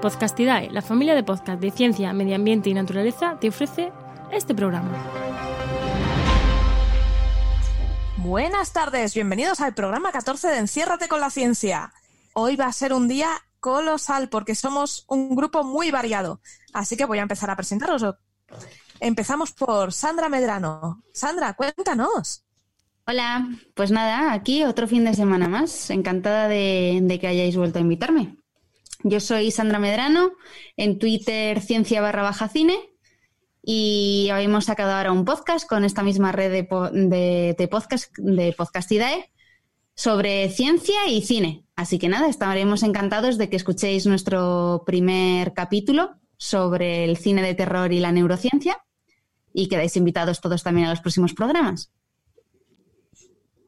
Podcastidae, la familia de podcast de ciencia, medio ambiente y naturaleza, te ofrece este programa. Buenas tardes, bienvenidos al programa 14 de Enciérrate con la Ciencia. Hoy va a ser un día colosal porque somos un grupo muy variado. Así que voy a empezar a presentaros. Empezamos por Sandra Medrano. Sandra, cuéntanos. Hola, pues nada, aquí otro fin de semana más. Encantada de, que hayáis vuelto a invitarme. Yo soy Sandra Medrano, en Twitter ciencia barra baja cine y habíamos sacado ahora un podcast con esta misma red de, de podcast de Podcastidae sobre ciencia y cine. Así que nada, estaremos encantados de que escuchéis nuestro primer capítulo sobre el cine de terror y la neurociencia y quedáis invitados todos también a los próximos programas.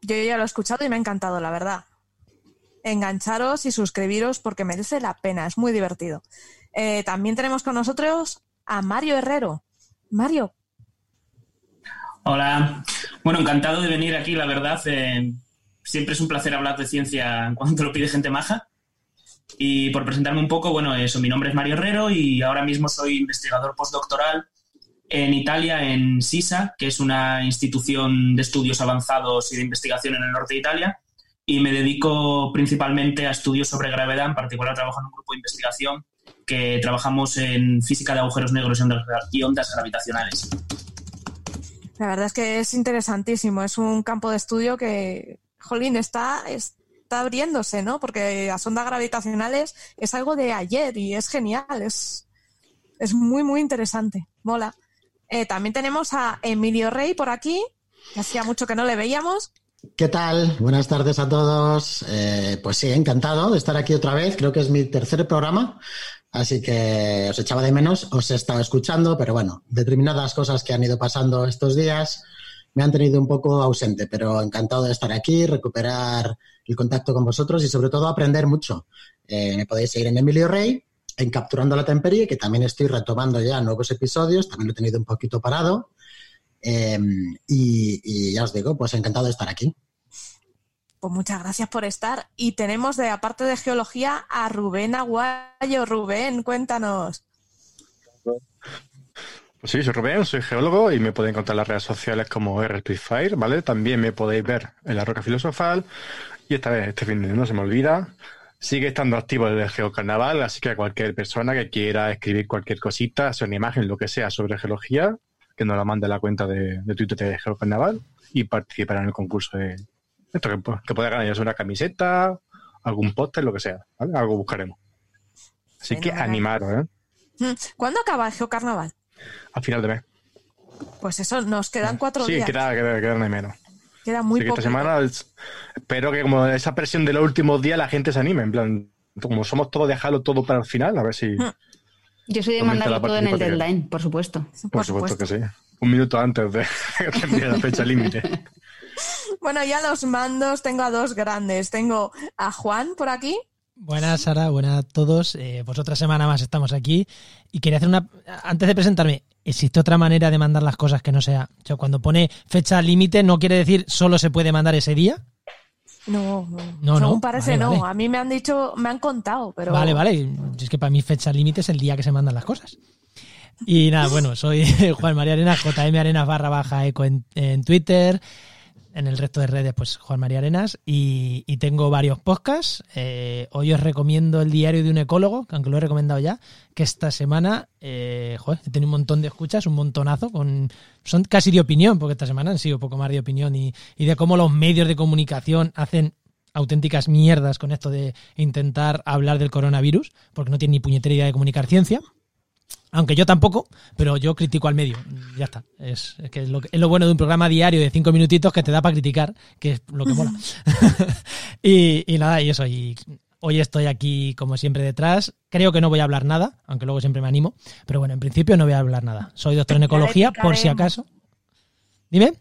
Yo ya lo he escuchado y me ha encantado, la verdad. Engancharos y suscribiros porque merece la pena, es muy divertido. Eh, también tenemos con nosotros a Mario Herrero. Mario. Hola. Bueno, encantado de venir aquí, la verdad. Siempre es un placer hablar de ciencia cuando lo pide gente maja. Y por presentarme un poco, bueno, eso, mi nombre es Mario Herrero y ahora mismo soy investigador postdoctoral en Italia, en SISA, que es una institución de estudios avanzados y de investigación en el norte de Italia. Y me dedico principalmente a estudios sobre gravedad, en particular trabajo en un grupo de investigación que trabajamos en física de agujeros negros y ondas gravitacionales. La verdad es que es interesantísimo, es un campo de estudio que jolín, está, está abriéndose, ¿no? Porque las ondas gravitacionales es algo de ayer y es genial, es, es muy, muy interesante. Mola. Eh, también tenemos a Emilio Rey por aquí, que hacía mucho que no le veíamos. ¿Qué tal? Buenas tardes a todos. Eh, pues sí, encantado de estar aquí otra vez. Creo que es mi tercer programa, así que os echaba de menos, os he estado escuchando, pero bueno, determinadas cosas que han ido pasando estos días me han tenido un poco ausente, pero encantado de estar aquí, recuperar el contacto con vosotros y sobre todo aprender mucho. Eh, me podéis seguir en Emilio Rey, en Capturando la Temperie, que también estoy retomando ya nuevos episodios, también lo he tenido un poquito parado. Em, y, ya os digo, pues encantado de estar aquí. Pues muchas gracias por estar. Y tenemos de aparte de geología a Rubén Aguayo. Rubén, cuéntanos. Pues sí, soy Rubén, soy geólogo y me pueden encontrar en las redes sociales como Fire, ¿vale? También me podéis ver en la Roca Filosofal y esta vez, este fin de no se me olvida, sigue estando activo el Geocarnaval, así que cualquier persona que quiera escribir cualquier cosita, sea una imagen, lo que sea sobre geología, que nos la mande a la cuenta de, Twitter de Geocarnaval y participará en el concurso de esto que, que pueda ganar una camiseta, algún póster, lo que sea, ¿vale? Algo buscaremos. Así que animaros, ¿eh? Mm, ¿Cuándo acaba el Geocarnaval? al final de mes. Pues eso, nos quedan cuatro días. Sí, queda, queda, queda menos. Queda muy poco. Esta semana espero que como esa presión de los últimos días la gente se anime. En plan, como somos todos, dejarlo todo para el final, a ver si. Hmm. Yo soy de mandarlo todo en el deadline, por supuesto. Por, supuesto, que sí. Un minuto antes de que la fecha límite. Bueno, ya los mandos tengo a dos grandes. Tengo a Juan por aquí. Buenas, Sara. Buenas a todos. Eh, pues otra semana más estamos aquí. Y quería hacer una. Antes de presentarme, ¿existe otra manera de mandar las cosas que no sea? O sea, cuando pone fecha límite, ¿no quiere decir solo se puede mandar ese día? No, no. No, parece no. A mí me han dicho, me han contado, pero. Vale, vale. Es que para mí fecha límite es el día que se mandan las cosas. Y nada, bueno, soy Juan María Arenas, JM Arenas barra baja eco en, en Twitter en el resto de redes, pues Juan María Arenas, y, tengo varios podcasts. Eh, hoy os recomiendo el diario de un ecólogo, aunque lo he recomendado ya, que esta semana, eh, joder, he tenido un montón de escuchas, un montonazo, con son casi de opinión, porque esta semana han sido poco más de opinión, y, y de cómo los medios de comunicación hacen auténticas mierdas con esto de intentar hablar del coronavirus, porque no tienen ni puñetera idea de comunicar ciencia. Aunque yo tampoco, pero yo critico al medio. Ya está. Es, que es, lo, es lo bueno de un programa diario de cinco minutitos que te da para criticar, que es lo que mola. y, nada, y eso. Y hoy estoy aquí, como siempre, detrás. Creo que no voy a hablar nada, aunque luego siempre me animo. Pero bueno, en principio no voy a hablar nada. Soy doctor en ecología, por si acaso. Dime.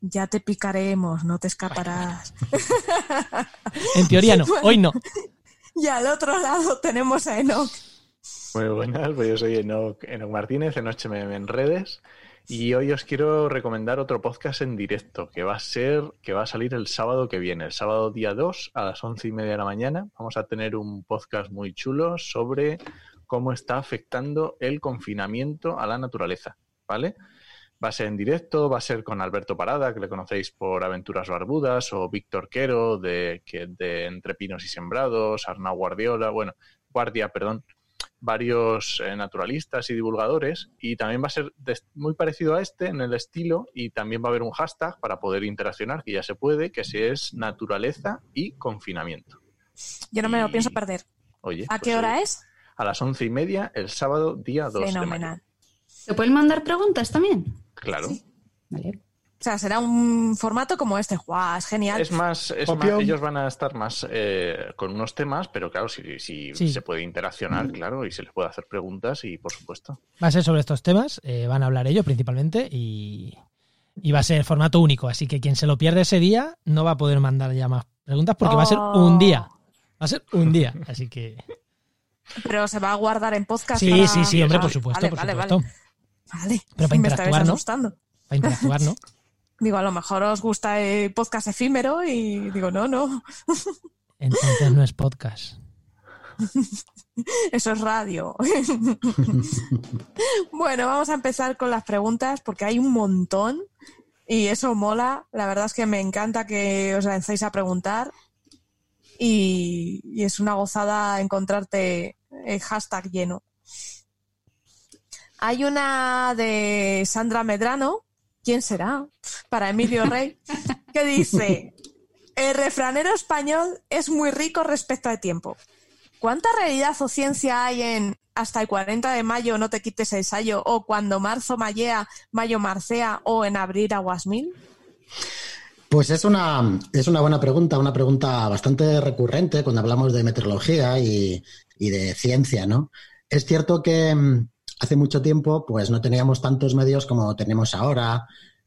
Ya te picaremos, no te escaparás. en teoría no, hoy no. Y al otro lado tenemos a Enoch. Muy buenas, pues yo soy Enoch, Martínez, en Noche en redes. Y hoy os quiero recomendar otro podcast en directo que va a ser, que va a salir el sábado que viene, el sábado día 2 a las once y media de la mañana. Vamos a tener un podcast muy chulo sobre cómo está afectando el confinamiento a la naturaleza, ¿vale? Va a ser en directo, va a ser con Alberto Parada, que le conocéis por Aventuras Barbudas, o Víctor Quero, de, de Entre Pinos y Sembrados, Arnau Guardiola, bueno, Guardia, perdón, varios eh, naturalistas y divulgadores y también va a ser muy parecido a este en el estilo y también va a haber un hashtag para poder interaccionar, que ya se puede, que si es naturaleza y confinamiento. Yo no me lo pienso perder. Oye, ¿A pues qué hora es? A las once y media el sábado día 2 de mayo. Fenomenal. ¿Se pueden mandar preguntas también? Claro. Vale. O sea, será un formato como este. ¡Guau! Es genial. Es más, es Obvio. más- ellos van a estar más eh, con unos temas, pero claro, si, si Sí. se puede interaccionar, claro, y se les puede hacer preguntas y por supuesto. Va a ser sobre estos temas, eh, van a hablar ellos principalmente y, y va a ser formato único. Así que quien se lo pierde ese día no va a poder mandar ya más preguntas porque va a ser un día. Va a ser un día. Así que. Pero se va a guardar en podcast. Sí, para- sí, sí, hombre, por supuesto, vale, por vale, supuesto. Vale. Vale. Pero para Me interactuar, ¿no? asustando. Para interactuar, ¿no? Digo, a lo mejor os gusta el podcast efímero y digo, no, no, Entonces no es podcast. eso es radio. bueno, vamos a empezar con las preguntas porque hay un montón y eso mola. La verdad es que me encanta que os lancéis a preguntar y, y es una gozada encontrarte el hashtag lleno. Hay una de Sandra Medrano, ¿quién será? Para Emilio Rey, que dice, el refranero español es muy rico respecto al tiempo. ¿Cuánta realidad o ciencia hay en hasta el 40 de mayo no te quites el sayo o cuando marzo mallea, mayo marcea o en abril aguas mil? Pues es una, es una buena pregunta, una pregunta bastante recurrente cuando hablamos de meteorología y, y de ciencia, ¿no? Es cierto que mm, hace mucho tiempo pues no teníamos tantos medios como tenemos ahora,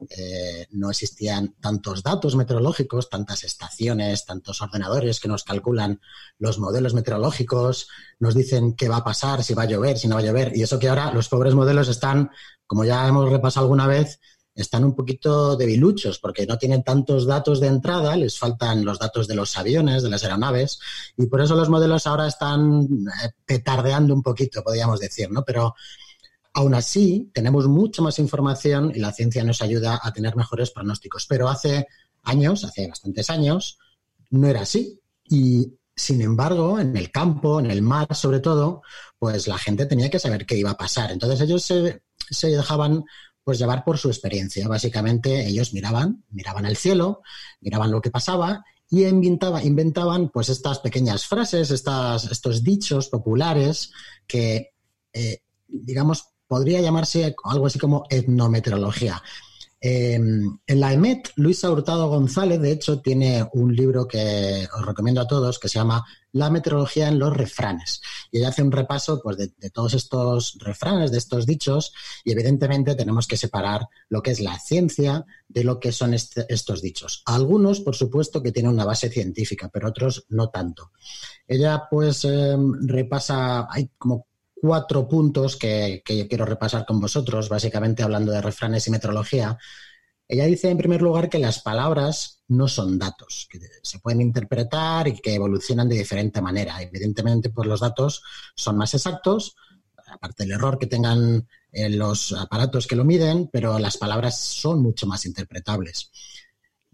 eh, no existían tantos datos meteorológicos, tantas estaciones, tantos ordenadores que nos calculan los modelos meteorológicos, nos dicen qué va a pasar, si va a llover, si no va a llover, y eso que ahora los pobres modelos están, como ya hemos repasado alguna vez, están un poquito debiluchos porque no tienen tantos datos de entrada, les faltan los datos de los aviones, de las aeronaves, y por eso los modelos ahora están eh, petardeando un poquito, podríamos decir, ¿no? Pero aún así, tenemos mucha más información y la ciencia nos ayuda a tener mejores pronósticos. Pero hace años, hace bastantes años, no era así. Y sin embargo, en el campo, en el mar sobre todo, pues la gente tenía que saber qué iba a pasar. Entonces ellos se, dejaban pues llevar por su experiencia. Básicamente ellos miraban, miraban el cielo, miraban lo que pasaba y inventaba, inventaban pues estas pequeñas frases, estas, estos dichos populares que, eh, digamos, podría llamarse algo así como etnometeorología. Eh, en la EMET, Luisa Hurtado González, de hecho, tiene un libro que os recomiendo a todos que se llama La meteorología en los refranes. Y ella hace un repaso pues, de, todos estos refranes, de estos dichos, y evidentemente tenemos que separar lo que es la ciencia de lo que son estos dichos. Algunos, por supuesto, que tienen una base científica, pero otros no tanto. Ella, pues, eh, repasa, hay como cuatro puntos que, que yo quiero repasar con vosotros, básicamente hablando de refranes y metrología. Ella dice, en primer lugar, que las palabras no son datos, que se pueden interpretar y que evolucionan de diferente manera. Evidentemente, pues los datos son más exactos, aparte del error que tengan eh, los aparatos que lo miden, pero las palabras son mucho más interpretables.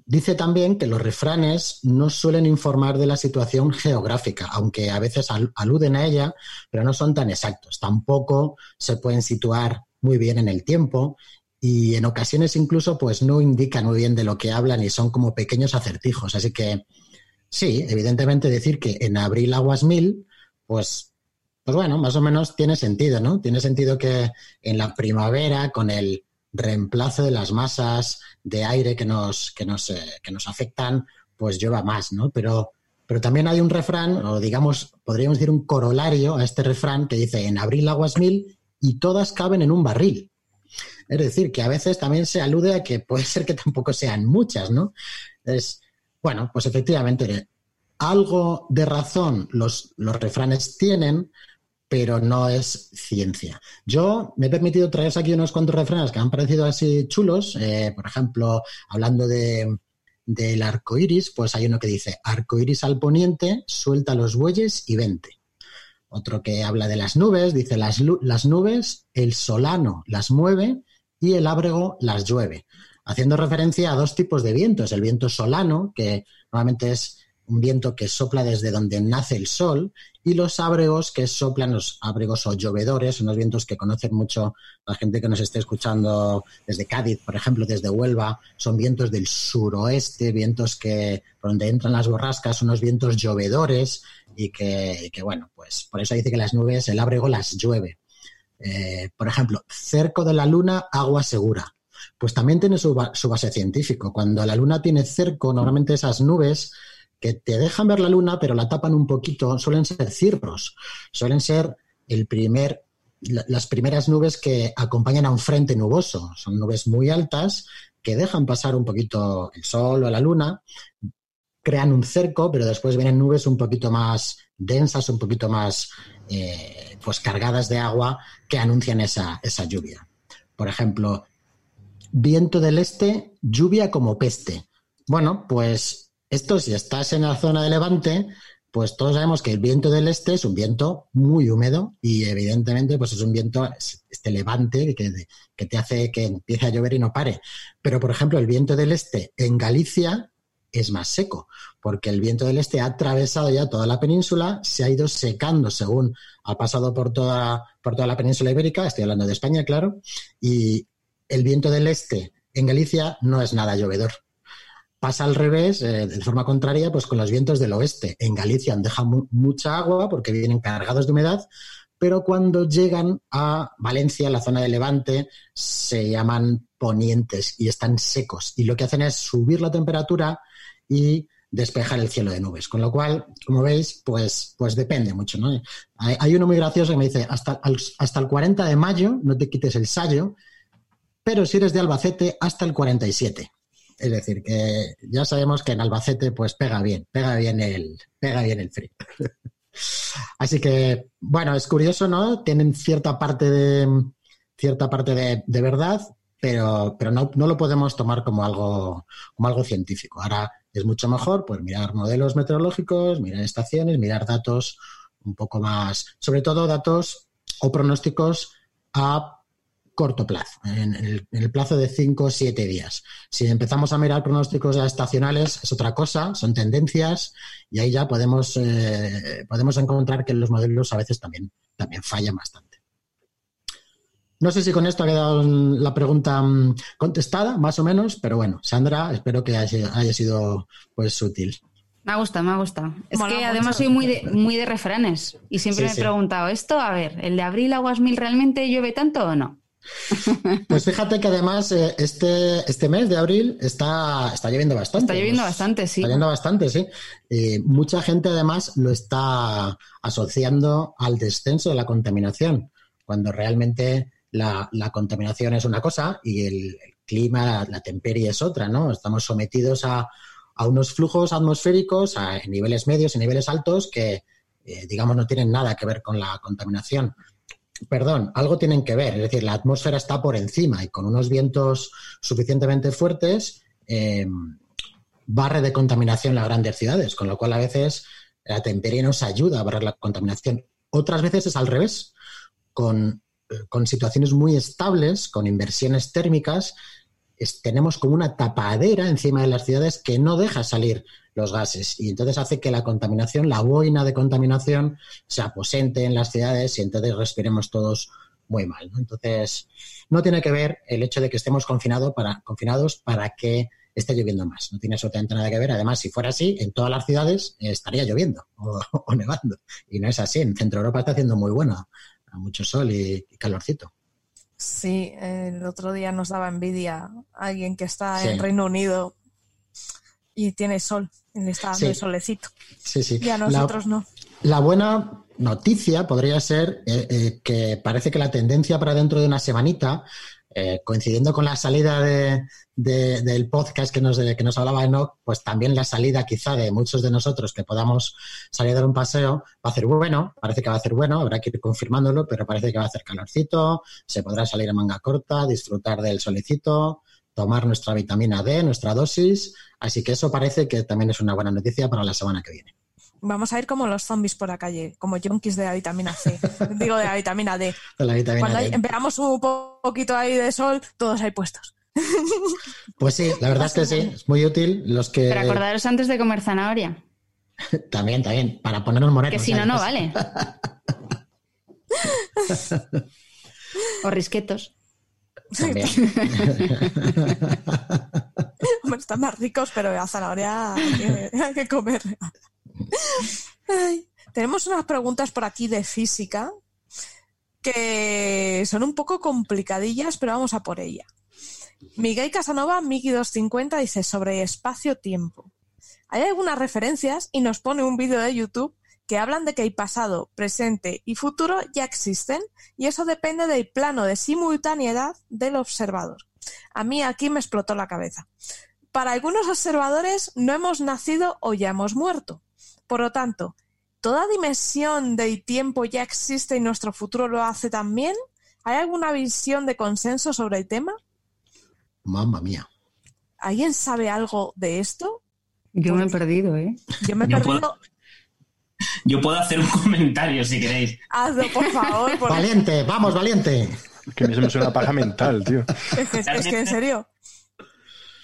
Dice también que los refranes no suelen informar de la situación geográfica, aunque a veces al- aluden a ella, pero no son tan exactos. Tampoco se pueden situar muy bien en el tiempo y en ocasiones incluso pues no indican muy bien de lo que hablan y son como pequeños acertijos. Así que sí, evidentemente decir que en abril aguas mil, pues, pues bueno, más o menos tiene sentido, ¿no? Tiene sentido que en la primavera con el reemplazo de las masas de aire que nos, que nos, eh, que nos afectan, pues llueva más, ¿no? Pero, pero también hay un refrán, o digamos, podríamos decir un corolario a este refrán que dice, en abril aguas mil y todas caben en un barril. Es decir, que a veces también se alude a que puede ser que tampoco sean muchas, ¿no? Es, bueno, pues efectivamente, algo de razón los, los refranes tienen, pero no es ciencia. Yo me he permitido traer aquí unos cuantos refranes que han parecido así chulos. Eh, por ejemplo, hablando de, del arco iris, pues hay uno que dice: arco iris al poniente, suelta los bueyes y vente. Otro que habla de las nubes, dice: las, las nubes, el solano las mueve y el ábrego las llueve. Haciendo referencia a dos tipos de vientos: el viento solano, que normalmente es un viento que sopla desde donde nace el sol, y los ábregos que soplan, los ábregos o llovedores, unos vientos que conocen mucho la gente que nos esté escuchando desde Cádiz, por ejemplo, desde Huelva, son vientos del suroeste, vientos que por donde entran las borrascas, unos vientos llovedores y que, bueno, pues por eso dice que las nubes, el ábrego las llueve. Eh, por ejemplo, cerco de la luna, agua segura. Pues también tiene su, su base científico. Cuando la luna tiene cerco, normalmente esas nubes que te dejan ver la luna, pero la tapan un poquito, suelen ser cirros, suelen ser el primer, las primeras nubes que acompañan a un frente nuboso. Son nubes muy altas que dejan pasar un poquito el sol o la luna, crean un cerco, pero después vienen nubes un poquito más densas, un poquito más eh, pues cargadas de agua que anuncian esa, esa lluvia. Por ejemplo, viento del este, lluvia como peste. Bueno, pues esto, si estás en la zona de Levante, pues todos sabemos que el viento del este es un viento muy húmedo y evidentemente pues es un viento, este levante que, te hace que empiece a llover y no pare. Pero, por ejemplo, el viento del este en Galicia es más seco, porque el viento del este ha atravesado ya toda la península, se ha ido secando según ha pasado por toda, por toda la península ibérica, estoy hablando de España, claro, y el viento del este en Galicia no es nada llovedor Pasa al revés, eh, de forma contraria, pues con los vientos del oeste. En Galicia han dejado mucha agua porque vienen cargados de humedad, pero cuando llegan a Valencia, la zona de Levante, se llaman ponientes y están secos. Y lo que hacen es subir la temperatura y despejar el cielo de nubes. Con lo cual, como veis, pues, pues depende mucho. ¿no? Hay, uno muy gracioso que me dice, hasta, hasta el 40 de mayo no te quites el sallo, pero si eres de Albacete, hasta el 47. Es decir, que ya sabemos que en Albacete pues pega bien, pega bien el, pega bien el frío. Así que, bueno, es curioso, ¿no? Tienen cierta parte de cierta parte de, verdad, pero, pero no, no, lo podemos tomar como algo, como algo científico. Ahora es mucho mejor pues mirar modelos meteorológicos, mirar estaciones, mirar datos un poco más, sobre todo datos o pronósticos a corto plazo, en el, plazo de 5 o 7 días. Si empezamos a mirar pronósticos estacionales es otra cosa, son tendencias y ahí ya podemos, eh, podemos encontrar que los modelos a veces también, también fallan bastante. No sé si con esto ha quedado la pregunta mm, contestada, más o menos, pero bueno, Sandra, espero que haya, sido pues útil. Me gusta, me gusta. Es que además soy muy de, muy de refranes y siempre me he preguntado esto, a ver, ¿el de abril aguas mil realmente llueve tanto o no? Pues fíjate que además eh, este, este mes de abril está, está lloviendo bastante. Está lloviendo bastante, sí. Está lloviendo bastante, sí. mucha gente además lo está asociando al descenso de la contaminación, cuando realmente la, contaminación es una cosa y el, clima, la, temperie es otra, ¿no? Estamos sometidos a, unos flujos atmosféricos a, en niveles medios y niveles altos que, eh, digamos, no tienen nada que ver con la contaminación perdón, algo tienen que ver. Es decir, la atmósfera está por encima y con unos vientos suficientemente fuertes eh, barre de contaminación las grandes ciudades, con lo cual a veces la temperie nos ayuda a barrer la contaminación. Otras veces es al revés, con, con situaciones muy estables, con inversiones térmicas, tenemos como una tapadera encima de las ciudades que no deja salir los gases y entonces hace que la contaminación, la boina de contaminación se aposente en las ciudades y entonces respiremos todos muy mal. Entonces, no tiene que ver el hecho de que estemos confinados para, confinados para que esté lloviendo más. No tiene absolutamente nada que ver. Además, si fuera así, en todas las ciudades estaría lloviendo o, nevando. Y no es así. En Centro Europa está haciendo muy bueno, mucho sol y calorcito. Sí, el otro día nos daba envidia alguien que está en Reino Unido y tiene sol, le está dando el solecito. Sí, sí. Y a nosotros no. La buena noticia podría ser eh, eh, que parece que la tendencia para dentro de una semanita eh, coincidiendo con la salida de, de- del podcast que nos, de- que nos hablaba Enoch, pues también la salida quizá de muchos de nosotros que podamos salir a dar un paseo va a ser bueno, parece que va a ser bueno, habrá que ir confirmándolo, pero parece que va a hacer calorcito, se podrá salir a manga corta, disfrutar del solecito, tomar nuestra vitamina D, nuestra dosis, así que eso parece que también es una buena noticia para la semana que viene. Vamos a ir como los zombies por la calle, como junkies de la vitamina C. Digo, de la vitamina D. De la vitamina Cuando hay- D. veamos un po- poquito ahí de sol, todos ahí puestos. Pues sí, la verdad es que sí, es muy útil. Los que Pero acordaros antes de comer zanahoria, también, también, para ponernos morenos. que si no, no vale. O risquetos. También. Hombre, están más ricos, pero la zanahoria hay que, hay que comer. Ay, tenemos unas preguntas por aquí de física que son un poco complicadillas, pero vamos a por ella. Miguel Casanova, Miki250, dice sobre espacio-tiempo. Hay algunas referencias y nos pone un vídeo de YouTube que hablan de que el pasado, presente y futuro ya existen y eso depende del plano de simultaneidad del observador. A mí aquí me explotó la cabeza. Para algunos observadores no hemos nacido o ya hemos muerto. Por lo tanto, ¿toda dimensión del tiempo ya existe y nuestro futuro lo hace también? ¿Hay alguna visión de consenso sobre el tema? Mamma mía. ¿Alguien sabe algo de esto? Yo me he perdido, ¿eh? Yo me he Yo perdido. puedo- Yo puedo hacer un comentario si queréis. Hazlo, por favor. porque Valiente, vamos, valiente. Que a mí se me suena una paja mental, tío. es, que, es que en serio.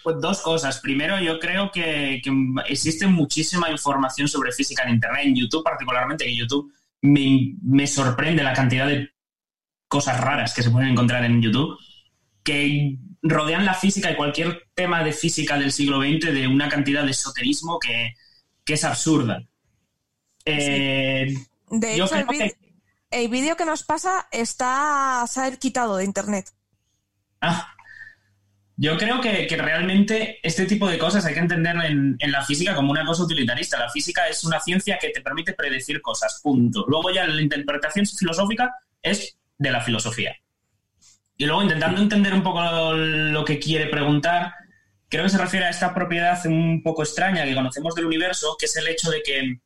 Pues dos cosas. Primero, yo creo que, que existe muchísima información sobre física en Internet, en YouTube particularmente, que YouTube me, me sorprende la cantidad de cosas raras que se pueden encontrar en YouTube, que rodean la física y cualquier tema de física del siglo XX de una cantidad de esoterismo que, que es absurda. Eh, De yo hecho, el que- el vídeo que nos pasa está se ha quitado de internet. Ah, yo creo que, que realmente este tipo de cosas hay que entenderlo en, en la física como una cosa utilitarista. La física es una ciencia que te permite predecir cosas, punto. Luego ya la interpretación filosófica es de la filosofía. Y luego intentando entender un poco lo, lo que quiere preguntar, creo que se refiere a esta propiedad un poco extraña que conocemos del universo, que es el hecho de que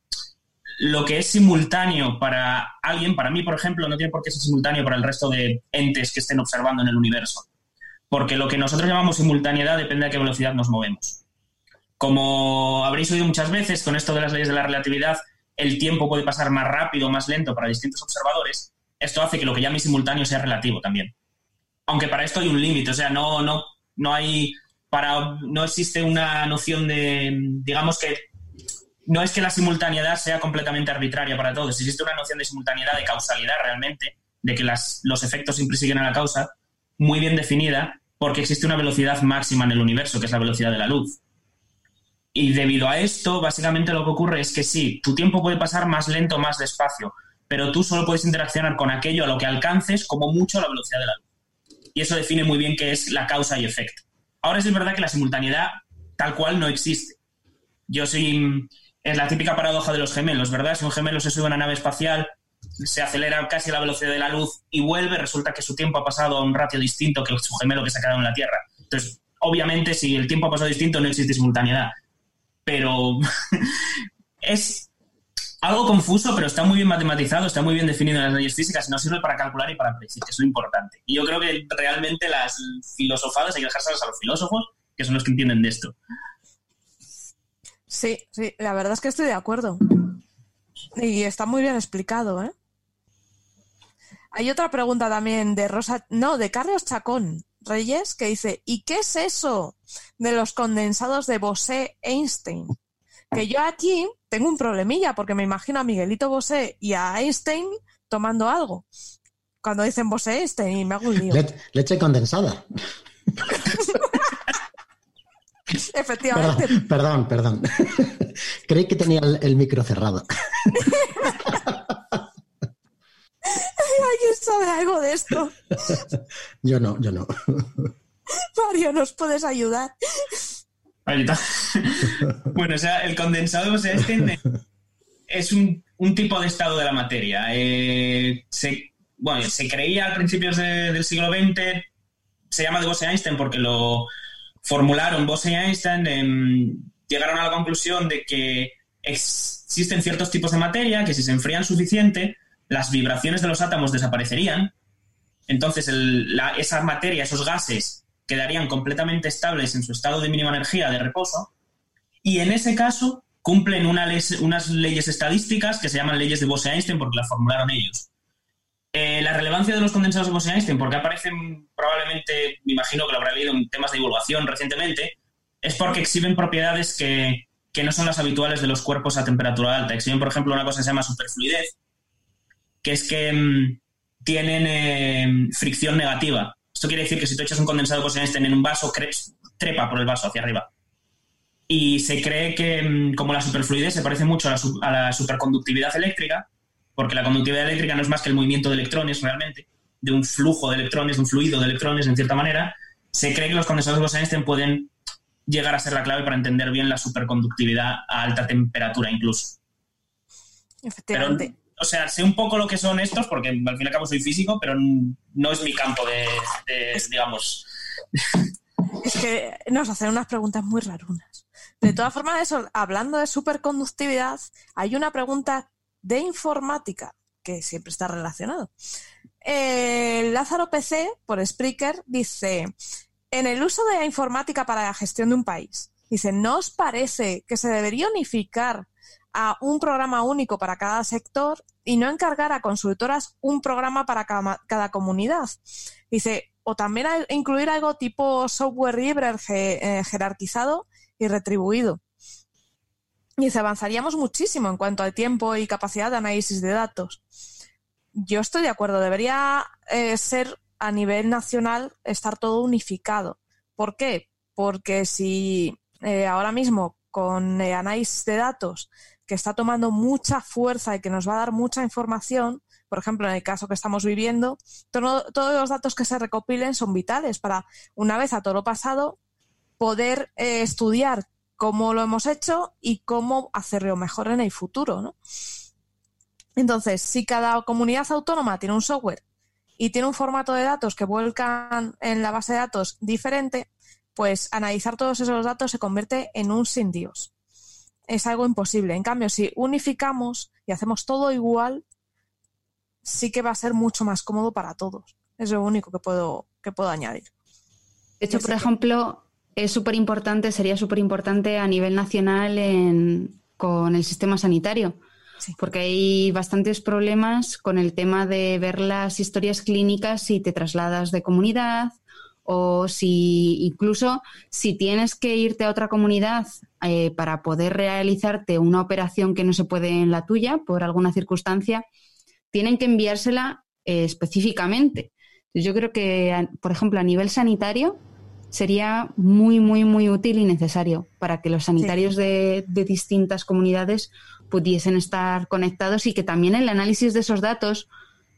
lo que es simultáneo para alguien, para mí, por ejemplo, no tiene por qué ser simultáneo para el resto de entes que estén observando en el universo. Porque lo que nosotros llamamos simultaneidad depende de a qué velocidad nos movemos. Como habréis oído muchas veces, con esto de las leyes de la relatividad, el tiempo puede pasar más rápido o más lento para distintos observadores. Esto hace que lo que llame simultáneo sea relativo también. Aunque para esto hay un límite, o sea, no, no, no hay. Para, no existe una noción de. Digamos que no es que la simultaneidad sea completamente arbitraria para todos. Existe una noción de simultaneidad, de causalidad realmente, de que los efectos siempre siguen a la causa, muy bien definida, porque existe una velocidad máxima en el universo, que es la velocidad de la luz. Y debido a esto, básicamente lo que ocurre es que sí, tu tiempo puede pasar más lento más despacio, pero tú solo puedes interaccionar con aquello a lo que alcances como mucho la velocidad de la luz. Y eso define muy bien qué es la causa y efecto. Ahora sí es verdad que la simultaneidad tal cual no existe. Yo soy. Es la típica paradoja de los gemelos, ¿verdad? Si un gemelo se sube a una nave espacial, se acelera casi a la velocidad de la luz y vuelve, resulta que su tiempo ha pasado a un ratio distinto que su gemelo que se ha quedado en la Tierra. Entonces, obviamente, si el tiempo ha pasado distinto, no existe simultaneidad. Pero es algo confuso, pero está muy bien matematizado, está muy bien definido en las leyes físicas y nos sirve para calcular y para predecir, que es lo importante. Y yo creo que realmente las filosofadas hay que dejárselas a los filósofos, que son los que entienden de esto. Sí, sí, la verdad es que estoy de acuerdo. Y está muy bien explicado, ¿eh? Hay otra pregunta también de Rosa, no, de Carlos Chacón Reyes, que dice, ¿y qué es eso de los condensados de Bose-Einstein? Que yo aquí tengo un problemilla, porque me imagino a Miguelito Bosé y a Einstein tomando algo. Cuando dicen Bose-Einstein y me hago un lío. Le- leche condensada. Efectivamente. Perdón, perdón, perdón. Creí que tenía el, el micro cerrado. ¿Alguien sabe algo de esto? Yo no, yo no. Mario, ¿nos puedes ayudar? Ahí está. bueno, o sea, el condensado o sea, este es un, un tipo de estado de la materia. Eh, se, bueno, se creía a principios de- del siglo XX, se llama de Bose-Einstein porque lo formularon Bose y Einstein, llegaron a la conclusión de que existen ciertos tipos de materia que si se enfrían suficiente, las vibraciones de los átomos desaparecerían. Entonces, esa materia, esos gases, quedarían completamente estables en su estado de mínima energía de reposo. Y en ese caso, cumplen unas leyes estadísticas que se llaman leyes de Bose-Einstein porque las formularon ellos. Eh, la relevancia de los condensados de Bose-Einstein, porque aparecen probablemente, me imagino que lo habrá leído en temas de divulgación recientemente, es porque exhiben propiedades que, no son las habituales de los cuerpos a temperatura alta. Exhiben, por ejemplo, una cosa que se llama superfluidez, que es que mm, tienen eh, fricción negativa. Esto quiere decir que si tú echas un condensado de Bose-Einstein en un vaso, trepa por el vaso hacia arriba. Y se cree que, mm, como la superfluidez se parece mucho a la superconductividad eléctrica, porque la conductividad eléctrica no es más que el movimiento de electrones realmente, de un flujo de electrones, de un fluido de electrones en cierta manera, se cree que los condensadores de Bose-Einstein pueden llegar a ser la clave para entender bien la superconductividad a alta temperatura incluso. Efectivamente. o sea, sé un poco lo que son estos, porque al fin y al cabo soy físico, pero no es mi campo de, digamos... Es que nos hacen unas preguntas muy rarunas. De todas formas, eso, hablando de superconductividad, hay una pregunta de informática, que siempre está relacionado. Eh, Lázaro PC, por Spreaker, dice, en el uso de la informática para la gestión de un país, dice, ¿no os parece que se debería unificar a un programa único para cada sector y no encargar a consultoras un programa para cada, comunidad? Dice, o también incluir algo tipo software libre eh, jerarquizado y retribuido. Y avanzaríamos muchísimo en cuanto al tiempo y capacidad de análisis de datos. Yo estoy de acuerdo, debería eh, ser a nivel nacional estar todo unificado. ¿Por qué? Porque si eh, ahora mismo con el análisis de datos que está tomando mucha fuerza y que nos va a dar mucha información, por ejemplo, en el caso que estamos viviendo, todos los datos que se recopilen son vitales para, una vez a todo lo pasado, poder eh, estudiar cómo lo hemos hecho y cómo hacerlo mejor en el futuro, ¿no? Entonces, si cada comunidad autónoma tiene un software y tiene un formato de datos que vuelcan en la base de datos diferente, pues analizar todos esos datos se convierte en un sin Dios. Es algo imposible. En cambio, si unificamos y hacemos todo igual, sí que va a ser mucho más cómodo para todos. Es lo único que puedo, que puedo añadir. De hecho, por ejemplo, es súper importante, sería súper importante a nivel nacional con el sistema sanitario. Porque hay bastantes problemas con el tema de ver las historias clínicas si te trasladas de comunidad o si incluso si tienes que irte a otra comunidad eh, para poder realizarte una operación que no se puede en la tuya por alguna circunstancia, tienen que enviársela eh, específicamente. Yo creo que, por ejemplo, a nivel sanitario, sería muy, muy, muy útil y necesario para que los sanitarios de, distintas comunidades pudiesen estar conectados y que también el análisis de esos datos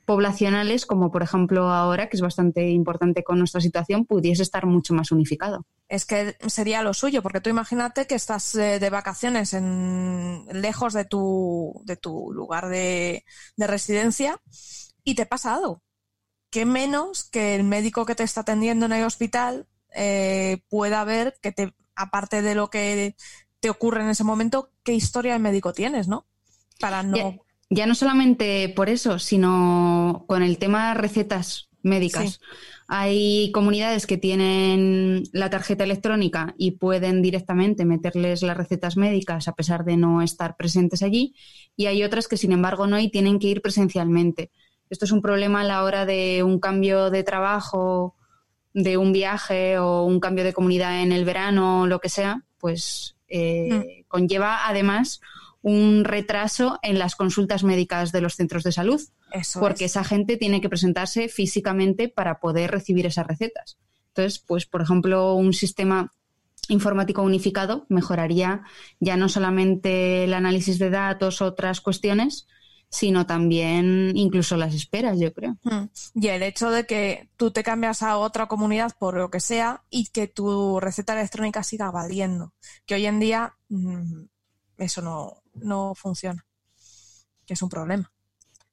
poblacionales, como por ejemplo ahora, que es bastante importante con nuestra situación, pudiese estar mucho más unificado. Es que sería lo suyo, porque tú imagínate que estás eh, de vacaciones en, lejos de tu, de tu lugar de, de residencia y te pasa algo. ¿Qué menos que el médico que te está atendiendo en el hospital eh, pueda ver que te, aparte de lo que te ocurre en ese momento, qué historia de médico tienes, ¿no? Para no. Ya, no solamente por eso, sino con el tema recetas médicas. Hay comunidades que tienen la tarjeta electrónica y pueden directamente meterles las recetas médicas a pesar de no estar presentes allí, y hay otras que, sin embargo, no y tienen que ir presencialmente. Esto es un problema a la hora de un cambio de trabajo de un viaje o un cambio de comunidad en el verano o lo que sea, pues eh, mm. conlleva además un retraso en las consultas médicas de los centros de salud, porque esa gente tiene que presentarse físicamente para poder recibir esas recetas. Entonces, pues, por ejemplo, un sistema informático unificado mejoraría ya no solamente el análisis de datos, otras cuestiones, sino también incluso las esperas, yo creo. Hmm. Y el hecho de que tú te cambias a otra comunidad por lo que sea y que tu receta electrónica siga valiendo, que hoy en día mm, eso no, funciona, que es un problema.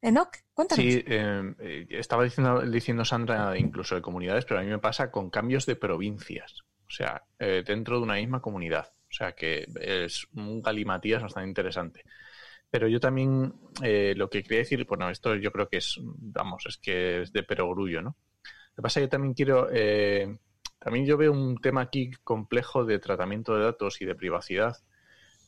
Enoch, cuéntanos. Sí, eh, eh, estaba diciendo, diciendo Sandra incluso de comunidades, pero a mí me pasa con cambios de provincias. O sea, eh, dentro de una misma comunidad. O sea, que es un galimatías bastante interesante. Pero yo también lo que quería decir, bueno, esto yo creo que es, vamos, es que es de perogrullo, ¿no? Lo que pasa es que yo también quiero, también yo veo un tema aquí complejo de tratamiento de datos y de privacidad,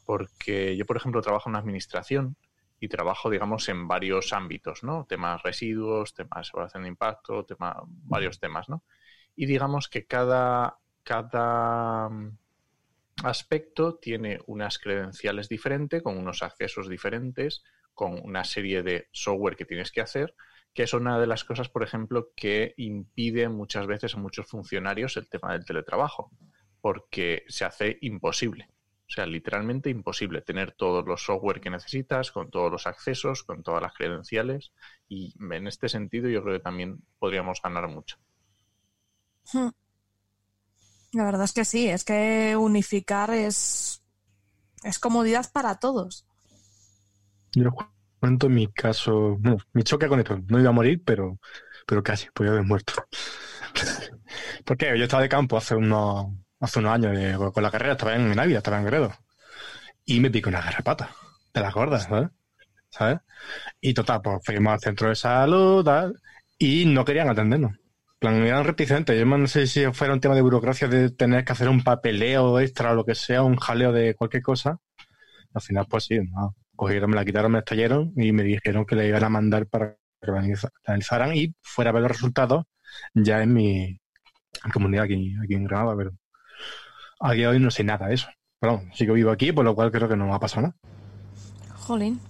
porque yo, por ejemplo, trabajo en una administración y trabajo, digamos, en varios ámbitos, ¿no? Temas residuos, temas evaluación de impacto, tema, varios temas, ¿no? Y digamos que cada, cada aspecto tiene unas credenciales diferentes, con unos accesos diferentes, con una serie de software que tienes que hacer, que es una de las cosas, por ejemplo, que impide muchas veces a muchos funcionarios el tema del teletrabajo, porque se hace imposible. O sea, literalmente imposible tener todos los software que necesitas, con todos los accesos, con todas las credenciales. Y en este sentido yo creo que también podríamos ganar mucho. Hmm. La verdad es que sí, es que unificar es, es comodidad para todos. Yo cuento mi caso, mi choque con esto. No iba a morir, pero, pero casi, podía haber muerto. Porque yo estaba de campo hace unos, hace unos años con la carrera, estaba en Ávila, estaba en Gredo. Y me pico una garrapata de las gordas, ¿sabes? ¿sabes? Y total, pues fuimos al centro de salud tal, y no querían atendernos. Plan, eran reticentes. Yo no sé si fuera un tema de burocracia de tener que hacer un papeleo extra o lo que sea, un jaleo de cualquier cosa. Al final, pues sí, no. cogieron, me la quitaron, me estallaron y me dijeron que le iban a mandar para que la analizaran y fuera a ver los resultados ya en mi comunidad aquí, aquí en Granada. Pero a día de hoy no sé nada de eso. Pero sí que vivo aquí, por lo cual creo que no va a pasar nada. Jolín.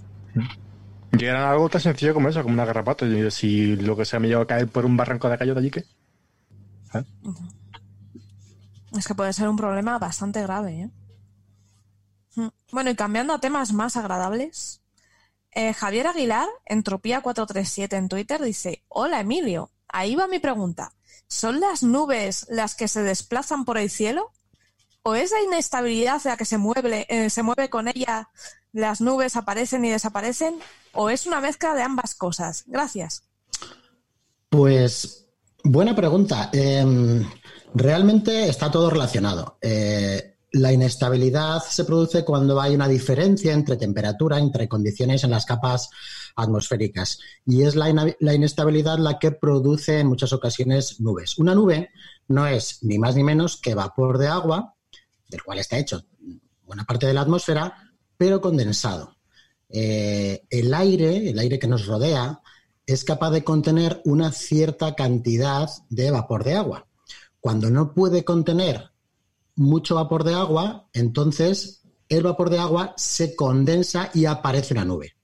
Llegarán algo tan sencillo como eso, como una garrapata. Si lo que sea me lleva a caer por un barranco de callo de allí, ¿qué? ¿Eh? Es que puede ser un problema bastante grave. ¿eh? Mm. Bueno, y cambiando a temas más agradables, eh, Javier Aguilar, Entropía437 en Twitter, dice: Hola Emilio, ahí va mi pregunta. ¿Son las nubes las que se desplazan por el cielo? o esa inestabilidad la que se mueve, eh, se mueve con ella, las nubes aparecen y desaparecen, o es una mezcla de ambas cosas. Gracias. Pues buena pregunta. Em, realmente está todo relacionado. Eh, la inestabilidad se produce cuando hay una diferencia entre temperatura, entre condiciones en las capas atmosféricas. Y es la, la, inestabilidad la que produce en muchas ocasiones nubes. Una nube no es ni más ni menos que vapor de agua del cual está hecho buena parte de la atmósfera, pero condensado. Eh, el aire, el aire que nos rodea, es capaz de contener una cierta cantidad de vapor de agua. Cuando no puede contener mucho vapor de agua, entonces el vapor de agua se condensa y aparece una nube.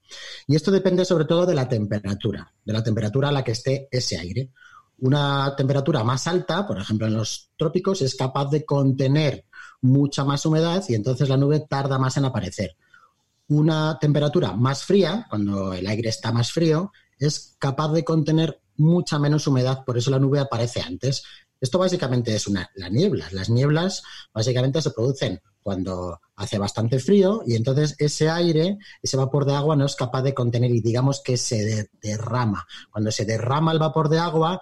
Y esto depende sobre todo de la temperatura, de la temperatura a la que esté ese aire. Una temperatura más alta, por ejemplo en los trópicos, es capaz de contener mucha más humedad y entonces la nube tarda más en aparecer. Una temperatura más fría, cuando el aire está más frío, es capaz de contener mucha menos humedad, por eso la nube aparece antes. Esto básicamente es una, la niebla. Las nieblas básicamente se producen cuando hace bastante frío y entonces ese aire, ese vapor de agua no es capaz de contener y digamos que se derrama. Cuando se derrama el vapor de agua,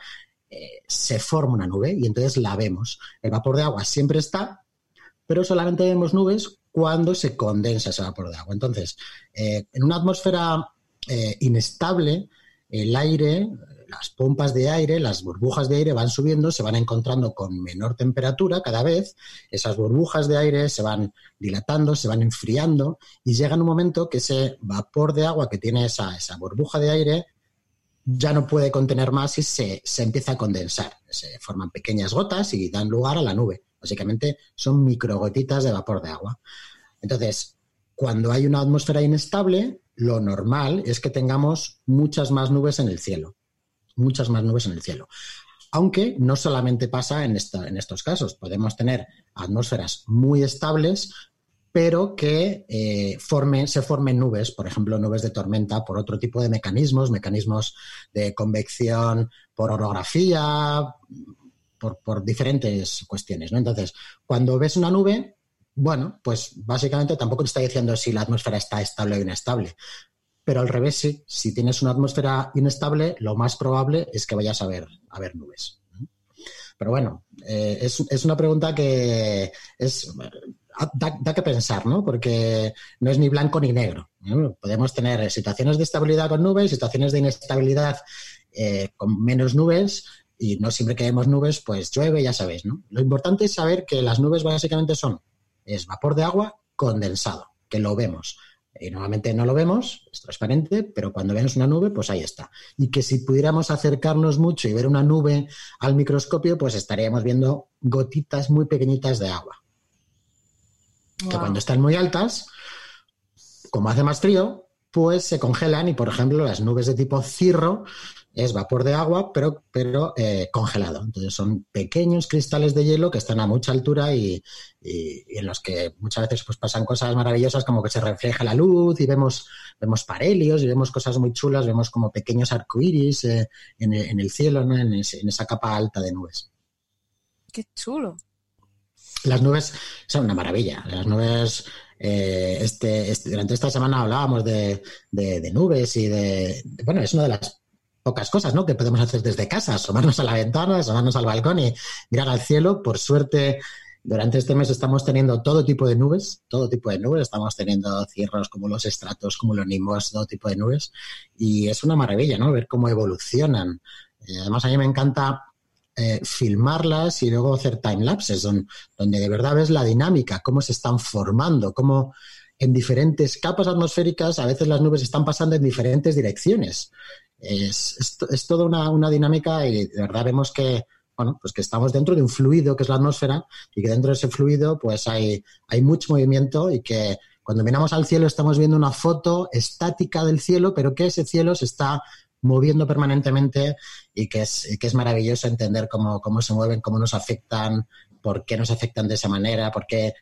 eh, se forma una nube y entonces la vemos. El vapor de agua siempre está, pero solamente vemos nubes cuando se condensa ese vapor de agua. Entonces, eh, en una atmósfera eh, inestable, el aire, las pompas de aire, las burbujas de aire van subiendo, se van encontrando con menor temperatura cada vez, esas burbujas de aire se van dilatando, se van enfriando y llega un momento que ese vapor de agua que tiene esa, burbuja de aire ya no puede contener más y se empieza a condensar. Se forman pequeñas gotas y dan lugar a la nube. Básicamente son microgotitas de vapor de agua. Entonces, cuando hay una atmósfera inestable, lo normal es que tengamos muchas más nubes en el cielo. Muchas más nubes en el cielo. Aunque no solamente pasa en, estos casos. Podemos tener atmósferas muy estables, pero que eh, se formen nubes, por ejemplo, nubes de tormenta, por otro tipo de mecanismos, mecanismos de convección por orografía, por, diferentes cuestiones, ¿no? Entonces, cuando ves una nube, bueno, pues básicamente tampoco te está diciendo si la atmósfera está estable o inestable. pero al revés sí. Si tienes una atmósfera inestable, lo más probable es que vayas a ver, a ver nubes. Pero bueno, eh, es, es, una pregunta que es, da, da, que pensar, ¿no? Porque no es ni blanco ni negro. Podemos tener situaciones de estabilidad con nubes, situaciones de inestabilidad eh, con menos nubes, y no siempre que vemos nubes, pues llueve, ya sabéis, ¿no? Lo importante es saber que las nubes básicamente son es vapor de agua condensado, que lo vemos. Y normalmente no lo vemos, es transparente, pero cuando vemos una nube, pues ahí está. Y que si pudiéramos acercarnos mucho y ver una nube al microscopio, pues estaríamos viendo gotitas muy pequeñitas de agua. Wow. Que cuando están muy altas, como hace más frío, pues se congelan y, por ejemplo, las nubes de tipo cirro es vapor de agua, pero, pero eh, congelado. Entonces son pequeños cristales de hielo que están a mucha altura y, y, y, en los que muchas veces pues, pasan cosas maravillosas como que se refleja la luz y vemos, vemos parelios y vemos cosas muy chulas, vemos como pequeños arcoíris eh, en, en, el cielo, ¿no? en, ese, en esa capa alta de nubes. Qué chulo. Las nubes son una maravilla. Las nubes eh, este, este, durante esta semana hablábamos de, de, de, nubes y de, bueno, es una de las pocas cosas, ¿no? Que podemos hacer desde casa, asomarnos a la ventana, asomarnos al balcón y mirar al cielo. Por suerte, durante este mes estamos teniendo todo tipo de nubes, todo tipo de nubes. Estamos teniendo cierros como los estratos, como los nimbos, todo tipo de nubes. Y es una maravilla, ¿no? Ver cómo evolucionan. Eh, además, a mí me encanta eh, filmarlas y luego hacer timelapses, donde, donde de verdad ves la dinámica, cómo se están formando, cómo en diferentes capas atmosféricas a veces las nubes están pasando en diferentes direcciones. Es, es, es toda una, una, dinámica y de verdad vemos que, bueno, pues que estamos dentro de un fluido que es la atmósfera y que dentro de ese fluido pues hay, hay mucho movimiento y que cuando miramos al cielo estamos viendo una foto estática del cielo, pero que ese cielo se está moviendo permanentemente y que es, que es maravilloso entender cómo, cómo se mueven, cómo nos afectan, por qué nos afectan de esa manera, por qué,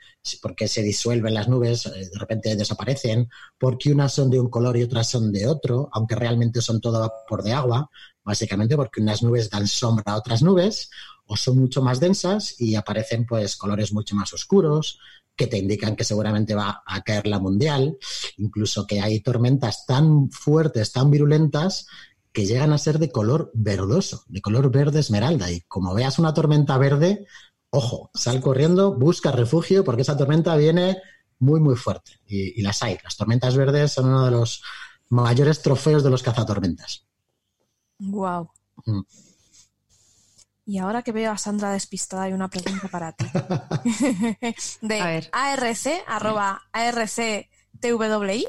por qué se disuelven las nubes, eh, de repente desaparecen, por qué unas son de un color y otras son de otro, aunque realmente son todo vapor de agua, básicamente porque unas nubes dan sombra a otras nubes o son mucho más densas y aparecen pues colores mucho más oscuros que te indican que seguramente va a caer la mundial, incluso que hay tormentas tan fuertes, tan virulentas que llegan a ser de color verdoso, de color verde esmeralda. Y como veas una tormenta verde, ojo, sal corriendo, busca refugio porque esa tormenta viene muy, muy fuerte. Y, y, las hay. Las tormentas verdes son uno de los mayores trofeos de los cazatormentas. Wow. Mm. Y ahora que veo a Sandra despistada, hay una pregunta para ti. de ARC, arroba ARCTWI.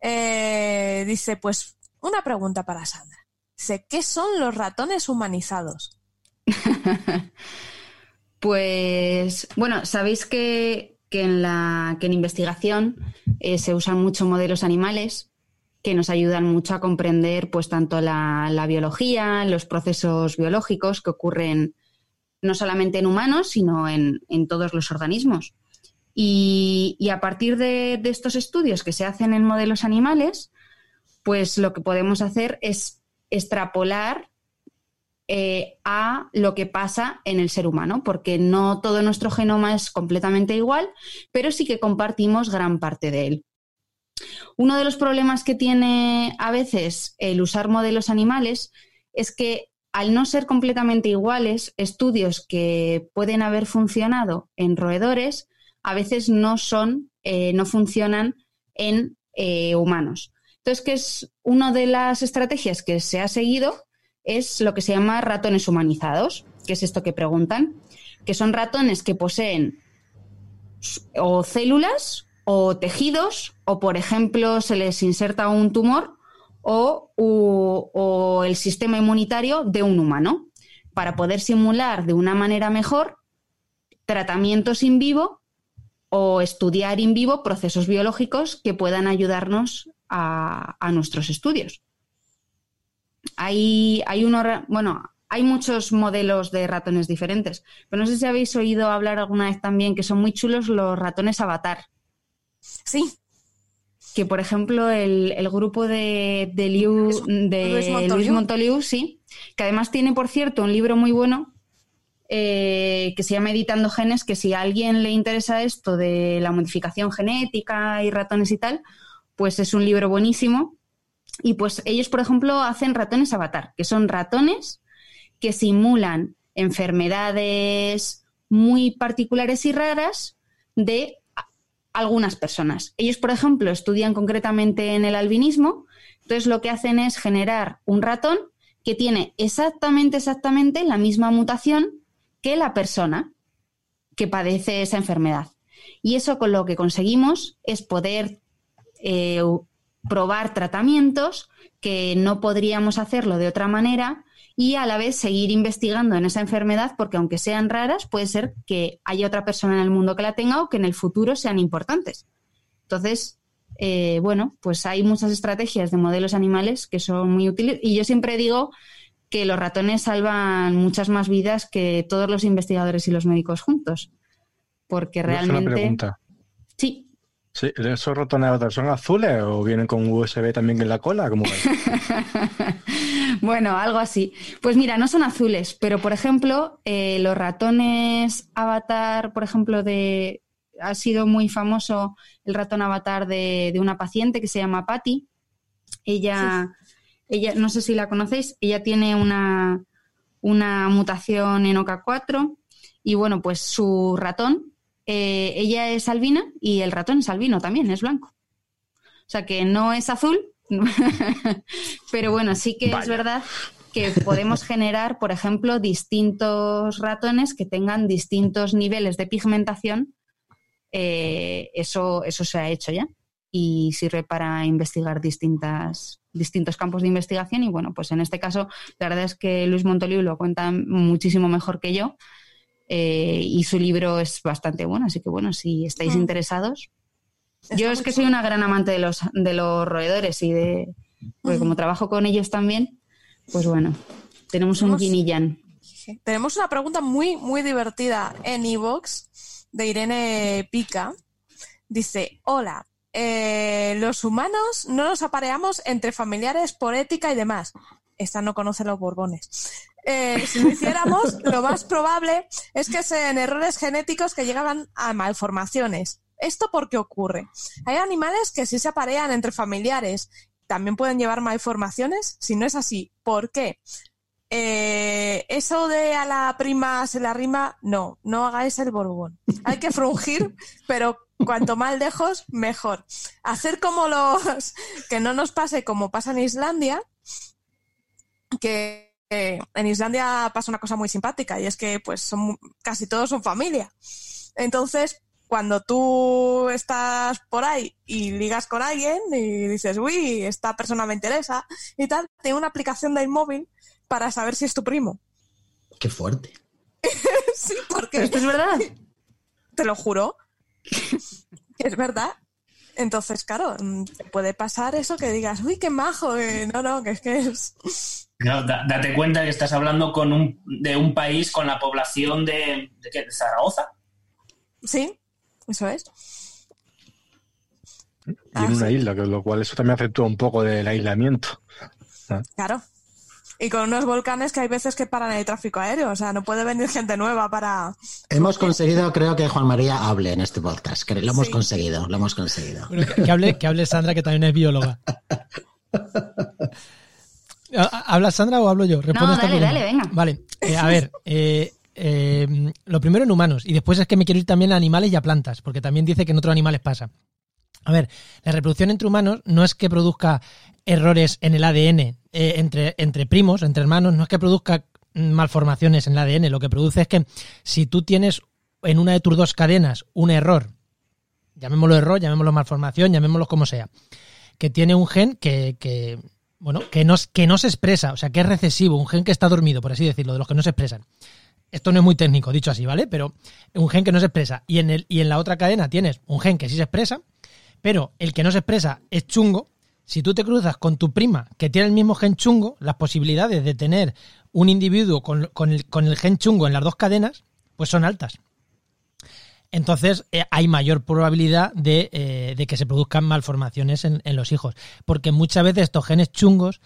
Eh, dice, pues, una pregunta para Sandra. Dice, ¿qué son los ratones humanizados? Pues, bueno, sabéis que, que, en, la, que en investigación eh, se usan mucho modelos animales que nos ayudan mucho a comprender pues tanto la, la, biología, los procesos biológicos que ocurren no solamente en humanos, sino en, en todos los organismos. Y, y a partir de, de, estos estudios que se hacen en modelos animales, pues lo que podemos hacer es extrapolar eh, a lo que pasa en el ser humano, porque no todo nuestro genoma es completamente igual, pero sí que compartimos gran parte de él. Uno de los problemas que tiene a veces el usar modelos animales es que al no ser completamente iguales, estudios que pueden haber funcionado en roedores a veces no son, eh, no funcionan en eh, humanos. Entonces, ¿qué es una de las estrategias que se ha seguido? Es lo que se llama ratones humanizados, que es esto que preguntan, que son ratones que poseen o células o tejidos, o por ejemplo se les inserta un tumor o, o, el sistema inmunitario de un humano, para poder simular de una manera mejor tratamientos in vivo o estudiar in vivo procesos biológicos que puedan ayudarnos a, a nuestros estudios. Hay, hay uno, bueno, hay muchos modelos de ratones diferentes, pero no sé si habéis oído hablar alguna vez también que son muy chulos los ratones avatar. Sí. Que por ejemplo el, el grupo de, de, Liu, de Luis Montoliu. Luis Montoliu, sí, que además tiene por cierto un libro muy bueno eh, que se llama Editando Genes, que si a alguien le interesa esto de la modificación genética y ratones y tal, pues es un libro buenísimo Y pues ellos, por ejemplo, hacen ratones avatar, que son ratones que simulan enfermedades muy particulares y raras de algunas personas. Ellos, por ejemplo, estudian concretamente en el albinismo, entonces lo que hacen es generar un ratón que tiene exactamente, exactamente la misma mutación que la persona que padece esa enfermedad. Y eso con lo que conseguimos es poder eh, probar tratamientos que no podríamos hacerlo de otra manera y a la vez seguir investigando en esa enfermedad porque aunque sean raras, puede ser que haya otra persona en el mundo que la tenga o que en el futuro sean importantes. Entonces, eh, bueno, pues hay muchas estrategias de modelos animales que son muy útiles y yo siempre digo que los ratones salvan muchas más vidas que todos los investigadores y los médicos juntos. Porque realmente... Sí, Sí, ¿esos ratones son azules o vienen con USB también en la cola? bueno, algo así. Pues mira, no son azules, pero por ejemplo, eh, los ratones avatar, por ejemplo, de ha sido muy famoso el ratón avatar de, una paciente que se llama Patty. Ella, ella, no sé si la conocéis, ella tiene una, una mutación en OCA4 y bueno, pues su ratón eh, ella es albina y el ratón es albino también, es blanco. O sea que no es azul, pero bueno, sí que es verdad que podemos generar, por ejemplo, distintos ratones que tengan distintos niveles de pigmentación. Eh, eso, eso se ha hecho ya y sirve para investigar distintas, distintos campos de investigación. Y bueno, pues en este caso, la verdad es que Luis Montoliu lo cuenta muchísimo mejor que yo eh, y su libro es bastante bueno, así que bueno, si estáis interesados. yo es que soy una gran amante de los, de los roedores y de. Porque como trabajo con ellos también, pues bueno, tenemos, un yin Tenemos una pregunta muy, muy divertida en Evox de Irene Pica. Dice: Hola, eh, los humanos no nos apareamos entre familiares por ética y demás. Esta no conoce los borbones. Eh, si lo hiciéramos, lo más probable es que sean errores genéticos que llegaban a malformaciones. ¿Esto por qué ocurre? Hay animales que sí se aparean entre familiares. ¿También pueden llevar malformaciones? Si no es así, ¿por qué? Eh, eso de a la prima se la rima, no, no hagáis el borbón. Hay que frungir, pero cuanto más lejos, mejor. Hacer como los, que no nos pase como pasa en Islandia, que en Islandia pasa una cosa muy simpática y es que pues son casi todos son familia. Entonces, cuando tú estás por ahí y ligas con alguien y dices, uy, esta persona me interesa y tal, tiene una aplicación de móvil para saber si es tu primo. Qué fuerte. sí, porque... ¿Esto es verdad? Te lo juro. es verdad. Entonces, claro, puede pasar eso que digas, uy, qué majo. no, no, que es que es date cuenta que estás hablando con un, de un país con la población de, ¿de, Zaragoza. Sí, eso es. Y en una isla, que lo cual eso también afectó un poco del aislamiento. Claro. Y con unos volcanes que hay veces que paran el tráfico aéreo, o sea, no puede venir gente nueva para... Hemos conseguido, creo que Juan María hable en este podcast, lo hemos conseguido, lo hemos conseguido. que, hable, que hable Sandra, que también es bióloga. ¿Habla Sandra o hablo yo? no, dale, dale, venga. Vale, eh, a ver, eh, eh, lo primero en humanos y después es que me quiero ir también a animales y a plantas, porque también dice que en otros animales pasa. A ver, la reproducción entre humanos no es que produzca errores en el ADN entre, entre primos, entre hermanos, no es que produzca malformaciones en el ADN, lo que produce es que si tú tienes en una de tus dos cadenas un error, llamémoslo error, llamémoslo malformación, llamémoslo como sea, que tiene un gen que, que bueno, que no, que no se expresa, o sea, que es recesivo, un gen que está dormido, por así decirlo, de los que no se expresan. Esto no es muy técnico, dicho así, ¿vale? Pero un gen que no se expresa. Y en, el, y en la otra cadena tienes un gen que sí se expresa, pero el que no se expresa es chungo. Si tú te cruzas con tu prima que tiene el mismo gen chungo, las posibilidades de tener un individuo con, con, el, gen chungo en las dos cadenas, pues son altas entonces eh, hay mayor probabilidad eh, de, que se produzcan malformaciones en, los hijos. Porque muchas veces estos genes chungos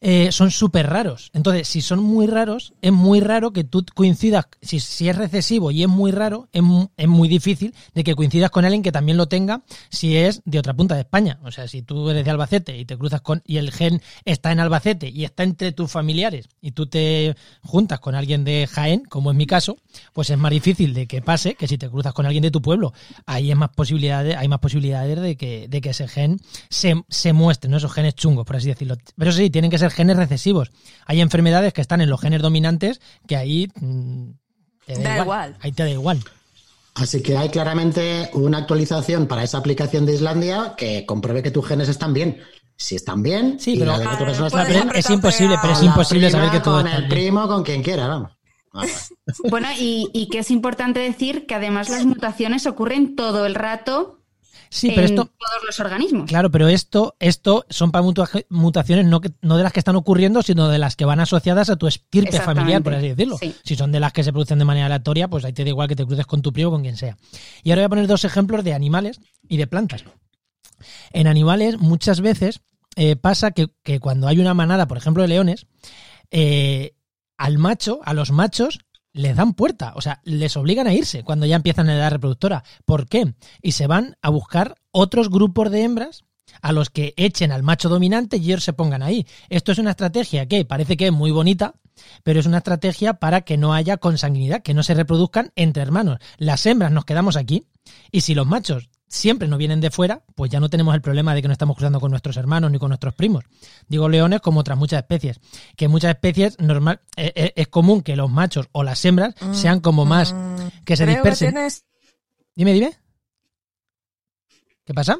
eh, son súper raros. Entonces, si son muy raros, es muy raro que tú coincidas, si, si es recesivo y es muy raro, es, es muy difícil de que coincidas con alguien que también lo tenga si es de otra punta de España. O sea, si tú eres de Albacete y te cruzas con, y el gen está en Albacete y está entre tus familiares y tú te juntas con alguien de Jaén, como es mi caso, pues es más difícil de que pase que si te cruzas con alguien de tu pueblo. Ahí es más posibilidades, hay más posibilidades de que, de que ese gen se, se muestre, ¿no? Esos genes chungos, por así decirlo. Pero sí, tienen que ser genes recesivos. Hay enfermedades que están en los genes dominantes que ahí mm, te da, Da igual. igual. Ahí te da igual. Así que hay claramente una actualización para esa aplicación de Islandia que compruebe que tus genes están bien. Si están bien, Sí, y pero- la de la otra persona puedes está bien, Pero es imposible, pero es con imposible saber que todo con está el bien. primo, con quien quiera, vamos. Bueno, y, y que es importante decir que además las mutaciones ocurren todo el rato Sí, en pero esto, todos los organismos. Claro, pero esto, esto son para mutaciones no, que- no de las que están ocurriendo, sino de las que van asociadas a tu estirpe familiar, por así decirlo. sí. Si son de las que se producen de manera aleatoria, pues ahí te da igual que te cruces con tu primo o con quien sea. Y ahora voy a poner dos ejemplos de animales y de plantas. En animales, muchas veces eh, pasa que, que cuando hay una manada, por ejemplo, de leones, eh, al macho, a los machos, les dan puerta, o sea, les obligan a irse cuando ya empiezan la edad reproductora. ¿Por qué? Y se van a buscar otros grupos de hembras a los que echen al macho dominante y ellos se pongan ahí. Esto es una estrategia que parece que es muy bonita, pero es una estrategia para que no haya consanguinidad, que no se reproduzcan entre hermanos. Las hembras nos quedamos aquí y si los machos siempre nos vienen de fuera, pues ya no tenemos el problema de que no estamos cruzando con nuestros hermanos ni con nuestros primos. Digo leones como otras muchas especies, que muchas especies normal eh, eh, es común que los machos o las hembras sean como más que se Creo dispersen. tienes- Dime, dime. ¿Qué pasa?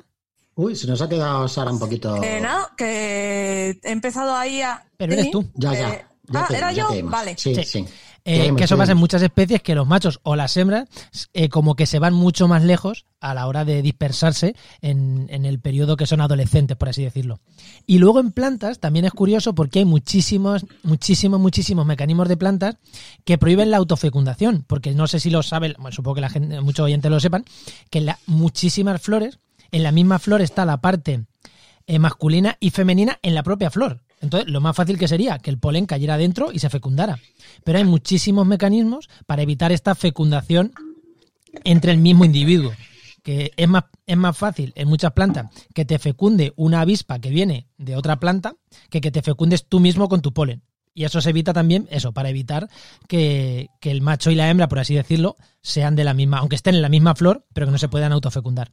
Uy, se nos ha quedado Sara un poquito. Eh, no, que he empezado ahí a... Pero eres tú. Ya, ya. eh, ya ah, te ¿era ya yo? te. Vale. Sí, Sí. sí. Eh, que eso pasa en muchas especies que los machos o las hembras eh, como que se van mucho más lejos a la hora de dispersarse en, en el periodo que son adolescentes, por así decirlo. Y luego en plantas también es curioso porque hay muchísimos, muchísimos, muchísimos mecanismos de plantas que prohíben la autofecundación, porque no sé si lo saben, bueno, supongo que la gente, muchos oyentes lo sepan, que en la, muchísimas flores, en la misma flor está la parte eh, masculina y femenina en la propia flor. Entonces, lo más fácil que sería que el polen cayera dentro y se fecundara. Pero hay muchísimos mecanismos para evitar esta fecundación entre el mismo individuo. Que es más, es más fácil en muchas plantas que te fecunde una avispa que viene de otra planta que que te fecundes tú mismo con tu polen. Y eso se evita también, eso, para evitar que, que el macho y la hembra, por así decirlo, sean de la misma, aunque estén en la misma flor, pero que no se puedan autofecundar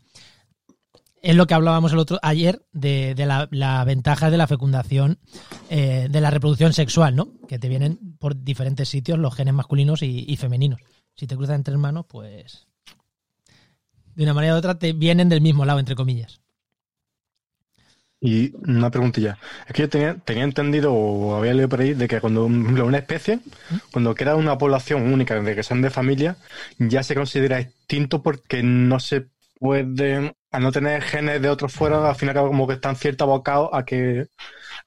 es lo que hablábamos el otro ayer de, de la, la ventaja de la fecundación, eh, de la reproducción sexual, ¿no? Que te vienen por diferentes sitios los genes masculinos y, y femeninos. Si te cruzan entre hermanos, pues de una manera u otra te vienen del mismo lado, entre comillas. Y una preguntilla. Es que yo tenía, tenía entendido o había leído por ahí de que cuando una especie, cuando queda una población única de que sean de familia, ya se considera extinto porque no se puede, al no tener genes de otros fuera, al final como que están cierto abocados a que,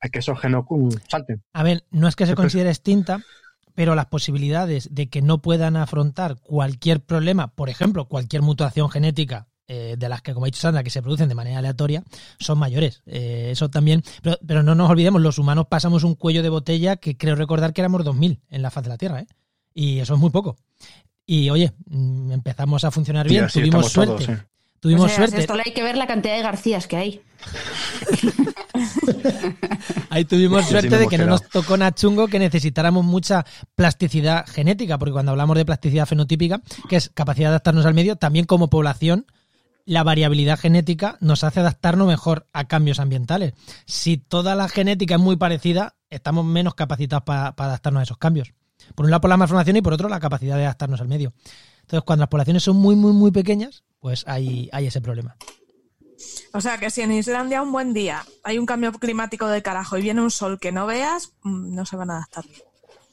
a que esos genes uh, salten. A ver, no es que se considere extinta, pero las posibilidades de que no puedan afrontar cualquier problema, por ejemplo, cualquier mutación genética eh, de las que, como ha dicho Sandra, que se producen de manera aleatoria, son mayores. Eh, eso también, pero, pero no nos olvidemos, los humanos pasamos un cuello de botella que creo recordar que éramos 2000 en la faz de la Tierra, ¿eh? Y eso es muy poco. Y oye, mm, empezamos a funcionar bien, así tuvimos suerte. todos, sí. Tuvimos O sea, suerte. Hay que ver la cantidad de Garcías que hay. Ahí tuvimos Sí, suerte sí, de que no nos tocó nada chungo que necesitáramos mucha plasticidad genética, porque cuando hablamos de plasticidad fenotípica, que es capacidad de adaptarnos al medio, también como población, la variabilidad genética nos hace adaptarnos mejor a cambios ambientales. Si toda la genética es muy parecida, estamos menos capacitados para adaptarnos a esos cambios. Por un lado por la malformación y por otro la capacidad de adaptarnos al medio. Entonces, cuando las poblaciones son muy, muy, muy pequeñas, pues hay, hay ese problema. O sea que si en Islandia un buen día hay un cambio climático del carajo y viene un sol que no veas, mm, no se van a adaptar.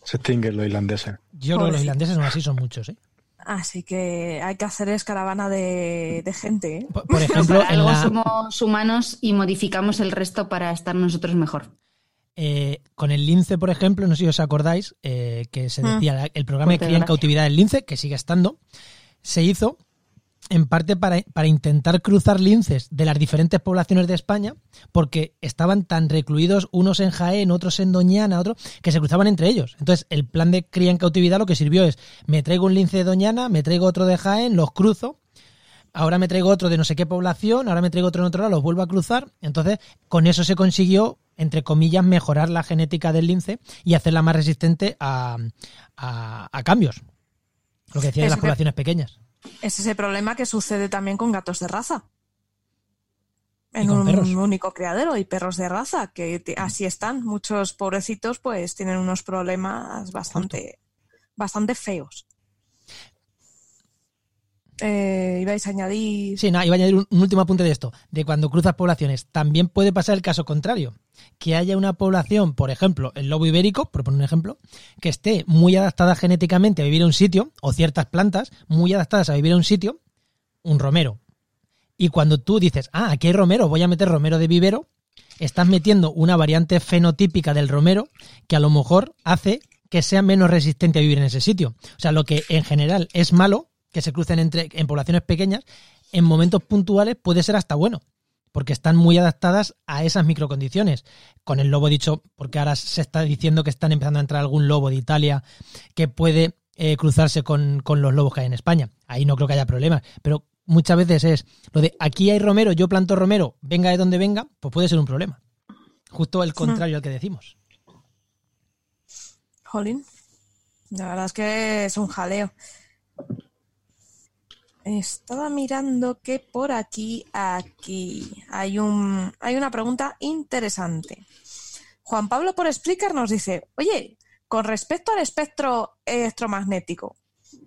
Se extinguen los irlandeses. Yo creo que los irlandeses son así, son muchos, ¿eh? Así que hay que hacer escaravana de, de gente. ¿eh? Por, por ejemplo, Para en algo la, somos humanos y modificamos el resto para estar nosotros mejor. Eh, con el lince, por ejemplo, no sé si os acordáis, eh, que se Mm. decía el programa de cría en cautividad del lince, que sigue estando, se hizo en parte para, para, intentar cruzar linces de las diferentes poblaciones de España, porque estaban tan recluidos unos en Jaén, otros en Doñana, otros, que se cruzaban entre ellos. Entonces, el plan de cría en cautividad lo que sirvió es, me traigo un lince de Doñana, me traigo otro de Jaén, los cruzo, ahora me traigo otro de no sé qué población, ahora me traigo otro en otro lado, los vuelvo a cruzar. Entonces, con eso se consiguió, entre comillas, mejorar la genética del lince y hacerla más resistente a, a, a cambios. Lo que decía de las poblaciones pequeñas. Es ese problema que sucede también con gatos de raza. En un único criadero y perros de raza, que así están. Muchos pobrecitos pues tienen unos problemas bastante, bastante feos. Eh, ibais a añadir. Sí, no, iba a añadir un, un, último apunte de esto. De cuando cruzas poblaciones, también puede pasar el caso contrario. Que haya una población, por ejemplo, el lobo ibérico, por poner un ejemplo, que esté muy adaptada genéticamente a vivir en un sitio, o ciertas plantas muy adaptadas a vivir en un sitio, un romero. Y cuando tú dices, ah, aquí hay romero, voy a meter romero de vivero, estás metiendo una variante fenotípica del romero que a lo mejor hace que sea menos resistente a vivir en ese sitio. O sea, lo que en general es malo, que se crucen entre, en poblaciones pequeñas, en momentos puntuales puede ser hasta bueno, porque están muy adaptadas a esas microcondiciones. Con el lobo dicho, porque ahora se está diciendo que están empezando a entrar algún lobo de Italia que puede eh, cruzarse con, con, los lobos que hay en España. Ahí no creo que haya problemas, pero muchas veces es lo de aquí hay romero, yo planto romero, venga de donde venga, pues puede ser un problema. Justo el contrario al que decimos. Jolín, la verdad es que es un jaleo. Estaba mirando que por aquí, aquí, hay, un, hay una pregunta interesante. Juan Pablo por Spreaker nos dice, oye, con respecto al espectro electromagnético,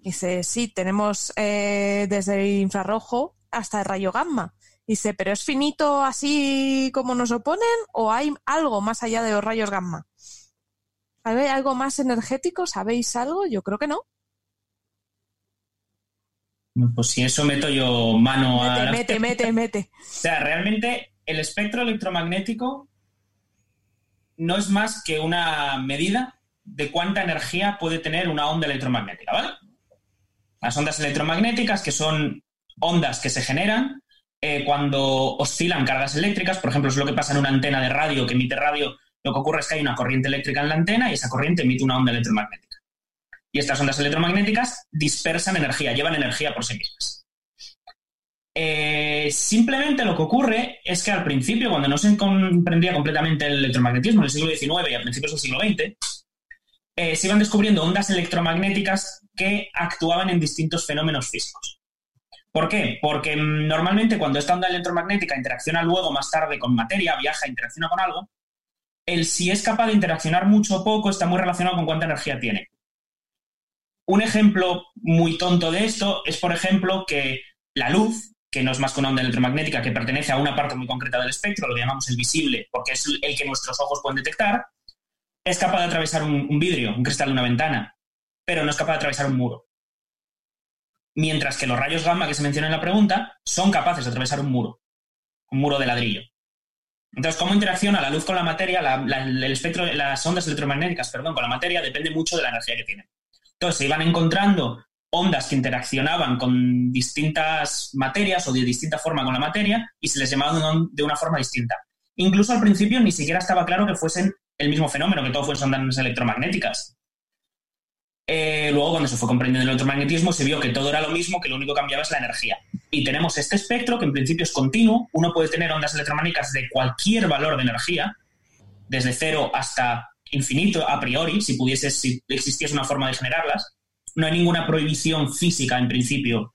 dice, sí, tenemos eh, desde el infrarrojo hasta el rayo gamma. Dice, pero ¿es finito así como nos oponen o hay algo más allá de los rayos gamma? ¿Hay algo más energético? ¿Sabéis algo? Yo creo que no. Pues si eso meto yo mano mete, a. Mete, mete, mete. O sea, realmente el espectro electromagnético no es más que una medida de cuánta energía puede tener una onda electromagnética, ¿vale? Las ondas electromagnéticas, que son ondas que se generan eh, cuando oscilan cargas eléctricas, por ejemplo, es lo que pasa en una antena de radio que emite radio, lo que ocurre es que hay una corriente eléctrica en la antena y esa corriente emite una onda electromagnética. Y estas ondas electromagnéticas dispersan energía, llevan energía por sí mismas. Eh, simplemente lo que ocurre es que al principio, cuando no se comprendía completamente el electromagnetismo en el siglo XIX y a principios del siglo XX, eh, se iban descubriendo ondas electromagnéticas que actuaban en distintos fenómenos físicos. ¿Por qué? Porque mm, normalmente cuando esta onda electromagnética interacciona luego más tarde con materia, viaja, interacciona con algo, el si es capaz de interaccionar mucho o poco está muy relacionado con cuánta energía tiene. Un ejemplo muy tonto de esto es, por ejemplo, que la luz, que no es más que una onda electromagnética que pertenece a una parte muy concreta del espectro, lo que llamamos el visible, porque es el que nuestros ojos pueden detectar, es capaz de atravesar un, vidrio, un cristal de una ventana, pero no es capaz de atravesar un muro. Mientras que los rayos gamma que se menciona en la pregunta son capaces de atravesar un muro, un muro de ladrillo. Entonces, cómo interacciona la luz con la materia, el espectro, las ondas electromagnéticas, perdón, con la materia, depende mucho de la energía que tienen. Entonces se iban encontrando ondas que interaccionaban con distintas materias o de distinta forma con la materia y se les llamaban de una forma distinta. Incluso al principio ni siquiera estaba claro que fuesen el mismo fenómeno, que todo fuesen ondas electromagnéticas. Eh, luego, cuando se fue comprendiendo el electromagnetismo, se vio que todo era lo mismo, que lo único que cambiaba es la energía. Y tenemos este espectro que en principio es continuo. Uno puede tener ondas electromagnéticas de cualquier valor de energía, desde cero hasta infinito a priori, si pudiese, si existiese una forma de generarlas. No hay ninguna prohibición física en principio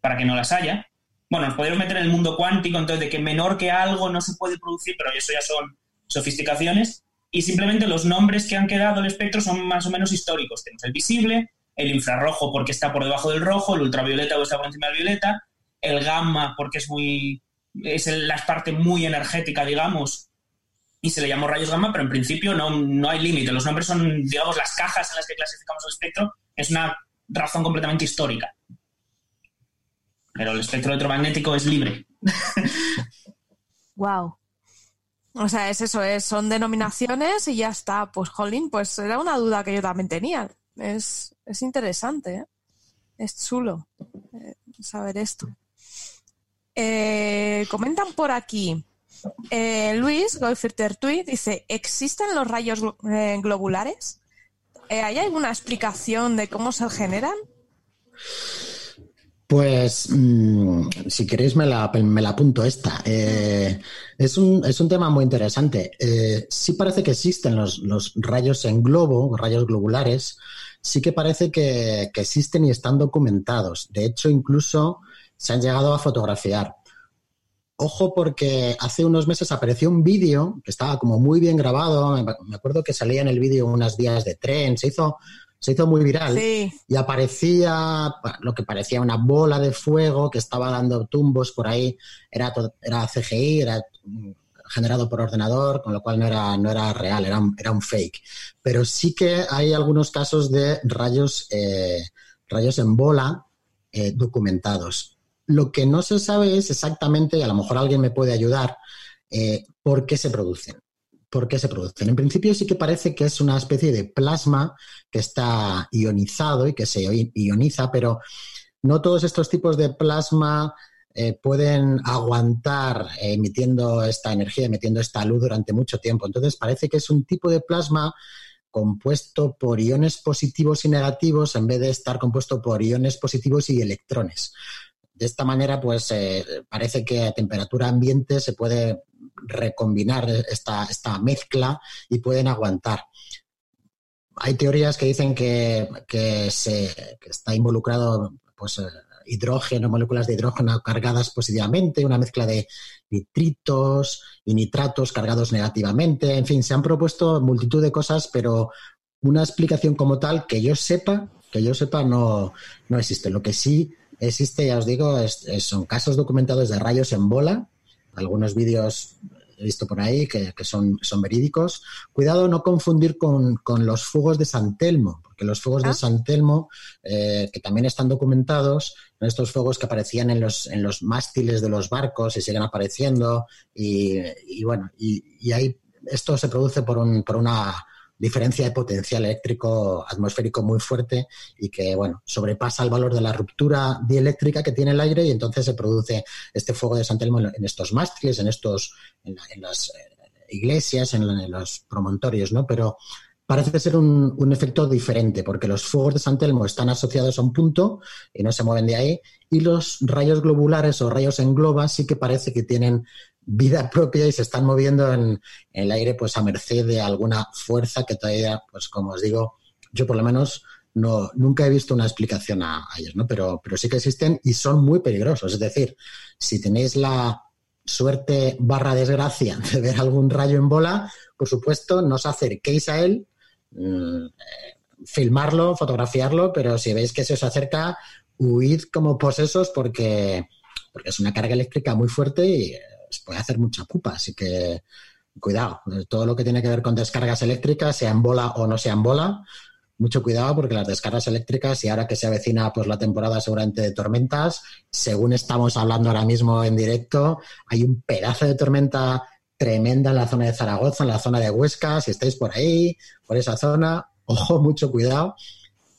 para que no las haya. Bueno, nos podemos meter en el mundo cuántico, entonces de que menor que algo no se puede producir, pero eso ya son sofisticaciones. Y simplemente los nombres que han quedado el espectro son más o menos históricos. Tenemos el visible, el infrarrojo porque está por debajo del rojo, el ultravioleta porque está por encima del violeta, el gamma porque es muy es la parte muy energética, digamos, y se le llamó rayos gamma, pero en principio no, no hay límite. Los nombres son, digamos, las cajas en las que clasificamos el espectro. Es una razón completamente histórica. Pero el espectro electromagnético es libre. wow. O sea, es eso, es, son denominaciones y ya está. Pues, jolín, pues era una duda que yo también tenía. Es, es interesante, ¿eh? es chulo eh, saber esto. Eh, comentan por aquí. Eh, Luis, Goldfilter Tweet, dice: ¿Existen los rayos eh, globulares? Eh, ¿Hay alguna explicación de cómo se generan? Pues, mm, si queréis, me la, me la apunto esta. Es, un, es un tema muy interesante. Sí parece que existen los, los rayos en globo, rayos globulares. Sí que parece que, que existen y están documentados. De hecho, incluso se han llegado a fotografiar. Ojo porque hace unos meses apareció un vídeo que estaba como muy bien grabado. Me acuerdo que salía en el vídeo unas vías de tren. Se hizo, se hizo muy viral Sí. y aparecía lo que parecía una bola de fuego que estaba dando tumbos por ahí. Era, era CGI, era generado por ordenador, con lo cual no era, no era real, era un, era un fake. Pero sí que hay algunos casos de rayos, eh, rayos en bola eh, documentados. Lo que no se sabe es exactamente, y a lo mejor alguien me puede ayudar, eh, por qué se producen. ¿Por qué se producen? En principio sí que parece que es una especie de plasma que está ionizado y que se ioniza, pero no todos estos tipos de plasma eh, pueden aguantar eh, emitiendo esta energía, emitiendo esta luz durante mucho tiempo. Entonces parece que es un tipo de plasma compuesto por iones positivos y negativos en vez de estar compuesto por iones positivos y electrones. De esta manera, pues eh, parece que a temperatura ambiente se puede recombinar esta, esta mezcla y pueden aguantar. Hay teorías que dicen que, que se, está involucrado pues, eh, hidrógeno, moléculas de hidrógeno cargadas positivamente, una mezcla de nitritos y nitratos cargados negativamente. En fin, se han propuesto multitud de cosas, pero una explicación como tal que yo sepa, que yo sepa, no, no existe. Lo que sí existe, ya os digo, es- es- son casos documentados de rayos en bola, algunos vídeos he visto por ahí que, que son, son verídicos. Cuidado no confundir con, con los fuegos de San Telmo, porque los fuegos Ah. de San Telmo, eh, que también están documentados, son estos fuegos que aparecían en los, en los mástiles de los barcos y siguen apareciendo. Y, y bueno, y, y ahí esto se produce por, un, por una diferencia de potencial eléctrico atmosférico muy fuerte y que, bueno, sobrepasa el valor de la ruptura dieléctrica que tiene el aire y entonces se produce este fuego de San Telmo en, estos mástiles, en estos, en, la- en las eh, iglesias, en, la- en los promontorios, ¿no? Pero parece ser un, un efecto diferente porque los fuegos de San Telmo están asociados a un punto y no se mueven de ahí y los rayos globulares o rayos en globa sí que parece que tienen vida propia y se están moviendo en, el aire pues a merced de alguna fuerza que todavía, pues como os digo, yo por lo menos no, nunca he visto una explicación a, a ellos, ¿no? Pero, pero sí que existen y son muy peligrosos. Es decir, si tenéis la suerte barra desgracia de ver algún rayo en bola, por supuesto, no os acerquéis a él, mm, eh, filmarlo, fotografiarlo, pero si veis que se os acerca, huid como posesos porque, porque es una carga eléctrica muy fuerte y eh, puede hacer mucha pupa. Así que cuidado, todo lo que tiene que ver con descargas eléctricas, sea en bola o no sea en bola, mucho cuidado porque las descargas eléctricas y ahora que se avecina pues la temporada seguramente de tormentas, según estamos hablando ahora mismo en directo, hay un pedazo de tormenta tremenda en la zona de Zaragoza, en la zona de Huesca, si estáis por ahí, por esa zona, ojo, mucho cuidado,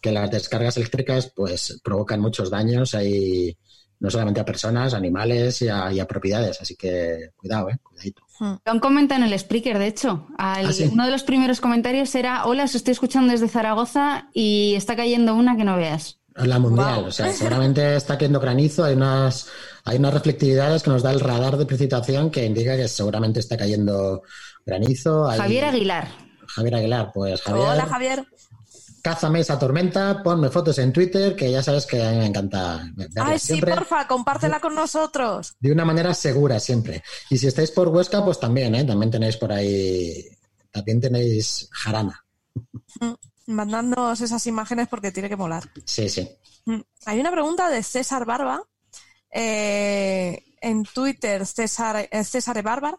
que las descargas eléctricas pues provocan muchos daños ahí no solamente a personas, a animales y a, y a propiedades, así que cuidado, eh, cuidadito. Hmm. Lo han comentado en el speaker, de hecho. Al- Ah, sí. Uno de los primeros comentarios era, hola, os estoy escuchando desde Zaragoza y está cayendo una que no veas. La mundial, Wow. o sea, seguramente está cayendo granizo, hay unas, hay unas reflectividades que nos da el radar de precipitación que indica que seguramente está cayendo granizo. hay- Javier Aguilar. Javier Aguilar, pues Javier, Hola, Javier. Cázame esa tormenta, ponme fotos en Twitter, que ya sabes que a mí me encanta Ay, sí, siempre porfa, compártela con nosotros. de una manera segura siempre. Y si estáis por Huesca, pues también, ¿eh? También tenéis por ahí, también tenéis jarana. Mandándonos esas imágenes porque tiene que molar. Sí, sí. Mm. Hay una pregunta de César Barba. eh, en Twitter, César, eh, César Barbar.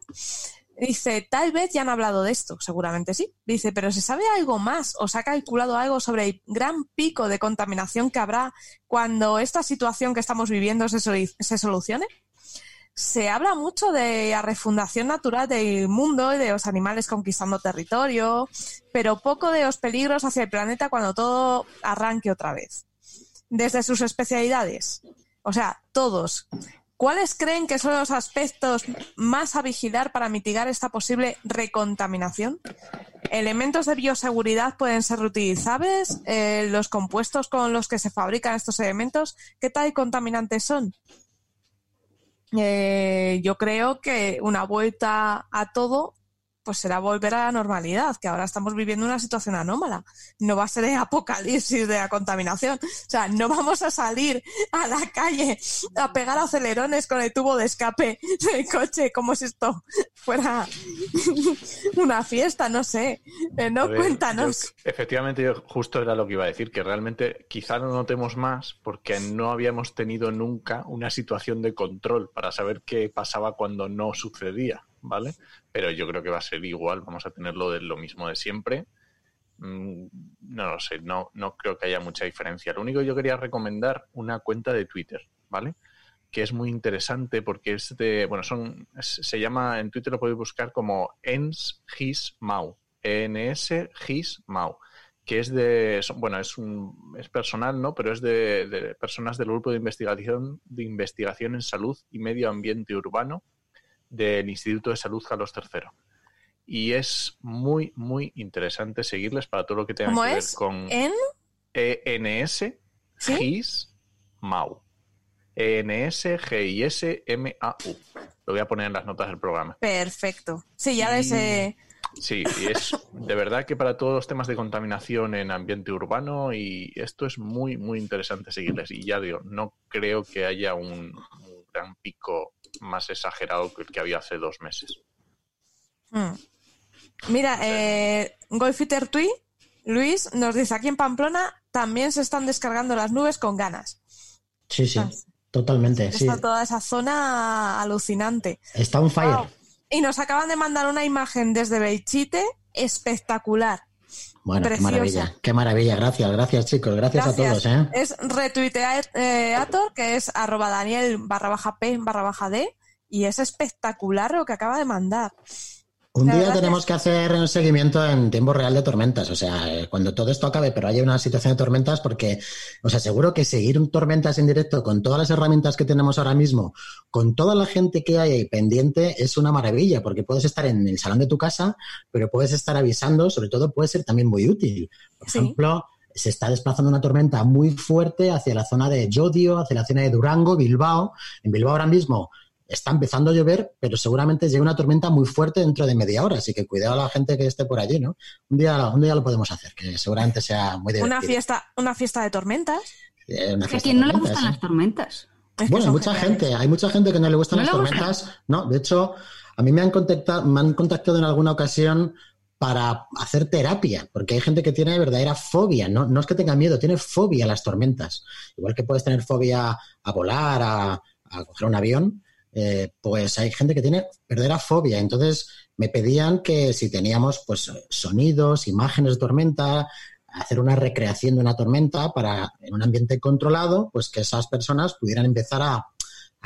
Dice, tal vez ya han hablado de esto, seguramente sí. Dice, pero ¿se sabe algo más o se ha calculado algo sobre el gran pico de contaminación que habrá cuando esta situación que estamos viviendo se, se solucione? Se habla mucho de la refundación natural del mundo y de los animales conquistando territorio, pero poco de los peligros hacia el planeta cuando todo arranque otra vez. Desde sus especialidades. O sea, todos. ¿Cuáles creen que son los aspectos más a vigilar para mitigar esta posible recontaminación? ¿Elementos de bioseguridad pueden ser reutilizables? Eh, ¿Los compuestos con los que se fabrican estos elementos, qué tal contaminantes son? Eh, yo creo que una vuelta a todo pues será volver a la normalidad, que ahora estamos viviendo una situación anómala. No va a ser el apocalipsis de la contaminación. O sea, no vamos a salir a la calle a pegar acelerones con el tubo de escape del coche como si esto fuera una fiesta, no sé. Eh, no, cuéntanos. efectivamente, yo justo era lo que iba a decir, que realmente quizá no notemos más porque no habíamos tenido nunca una situación de control para saber qué pasaba cuando no sucedía. ¿Vale? Pero yo creo que va a ser igual, vamos a tenerlo de lo mismo de siempre. Mm, no lo sé, no, no creo que haya mucha diferencia. Lo único que yo quería recomendar una cuenta de Twitter, ¿vale? Que es muy interesante porque es de, bueno, son, se llama, en Twitter lo podéis buscar como ENS His Mau, ENS His Mau que es de, bueno, es, un, es personal, ¿no? Pero es de, de, personas del grupo de investigación, de investigación en salud y medio ambiente urbano del Instituto de Salud Carlos III. Y es muy, muy interesante seguirles para todo lo que tenga que ver con ¿En? ENS GIS MAU. ENS GIS MAU. Lo voy a poner en las notas del programa. Perfecto. Sí, ya ese... Sí, y es de verdad que para todos los temas de contaminación en ambiente urbano y esto es muy, muy interesante seguirles. Y ya digo, no creo que haya un, un gran pico más exagerado que el que había hace dos meses. Hmm. Mira, eh, Golfiter Tui, Luis, nos dice aquí en Pamplona también se están descargando las nubes con ganas. Sí, sí, totalmente. Está toda esa zona alucinante. Está un fire. Y nos acaban de mandar una imagen desde Beichite espectacular. Bueno, qué maravilla, qué maravilla. Gracias, gracias chicos, gracias, a todos. ¿eh? Es retuiteator, que es arroba Daniel barra baja P barra baja D, y es espectacular lo que acaba de mandar. Un día tenemos que hacer un seguimiento en tiempo real de tormentas, o sea, cuando todo esto acabe, pero haya una situación de tormentas, porque os aseguro que seguir un tormentas en directo con todas las herramientas que tenemos ahora mismo, con toda la gente que hay ahí pendiente, es una maravilla, porque puedes estar en el salón de tu casa, pero puedes estar avisando, sobre todo puede ser también muy útil. Por ejemplo, se está desplazando una tormenta muy fuerte hacia la zona de Yodio, hacia la zona de Durango, Bilbao. En Bilbao ahora mismo está empezando a llover, pero seguramente llega una tormenta muy fuerte dentro de media hora, así que cuidado a la gente que esté por allí, ¿no? Un día, un día lo podemos hacer, que seguramente sea muy divertido. Una fiesta, una fiesta de tormentas. Eh, ¿A quién no le gustan las tormentas? bueno, mucha gente, hay mucha gente que no le gustan las tormentas. No, de hecho, a mí me han contactado, me han contactado en alguna ocasión para hacer terapia, porque hay gente que tiene verdadera fobia, no, no es que tenga miedo, tiene fobia a las tormentas. Igual que puedes tener fobia a volar, a, a coger un avión, eh, pues hay gente que tiene verdadera fobia. Entonces me pedían que si teníamos pues sonidos, imágenes de tormenta, hacer una recreación de una tormenta para en un ambiente controlado, pues que esas personas pudieran empezar a,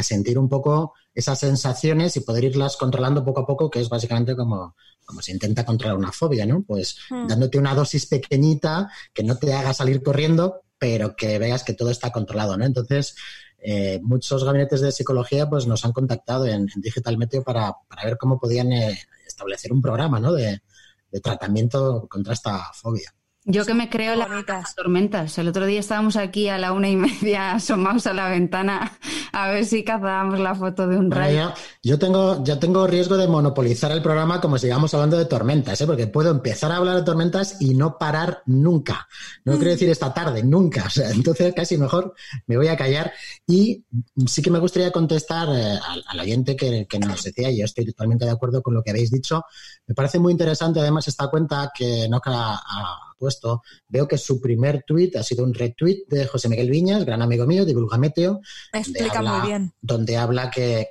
sentir un poco esas sensaciones y poder irlas controlando poco a poco, que es básicamente como, como se intenta controlar una fobia, ¿no? Pues hmm. dándote una dosis pequeñita que no te haga salir corriendo, pero que veas que todo está controlado, ¿no? Entonces, eh, muchos gabinetes de psicología pues nos han contactado en, Digital Meteo para, ver cómo podían eh, establecer un programa ¿no? de, de tratamiento contra esta fobia. Yo que me creo las tormentas. El otro día estábamos aquí a la una y media asomados a la ventana a ver si cazábamos la foto de un rayo. yo tengo, yo tengo riesgo de monopolizar el programa como si sigamos hablando de tormentas, ¿eh? porque puedo empezar a hablar de tormentas y no parar nunca. No quiero decir esta tarde, nunca. entonces casi mejor me voy a callar. Y sí que me gustaría contestar eh, al, oyente que, nos decía, y yo estoy totalmente de acuerdo con lo que habéis dicho. Me parece muy interesante además esta cuenta que no ha puesto, veo que su primer tuit ha sido un retweet de José Miguel Viñas, gran amigo mío. Explica muy bien. Donde habla que,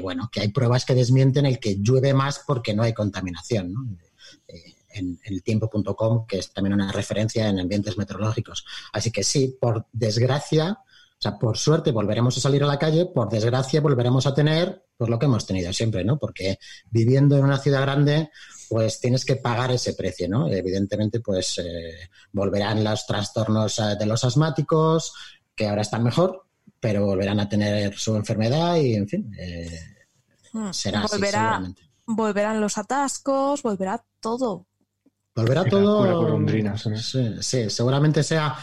bueno, que hay pruebas que desmienten el que llueve más porque no hay contaminación, eh, en, el tiempo.com, que es también una referencia en ambientes meteorológicos. Así que sí, por desgracia, o sea, por suerte volveremos a salir a la calle, por desgracia volveremos a tener pues lo que hemos tenido siempre, ¿no? Porque viviendo en una ciudad grande, pues tienes que pagar ese precio, ¿no? Evidentemente, pues eh, volverán los trastornos eh, de los asmáticos, que ahora están mejor, pero volverán a tener su enfermedad y, en fin, eh, Hmm. será así Volverá- seguramente. Volverán los atascos, volverá todo. Volverá todo. Sí, sí, seguramente sea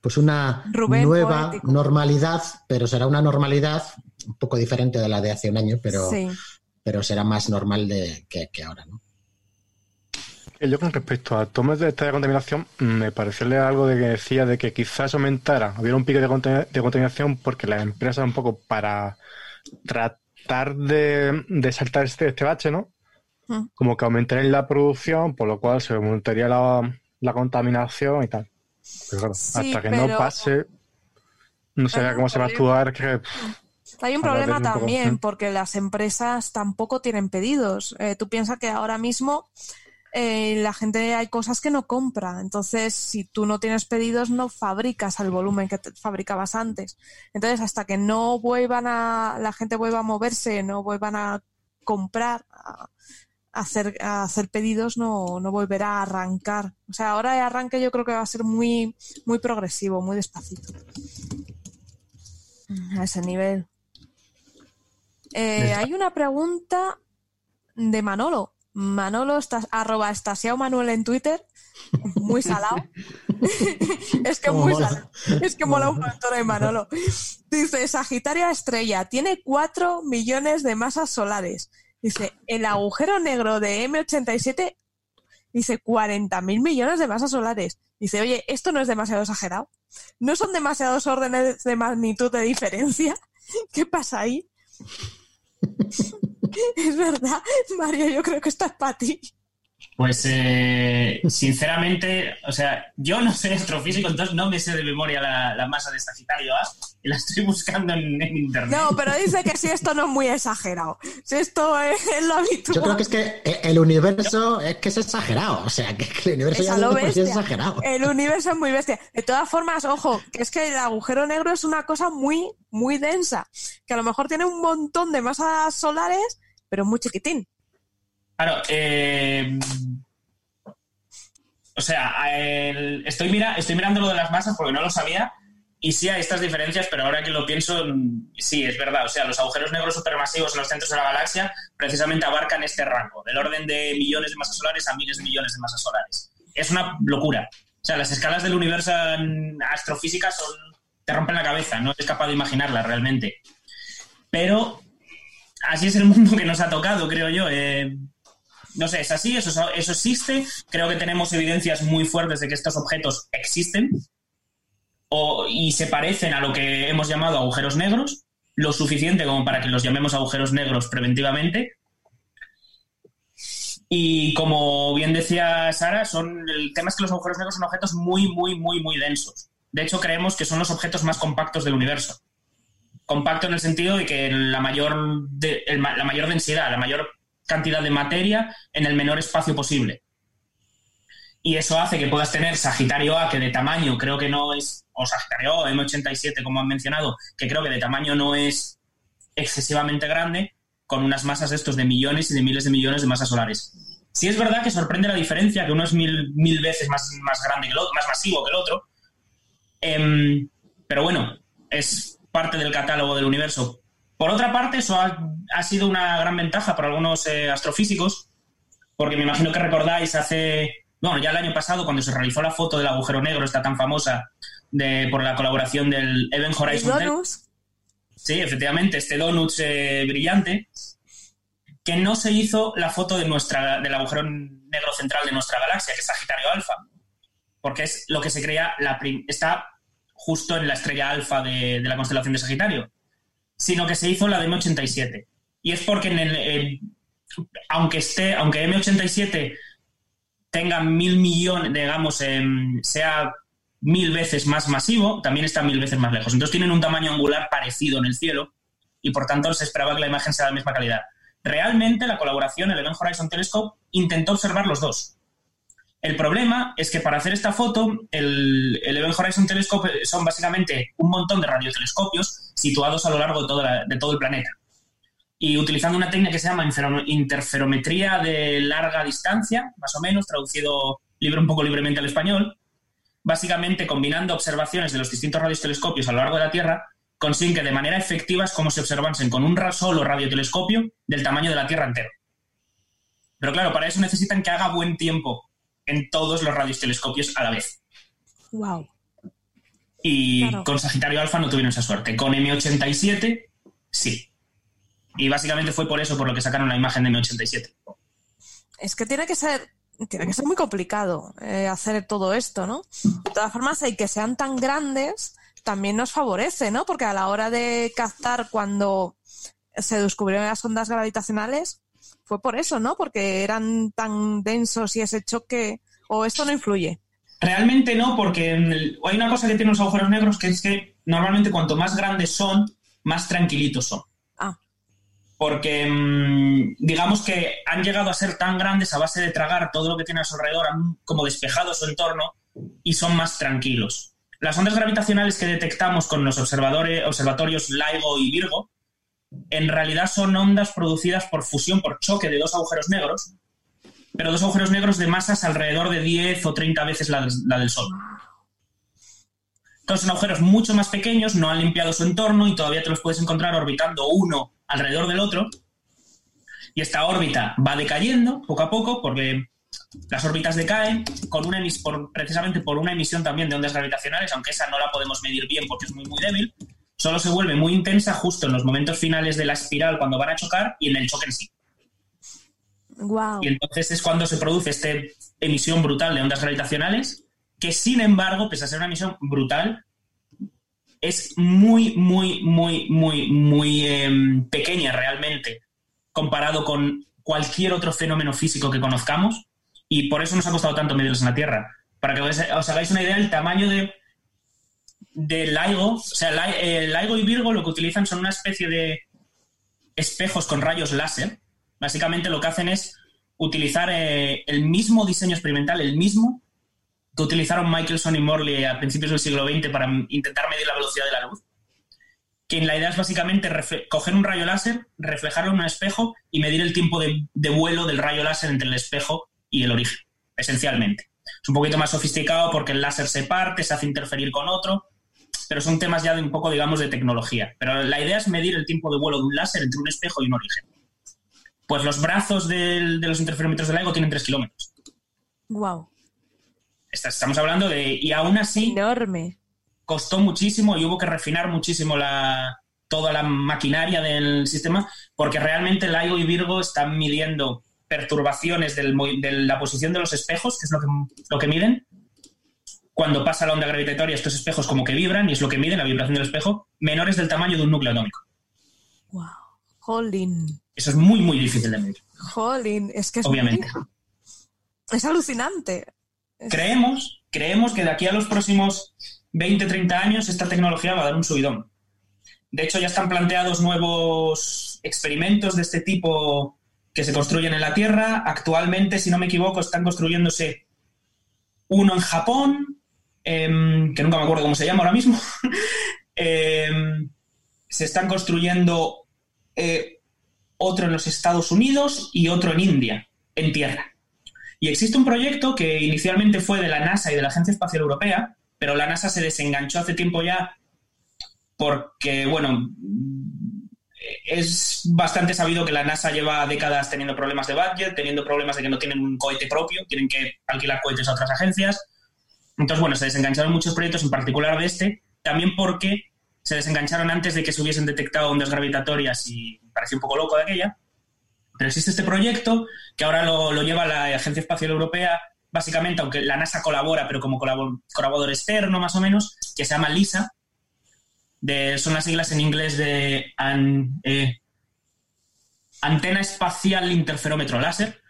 pues una Rubén, nueva poético. normalidad, pero será una normalidad un poco diferente de la de hace un año, pero, Sí. pero será más normal de, que, que ahora, ¿no? Eh, Yo con respecto a tomas de esta de contaminación, mm, me pareció leer algo de que decía de que quizás aumentara, hubiera un pico de contaminación porque las empresas un poco para tratar de, de saltar este, este bache, ¿no? Mm. Como que aumentarían la producción, por lo cual se aumentaría la, la contaminación y tal. Pero claro, Sí, hasta que pero- no pase, no un cómo se va a actuar. Que, Hay un problema poco- también, porque las empresas tampoco tienen pedidos. Eh, tú piensas que ahora mismo eh, la gente hay cosas que no compra. Entonces, si tú no tienes pedidos, no fabricas al volumen que te- fabricabas antes. Entonces, hasta que no vuelvan a, la gente vuelva a moverse, no vuelvan a comprar, hacer, a hacer pedidos, no, no volverá a arrancar. O sea, ahora el arranque yo creo que va a ser muy, muy progresivo, muy despacito. A ese nivel. Eh, hay una pregunta de Manolo. Manolo, está, arroba estasiao Manuel en Twitter. Muy salado. es que muy salado. Es que mola un montón de Manolo. Dice, Sagitario Estrella tiene 4 millones de masas solares. Dice, el agujero negro de M87 dice 40 mil millones de masas solares. Dice, oye, esto no es demasiado exagerado. ¿No son demasiados órdenes de magnitud de diferencia? ¿Qué pasa ahí? es verdad, Mario, yo creo que esto es para ti. Pues eh, sinceramente, o sea, yo no soy astrofísico, entonces no me sé de memoria la, la masa de Sagitario A y la estoy buscando en, en internet. No, pero dice que si esto no es muy exagerado. Si esto es, es lo habitual. Yo creo que es que eh, el universo es que es exagerado, o sea, que el universo Es ya lo es bestia. exagerado. El universo es muy bestia. De todas formas, ojo, que es que el agujero negro es una cosa muy, muy densa. Que a lo mejor tiene un montón de masas solares, pero muy chiquitín. Claro, eh, o sea, estoy, mira, estoy mirando lo de las masas porque no lo sabía y sí hay estas diferencias, pero ahora que lo pienso, sí, es verdad. O sea, los agujeros negros supermasivos en los centros de la galaxia precisamente abarcan este rango, del orden de millones de masas solares a miles de millones de masas solares. Es una locura. O sea, las escalas del universo astrofísica son, te rompen la cabeza, no eres capaz de imaginarlas realmente. Pero así es el mundo que nos ha tocado, creo yo. Eh, no sé, es así, eso, eso existe. Creo que tenemos evidencias muy fuertes de que estos objetos existen o- y se parecen a lo que hemos llamado agujeros negros, lo suficiente como para que los llamemos agujeros negros preventivamente. Y como bien decía Sara, son, el tema es que los agujeros negros son objetos muy, muy, muy, muy densos. De hecho, creemos que son los objetos más compactos del universo. Compacto en el sentido de que la mayor, la mayor densidad, la mayor cantidad de materia en el menor espacio posible. Y eso hace que puedas tener Sagitario A, que de tamaño creo que no es, o Sagitario O, M87, como han mencionado, que creo que de tamaño no es excesivamente grande, con unas masas estos de millones y de miles de millones de masas solares. Sí es verdad que sorprende la diferencia, que uno es mil, mil veces más, más grande que el otro, más masivo que el otro. Em, pero bueno, es parte del catálogo del universo. Por otra parte, eso ha, ha sido una gran ventaja para algunos eh, astrofísicos, porque me imagino que recordáis hace, bueno, ya el año pasado, cuando se realizó la foto del agujero negro, esta tan famosa, de, por la colaboración del Event Horizon Donus, Sí, efectivamente, este donut eh, brillante, que no se hizo la foto de nuestra, del agujero negro central de nuestra galaxia, que es Sagitario Alfa, porque es lo que se creía, la prim- está justo en la estrella alfa de, de la constelación de Sagitario, sino que se hizo la de M87. Y es porque en el, aunque esté, aunque M87 tenga mil millones, digamos, em, sea mil veces más masivo, también está mil veces más lejos. Entonces tienen un tamaño angular parecido en el cielo y por tanto se esperaba que la imagen sea de la misma calidad. Realmente la colaboración, el Event Horizon Telescope, intentó observar los dos. El problema es que para hacer esta foto, el, Event Horizon Telescope son básicamente un montón de radiotelescopios situados a lo largo de, todo el planeta. Y utilizando una técnica que se llama interferometría de larga distancia, más o menos, traducido libre, un poco libremente al español, básicamente combinando observaciones de los distintos radiotelescopios a lo largo de la Tierra, consiguen que de manera efectiva es como si observasen con un solo radiotelescopio del tamaño de la Tierra entera. Pero claro, para eso necesitan que haga buen tiempo en todos los radiotelescopios a la vez. Wow. Y con Sagitario Alfa no tuvieron esa suerte. Con M87, sí. Y básicamente fue por eso por lo que sacaron la imagen de M87. Es que tiene que ser, tiene que ser muy complicado eh, hacer todo esto, ¿no? De todas formas, hay que sean tan grandes también nos favorece, ¿no? Porque a la hora de captar cuando se descubrieron las ondas gravitacionales, fue por eso, ¿no? Porque eran tan densos y ese choque, o esto no influye. Realmente no, porque hay una cosa que tienen los agujeros negros que es que normalmente cuanto más grandes son, más tranquilitos son. Ah. Porque mm, digamos que han llegado a ser tan grandes a base de tragar todo lo que tiene a su alrededor, han como despejado su entorno y son más tranquilos. Las ondas gravitacionales que detectamos con los observadores, observatorios LIGO y Virgo, en realidad son ondas producidas por fusión, por choque de dos agujeros negros, pero dos agujeros negros de masas alrededor de 10 o 30 veces la, del Sol. Entonces son agujeros mucho más pequeños, no han limpiado su entorno y todavía te los puedes encontrar orbitando uno alrededor del otro. Y esta órbita va decayendo poco a poco porque las órbitas decaen con una precisamente por una emisión también de ondas gravitacionales, aunque esa no la podemos medir bien porque es muy, muy débil. Solo se vuelve muy intensa justo en los momentos finales de la espiral cuando van a chocar y en el choque en sí. Y entonces es cuando se produce esta emisión brutal de ondas gravitacionales, que sin embargo, pese a ser una emisión brutal, es muy, muy, muy, muy, muy em, pequeña realmente comparado con cualquier otro fenómeno físico que conozcamos y por eso nos ha costado tanto medirlos en la Tierra. Para que os hagáis una idea del tamaño de, del LIGO, o sea, LIGO y Virgo lo que utilizan son una especie de espejos con rayos láser, Básicamente lo que hacen es utilizar eh, el mismo diseño experimental, el mismo que utilizaron Michelson y Morley a principios del siglo XX para intentar medir la velocidad de la luz. Que la idea es básicamente coger un rayo láser, reflejarlo en un espejo y medir el tiempo de, de vuelo del rayo láser entre el espejo y el origen, esencialmente. Es un poquito más sofisticado porque el láser se parte, se hace interferir con otro, pero son temas ya de un poco, digamos, de tecnología. Pero la idea es medir el tiempo de vuelo de un láser entre un espejo y un origen. Pues los brazos de los interferómetros del LIGO tienen 3 kilómetros. Wow. Estamos hablando de. Y aún así. Enorme. Costó muchísimo y hubo que refinar muchísimo la, toda la maquinaria del sistema, porque realmente LIGO y Virgo están midiendo perturbaciones de la posición de los espejos, que es lo que, lo que miden. Cuando pasa la onda gravitatoria, estos espejos como que vibran, y es lo que miden, la vibración del espejo, menores del tamaño de un núcleo atómico. Wow. Jolín. Eso es muy, muy difícil de medir. Jolín, es que es Obviamente. Es alucinante. Creemos, creemos que de aquí a los próximos 20, 30 años esta tecnología va a dar un subidón. De hecho, ya están planteados nuevos experimentos de este tipo que se construyen en la Tierra. Actualmente, si no me equivoco, están construyéndose uno en Japón, em, que nunca me acuerdo cómo se llama ahora mismo. Em, se están construyendo eh, otro en los Estados Unidos y otro en India, en tierra. Y existe un proyecto que inicialmente fue de la NASA y de la Agencia Espacial Europea, pero la NASA se desenganchó hace tiempo ya porque, bueno, es bastante sabido que la NASA lleva décadas teniendo problemas de budget, teniendo problemas de que no tienen un cohete propio, tienen que alquilar cohetes a otras agencias. Entonces, bueno, se desengancharon muchos proyectos, en particular de este, también porque se desengancharon antes de que se hubiesen detectado ondas gravitatorias y me pareció un poco loco de aquella. Pero existe este proyecto que ahora lo, lleva la Agencia Espacial Europea, básicamente, aunque la NASA colabora, pero como colaborador externo más o menos, que se llama LISA. Son las siglas en inglés de eh, Antena Espacial Interferómetro Láser,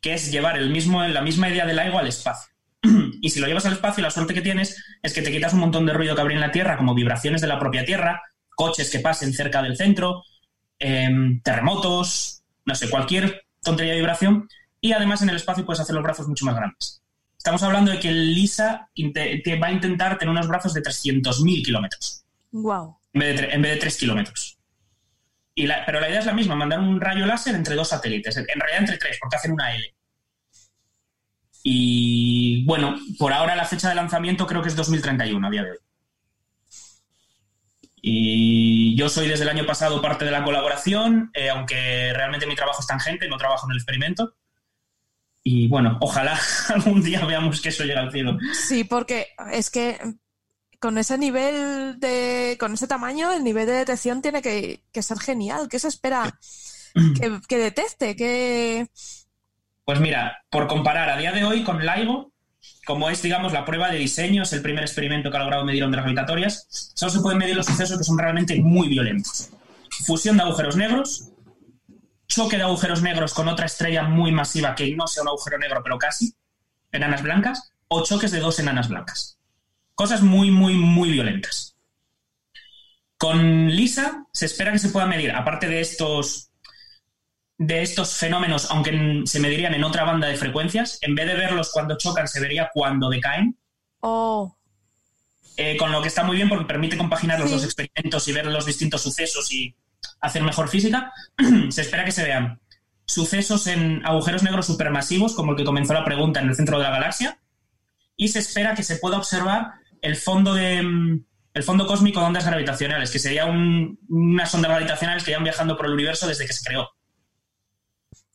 que es llevar el mismo, la misma idea del LIGO al espacio. y si lo llevas al espacio, la suerte que tienes es que te quitas un montón de ruido que habría en la Tierra, como vibraciones de la propia Tierra, coches que pasen cerca del centro, em, terremotos, no sé, cualquier tontería de vibración. Y además en el espacio puedes hacer los brazos mucho más grandes. Estamos hablando de que el LISA va a intentar tener unos brazos de 300.000 kilómetros. Wow. En vez de, en vez de 3 kilómetros. Y pero la idea es la misma, mandar un rayo láser entre dos satélites. En realidad entre tres, porque hacen una L. Y bueno, por ahora la fecha de lanzamiento creo que es 2031 a día de hoy. Y yo soy desde el año pasado parte de la colaboración, eh, aunque realmente mi trabajo es tangente, no trabajo en el experimento. Y bueno, ojalá algún día veamos que eso llega al cielo. Sí, porque es que con ese nivel de, con ese tamaño, el nivel de detección tiene que, que ser genial. ¿Qué se espera que, que detecte? Que... Pues mira, por comparar a día de hoy con LIGO, como es, digamos, la prueba de diseño, es el primer experimento que ha logrado medir ondas gravitatorias, solo se pueden medir los sucesos que son realmente muy violentos. Fusión de agujeros negros, choque de agujeros negros con otra estrella muy masiva que no sea un agujero negro, pero casi, enanas blancas, o choques de dos enanas blancas. Cosas muy, muy, muy violentas. Con LISA se espera que se pueda medir, aparte de estos de estos fenómenos, aunque se medirían en otra banda de frecuencias, en vez de verlos cuando chocan, se vería cuando decaen. Oh. Eh, con lo que está muy bien porque permite compaginar los dos experimentos y ver los distintos sucesos y hacer mejor física. se espera que se vean sucesos en agujeros negros supermasivos, como el que comenzó la pregunta en el centro de la galaxia, y se espera que se pueda observar el fondo de el fondo cósmico de ondas gravitacionales, que sería unas ondas gravitacionales que llevan viajando por el universo desde que se creó.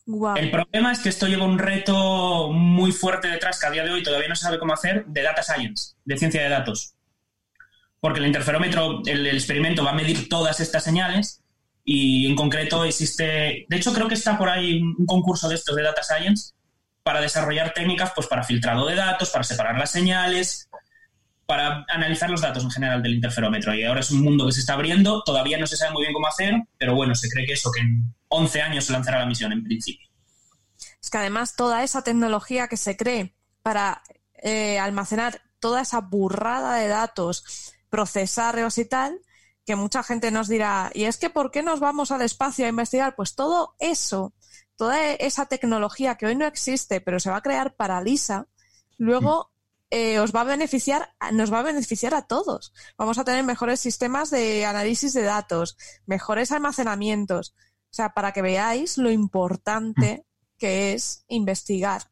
El problema es que esto lleva un reto muy fuerte detrás que a día de hoy todavía no se sabe cómo hacer de data science, de ciencia de datos. Porque el interferómetro, el, experimento va a medir todas estas señales y en concreto existe, de hecho creo que está por ahí un concurso de estos de data science para desarrollar técnicas pues para filtrado de datos, para separar las señales, para analizar los datos en general del interferómetro. Y ahora es un mundo que se está abriendo, todavía no se sabe muy bien cómo hacer, pero bueno, se cree que eso, que en 11 años se lanzará la misión en principio. Es que además toda esa tecnología que se cree para eh, almacenar toda esa burrada de datos, procesarlos y tal, que mucha gente nos dirá, ¿y es que por qué nos vamos al espacio a investigar? Pues todo eso, toda esa tecnología que hoy no existe, pero se va a crear para LISA, luego eh, os va a beneficiar, nos va a beneficiar a todos. Vamos a tener mejores sistemas de análisis de datos, mejores almacenamientos. O sea, para que veáis lo importante que es investigar.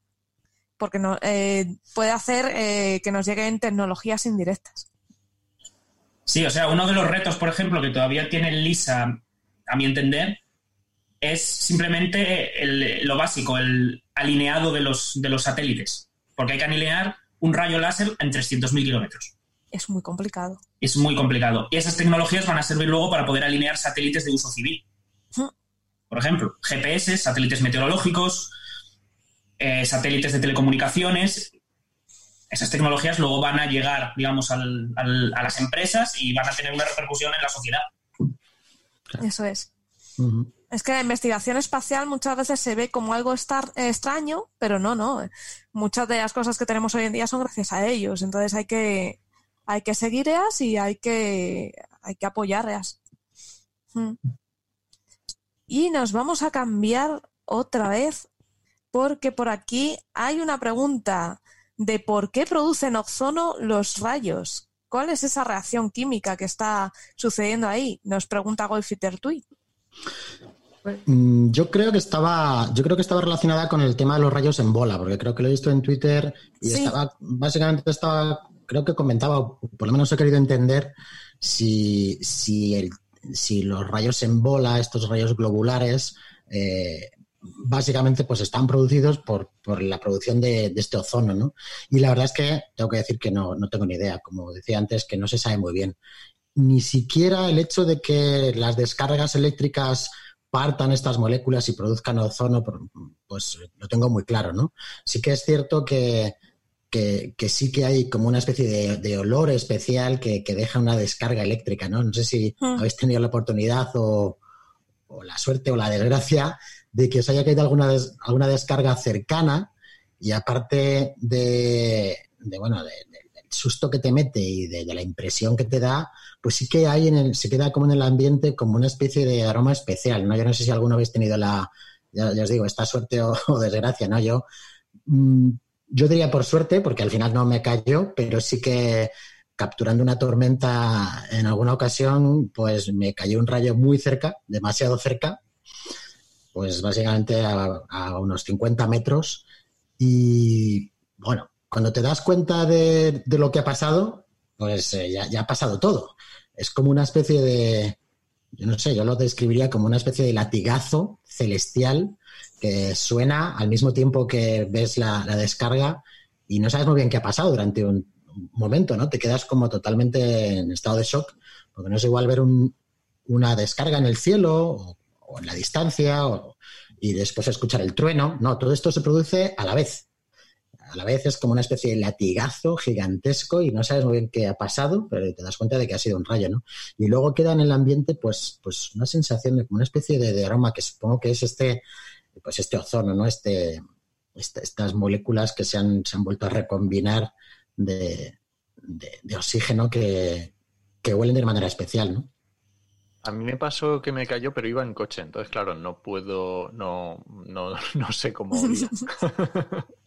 Porque no, eh, puede hacer eh, que nos lleguen tecnologías indirectas. Sí, o sea, uno de los retos, por ejemplo, que todavía tiene LISA, a mi entender, es simplemente lo básico, el alineado de los, de los satélites. Porque hay que alinear un rayo láser en 300.000 kilómetros. Es muy complicado. Es muy complicado. Y esas tecnologías van a servir luego para poder alinear satélites de uso civil. Por ejemplo, GPS, satélites meteorológicos, eh, satélites de telecomunicaciones. Esas tecnologías luego van a llegar, digamos, a las empresas y van a tener una repercusión en la sociedad. Eso es. Es que la investigación espacial muchas veces se ve como algo estar, extraño, pero no, no. Muchas de las cosas que tenemos hoy en día son gracias a ellos. Entonces hay que, hay que seguirlas y hay que, hay que apoyarlas. Hmm. Y nos vamos a cambiar otra vez porque por aquí hay una pregunta de por qué producen ozono los rayos. ¿Cuál es esa reacción química que está sucediendo ahí? Nos pregunta Golfiter Tui. Mm, yo creo que estaba, yo creo que estaba relacionada con el tema de los rayos en bola, porque creo que lo he visto en Twitter y estaba, básicamente estaba, creo que comentaba, por lo menos he querido entender si, si, el, si los rayos en bola, estos rayos globulares, eh, básicamente pues están producidos por, por la producción de, de, este ozono, ¿no? Y la verdad es que tengo que decir que no, no tengo ni idea, como decía antes, que no se sabe muy bien. Ni siquiera el hecho de que las descargas eléctricas partan estas moléculas y produzcan ozono, pues lo tengo muy claro, ¿no? Sí que es cierto que, que, sí que hay como una especie de, olor especial que, deja una descarga eléctrica, ¿no? No sé si hmm. habéis tenido la oportunidad o, la suerte o la desgracia de que os haya caído alguna, alguna descarga cercana y aparte de, bueno, del susto que te mete y de, la impresión que te da, pues sí que hay en el, se queda como en el ambiente como una especie de aroma especial, ¿no? Yo no sé si alguno habéis tenido la, ya, os digo, esta suerte o, desgracia, ¿no? Yo, mm, yo diría por suerte, porque al final no me cayó, pero sí que capturando una tormenta en alguna ocasión, pues me cayó un rayo muy cerca, demasiado cerca, pues básicamente a, unos 50 metros. Y bueno, cuando te das cuenta de, lo que ha pasado, pues eh, ya, ha pasado todo. es como una especie de, yo no sé, yo lo describiría como una especie de latigazo celestial que suena al mismo tiempo que ves la, la descarga y no sabes muy bien qué ha pasado durante un momento, ¿no? Te quedas como totalmente en estado de shock, porque no es igual ver un, una descarga en el cielo o, o en la distancia o, y después escuchar el trueno. No, todo esto se produce a la vez. A la vez es como una especie de latigazo gigantesco y no sabes muy bien qué ha pasado, pero te das cuenta de que ha sido un rayo, ¿no? Y luego queda en el ambiente, pues, pues una sensación de como una especie de, de aroma que supongo que es este, pues este ozono, ¿no? Este, este estas moléculas que se han, se han vuelto a recombinar de, de, de oxígeno que, que huelen de manera especial, ¿no? A mí me pasó que me cayó, pero iba en coche, entonces claro, no puedo, no, no, no sé cómo.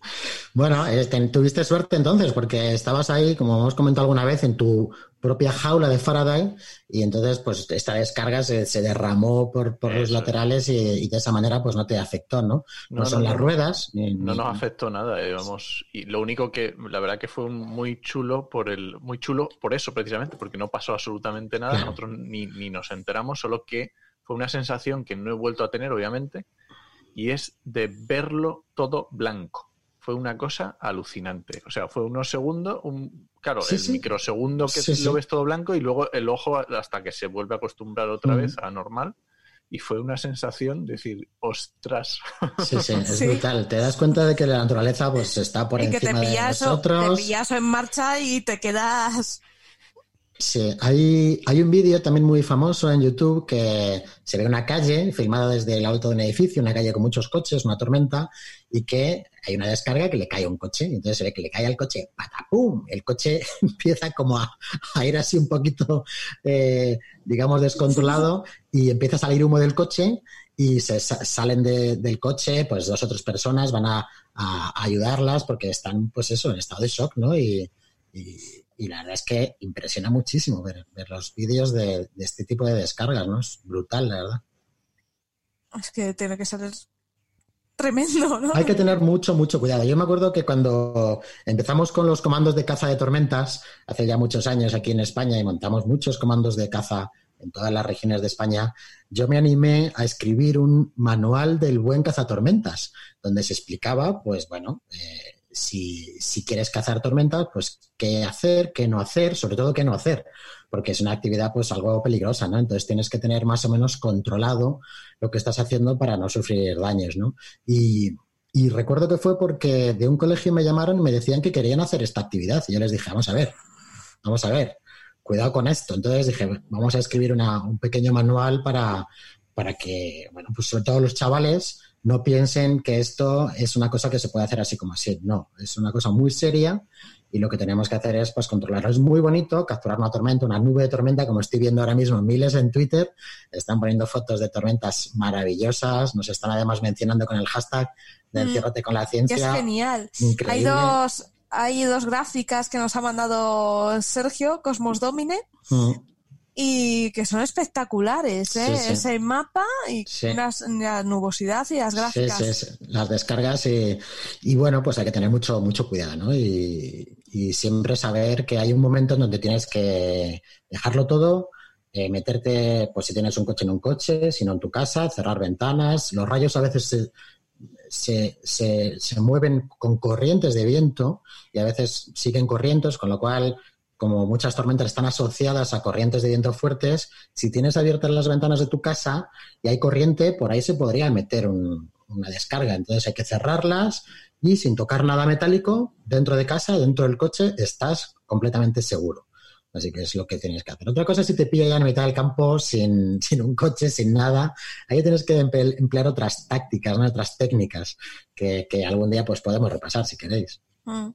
Bueno, eh, tuviste suerte entonces, porque estabas ahí, como hemos comentado alguna vez, en tu propia jaula de Faraday, y entonces, pues, esta descarga se, se derramó por, por los laterales y, y de esa manera, pues, no te afectó, ¿no? No, No, son no, las ruedas. Ni, No ni- nos afectó nada, eh, vamos. Y lo único que, la verdad que fue muy chulo por el, muy chulo por eso precisamente, porque no pasó absolutamente nada, Claro. nosotros ni, ni nos enteramos, solo que fue una sensación que no he vuelto a tener, obviamente, y es de verlo todo blanco. Fue una cosa alucinante. O sea, fue unos segundos, un, claro, Sí, el sí. microsegundo que Sí, lo ves todo blanco y luego el ojo hasta que se vuelve a acostumbrar otra vez a normal. Y fue una sensación de decir, ostras, Sí, sí, es Sí. brutal. Te das cuenta de que la naturaleza, pues, está por y que te encima de pillas, o- te nosotros. pillas en marcha y te quedas. Sí, hay, hay un vídeo también muy famoso en YouTube que se ve una calle filmada desde el alto de un edificio, una calle con muchos coches, una tormenta, y que hay una descarga que le cae a un coche. Y entonces se ve que le cae al coche, patapum, el coche empieza como a, ir así un poquito, eh, digamos, descontrolado y empieza a salir humo del coche y se sa- salen de- del coche, pues dos o tres personas van a, ayudarlas porque están, pues eso, en estado de shock, ¿no? Y, la verdad es que impresiona muchísimo ver, ver los vídeos de, de este tipo de descargas, ¿no? Es brutal, la verdad. Es que tiene que ser tremendo, ¿no? Hay que tener mucho, mucho cuidado. Yo me acuerdo que cuando empezamos con los comandos de caza de tormentas, hace ya muchos años aquí en España, y montamos muchos comandos de caza en todas las regiones de España, yo me animé a escribir un manual del buen cazatormentas, donde se explicaba, pues bueno, eh, si, si quieres cazar tormentas, pues qué hacer, qué no hacer, sobre todo qué no hacer, porque es una actividad pues algo peligrosa, ¿no? Entonces tienes que tener más o menos controlado lo que estás haciendo para no sufrir daños, ¿no? Y, y recuerdo que fue porque de un colegio me llamaron y me decían que querían hacer esta actividad. Y yo les dije, vamos a ver, vamos a ver, cuidado con esto. Entonces dije, vamos a escribir una- un pequeño manual para, para que, bueno, pues sobre todo los chavales no piensen que esto es una cosa que se puede hacer así como así. No, es una cosa muy seria y lo que tenemos que hacer es pues controlarlo. Es muy bonito capturar una tormenta, una nube de tormenta, como estoy viendo ahora mismo miles en Twitter. Están poniendo fotos de tormentas maravillosas, nos están además mencionando con el hashtag de Mm, enciérrate con la Que es ciencia. genial. Hay dos, hay dos gráficas que nos ha mandado Sergio, Cosmos Domine, Mm. y que son espectaculares, ¿eh? Sí, sí. Ese mapa y Sí. las- la nubosidad y las gráficas. sí, sí, las descargas y, y bueno, pues hay que tener mucho, mucho cuidado, ¿no? Y, y siempre saber que hay un momento en donde tienes que dejarlo todo, eh, meterte, pues si tienes un coche en un coche, si no en tu casa, cerrar ventanas. Los rayos a veces se, se, se, se mueven con corrientes de viento y a veces siguen corrientes, con lo cual, como muchas tormentas están asociadas a corrientes de viento fuertes, si tienes abiertas las ventanas de tu casa y hay corriente, por ahí se podría meter un- una descarga. Entonces hay que cerrarlas y sin tocar nada metálico, dentro de casa, dentro del coche, estás completamente seguro. Así que es lo que tienes que hacer. Otra cosa si te pilla ya en mitad del campo, sin, sin un coche, sin nada, ahí tienes que emplear otras tácticas, otras técnicas que, que algún día pues podemos repasar si queréis. Mm.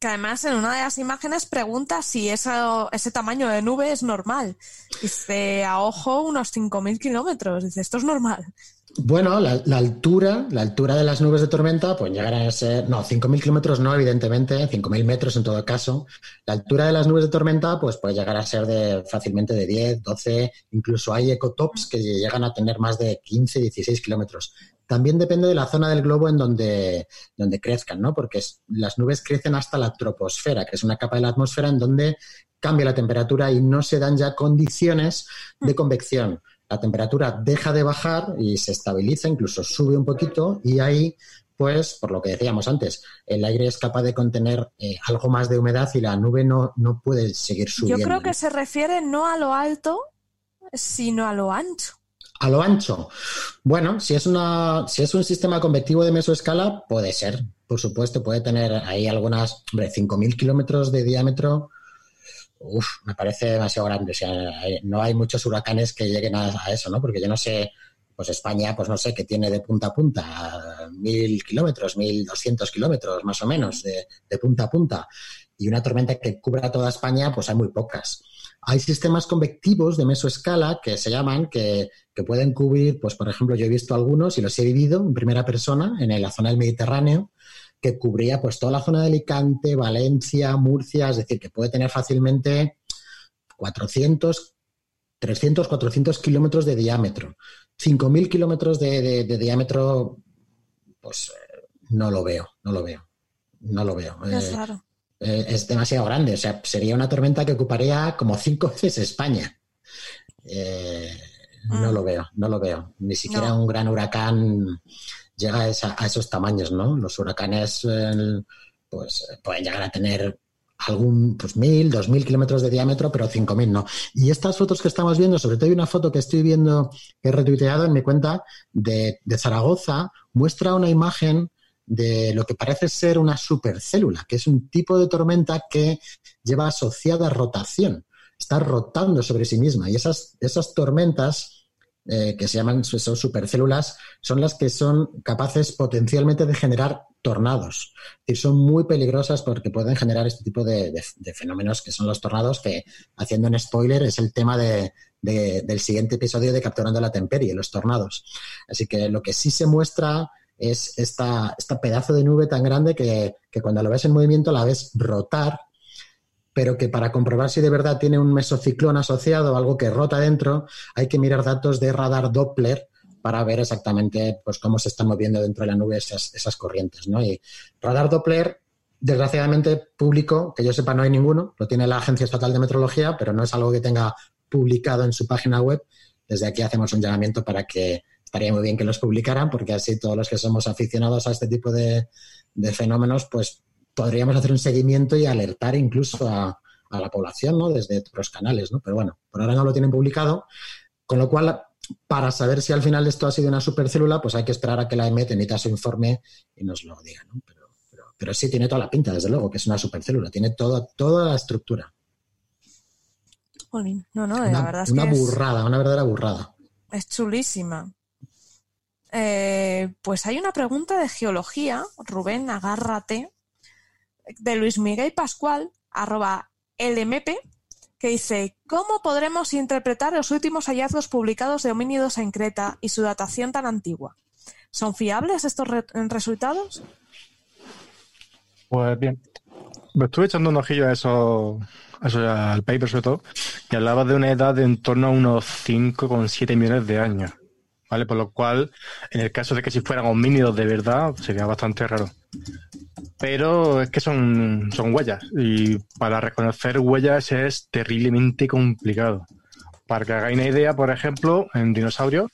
Que además en una de las imágenes pregunta si eso, ese tamaño de nube es normal. Dice, a ojo, unos 5.000 kilómetros. Dice, esto es normal. Bueno, la, la altura, la altura de las nubes de tormenta, pues llegará a ser, no, 5.000 kilómetros no, evidentemente, 5.000 metros en todo caso. La altura de las nubes de tormenta, pues puede llegar a ser de fácilmente de 10, 12, incluso hay ecotops que llegan a tener más de 15, 16 kilómetros. También depende de la zona del globo en donde, donde crezcan, ¿no? Porque es- las nubes crecen hasta la troposfera, que es una capa de la atmósfera en donde cambia la temperatura y no se dan ya condiciones de convección. La temperatura deja de bajar y se estabiliza, incluso sube un poquito y ahí pues, por lo que decíamos antes, el aire es capaz de contener eh, algo más de humedad y la nube no, no puede seguir subiendo. Yo creo que se refiere no a lo alto, sino a lo ancho. A lo ancho. Bueno, si es una, si es un sistema convectivo de mesoescala, puede ser. Por supuesto, puede tener ahí algunas, hombre, 5.000 kilómetros de diámetro. Me parece demasiado grande. No hay muchos huracanes que lleguen a, eso, ¿no? Porque yo no sé pues España, pues no sé, que tiene de punta a punta mil kilómetros, mil doscientos kilómetros más o menos de, punta a punta, y una tormenta que cubra toda España, pues hay muy pocas. Hay sistemas convectivos de mesoescala que se llaman, que, que, pueden cubrir, pues por ejemplo, yo he visto algunos y los he vivido en primera persona en la zona del Mediterráneo, que cubría pues toda la zona de Alicante, Valencia, Murcia, es decir, que puede tener fácilmente 400, 300, 400 kilómetros de diámetro. 5.000 kilómetros de, diámetro, pues eh, no lo veo, no lo veo, no lo veo. Es, eh, eh, es demasiado grande, o sea, sería una tormenta que ocuparía como cinco veces España. No mm. lo veo, no lo veo. Ni siquiera un gran huracán llega a, a, esos tamaños, ¿no? Los huracanes, pues, pueden llegar a tener algún, pues mil, dos mil kilómetros de diámetro, pero cinco mil no. Y estas fotos que estamos viendo, sobre todo hay una foto que estoy viendo, que he retuiteado en mi cuenta de, Zaragoza, muestra una imagen de lo que parece ser una supercélula, que es un tipo de tormenta que lleva asociada rotación, está rotando sobre sí misma. Y esas tormentas eh, que se llaman son supercélulas, son las que son capaces potencialmente de generar tornados. Es son muy peligrosas porque pueden generar este tipo de, fenómenos que son los tornados, que haciendo un spoiler es el tema del siguiente episodio de Capturando la Temperie, los tornados. Así que lo que sí se muestra es esta, esta pedazo de nube tan grande que, que cuando lo ves en movimiento la ves rotar pero que para comprobar si de verdad tiene un mesociclón asociado, algo que rota dentro, hay que mirar datos de radar Doppler para ver exactamente pues, cómo se están moviendo dentro de la nube esas, esas corrientes. ¿no? Y radar Doppler, desgraciadamente, público, que yo sepa, no hay ninguno, lo tiene la Agencia Estatal de Metrología, pero no es algo que tenga publicado en su página web. Desde aquí hacemos un llamamiento para que estaría muy bien que los publicaran, porque así todos los que somos aficionados a este tipo de, de fenómenos, pues podríamos hacer un seguimiento y alertar incluso a, la población, ¿no? Desde otros canales, ¿no? Pero bueno, por ahora no lo tienen publicado, con lo cual, para saber si al final esto ha sido una supercélula, pues hay que esperar a que la EMET emita su informe y nos lo diga, ¿no? Pero, pero, sí tiene toda la pinta, desde luego, que es una supercélula, tiene toda, toda la estructura. No, no, la verdad es una burrada, una verdadera burrada. Es chulísima. Eh, pues hay una pregunta de geología, Rubén, agárrate, de Luis Miguel Pascual, arroba LMP, que dice, ¿cómo podremos interpretar los últimos hallazgos publicados de homínidos en Creta y su datación tan antigua? ¿Son fiables estos resultados? Pues bien, me estuve echando un ojillo a eso, al paper sobre todo, que hablaba de una edad de en torno a unos 5,7 millones de años. ¿Vale? Por lo cual, en el caso de que si fueran homínidos de verdad, sería bastante raro pero es que son, son huellas y para reconocer huellas es terriblemente complicado. Para que hagáis una idea, por ejemplo, en dinosaurios,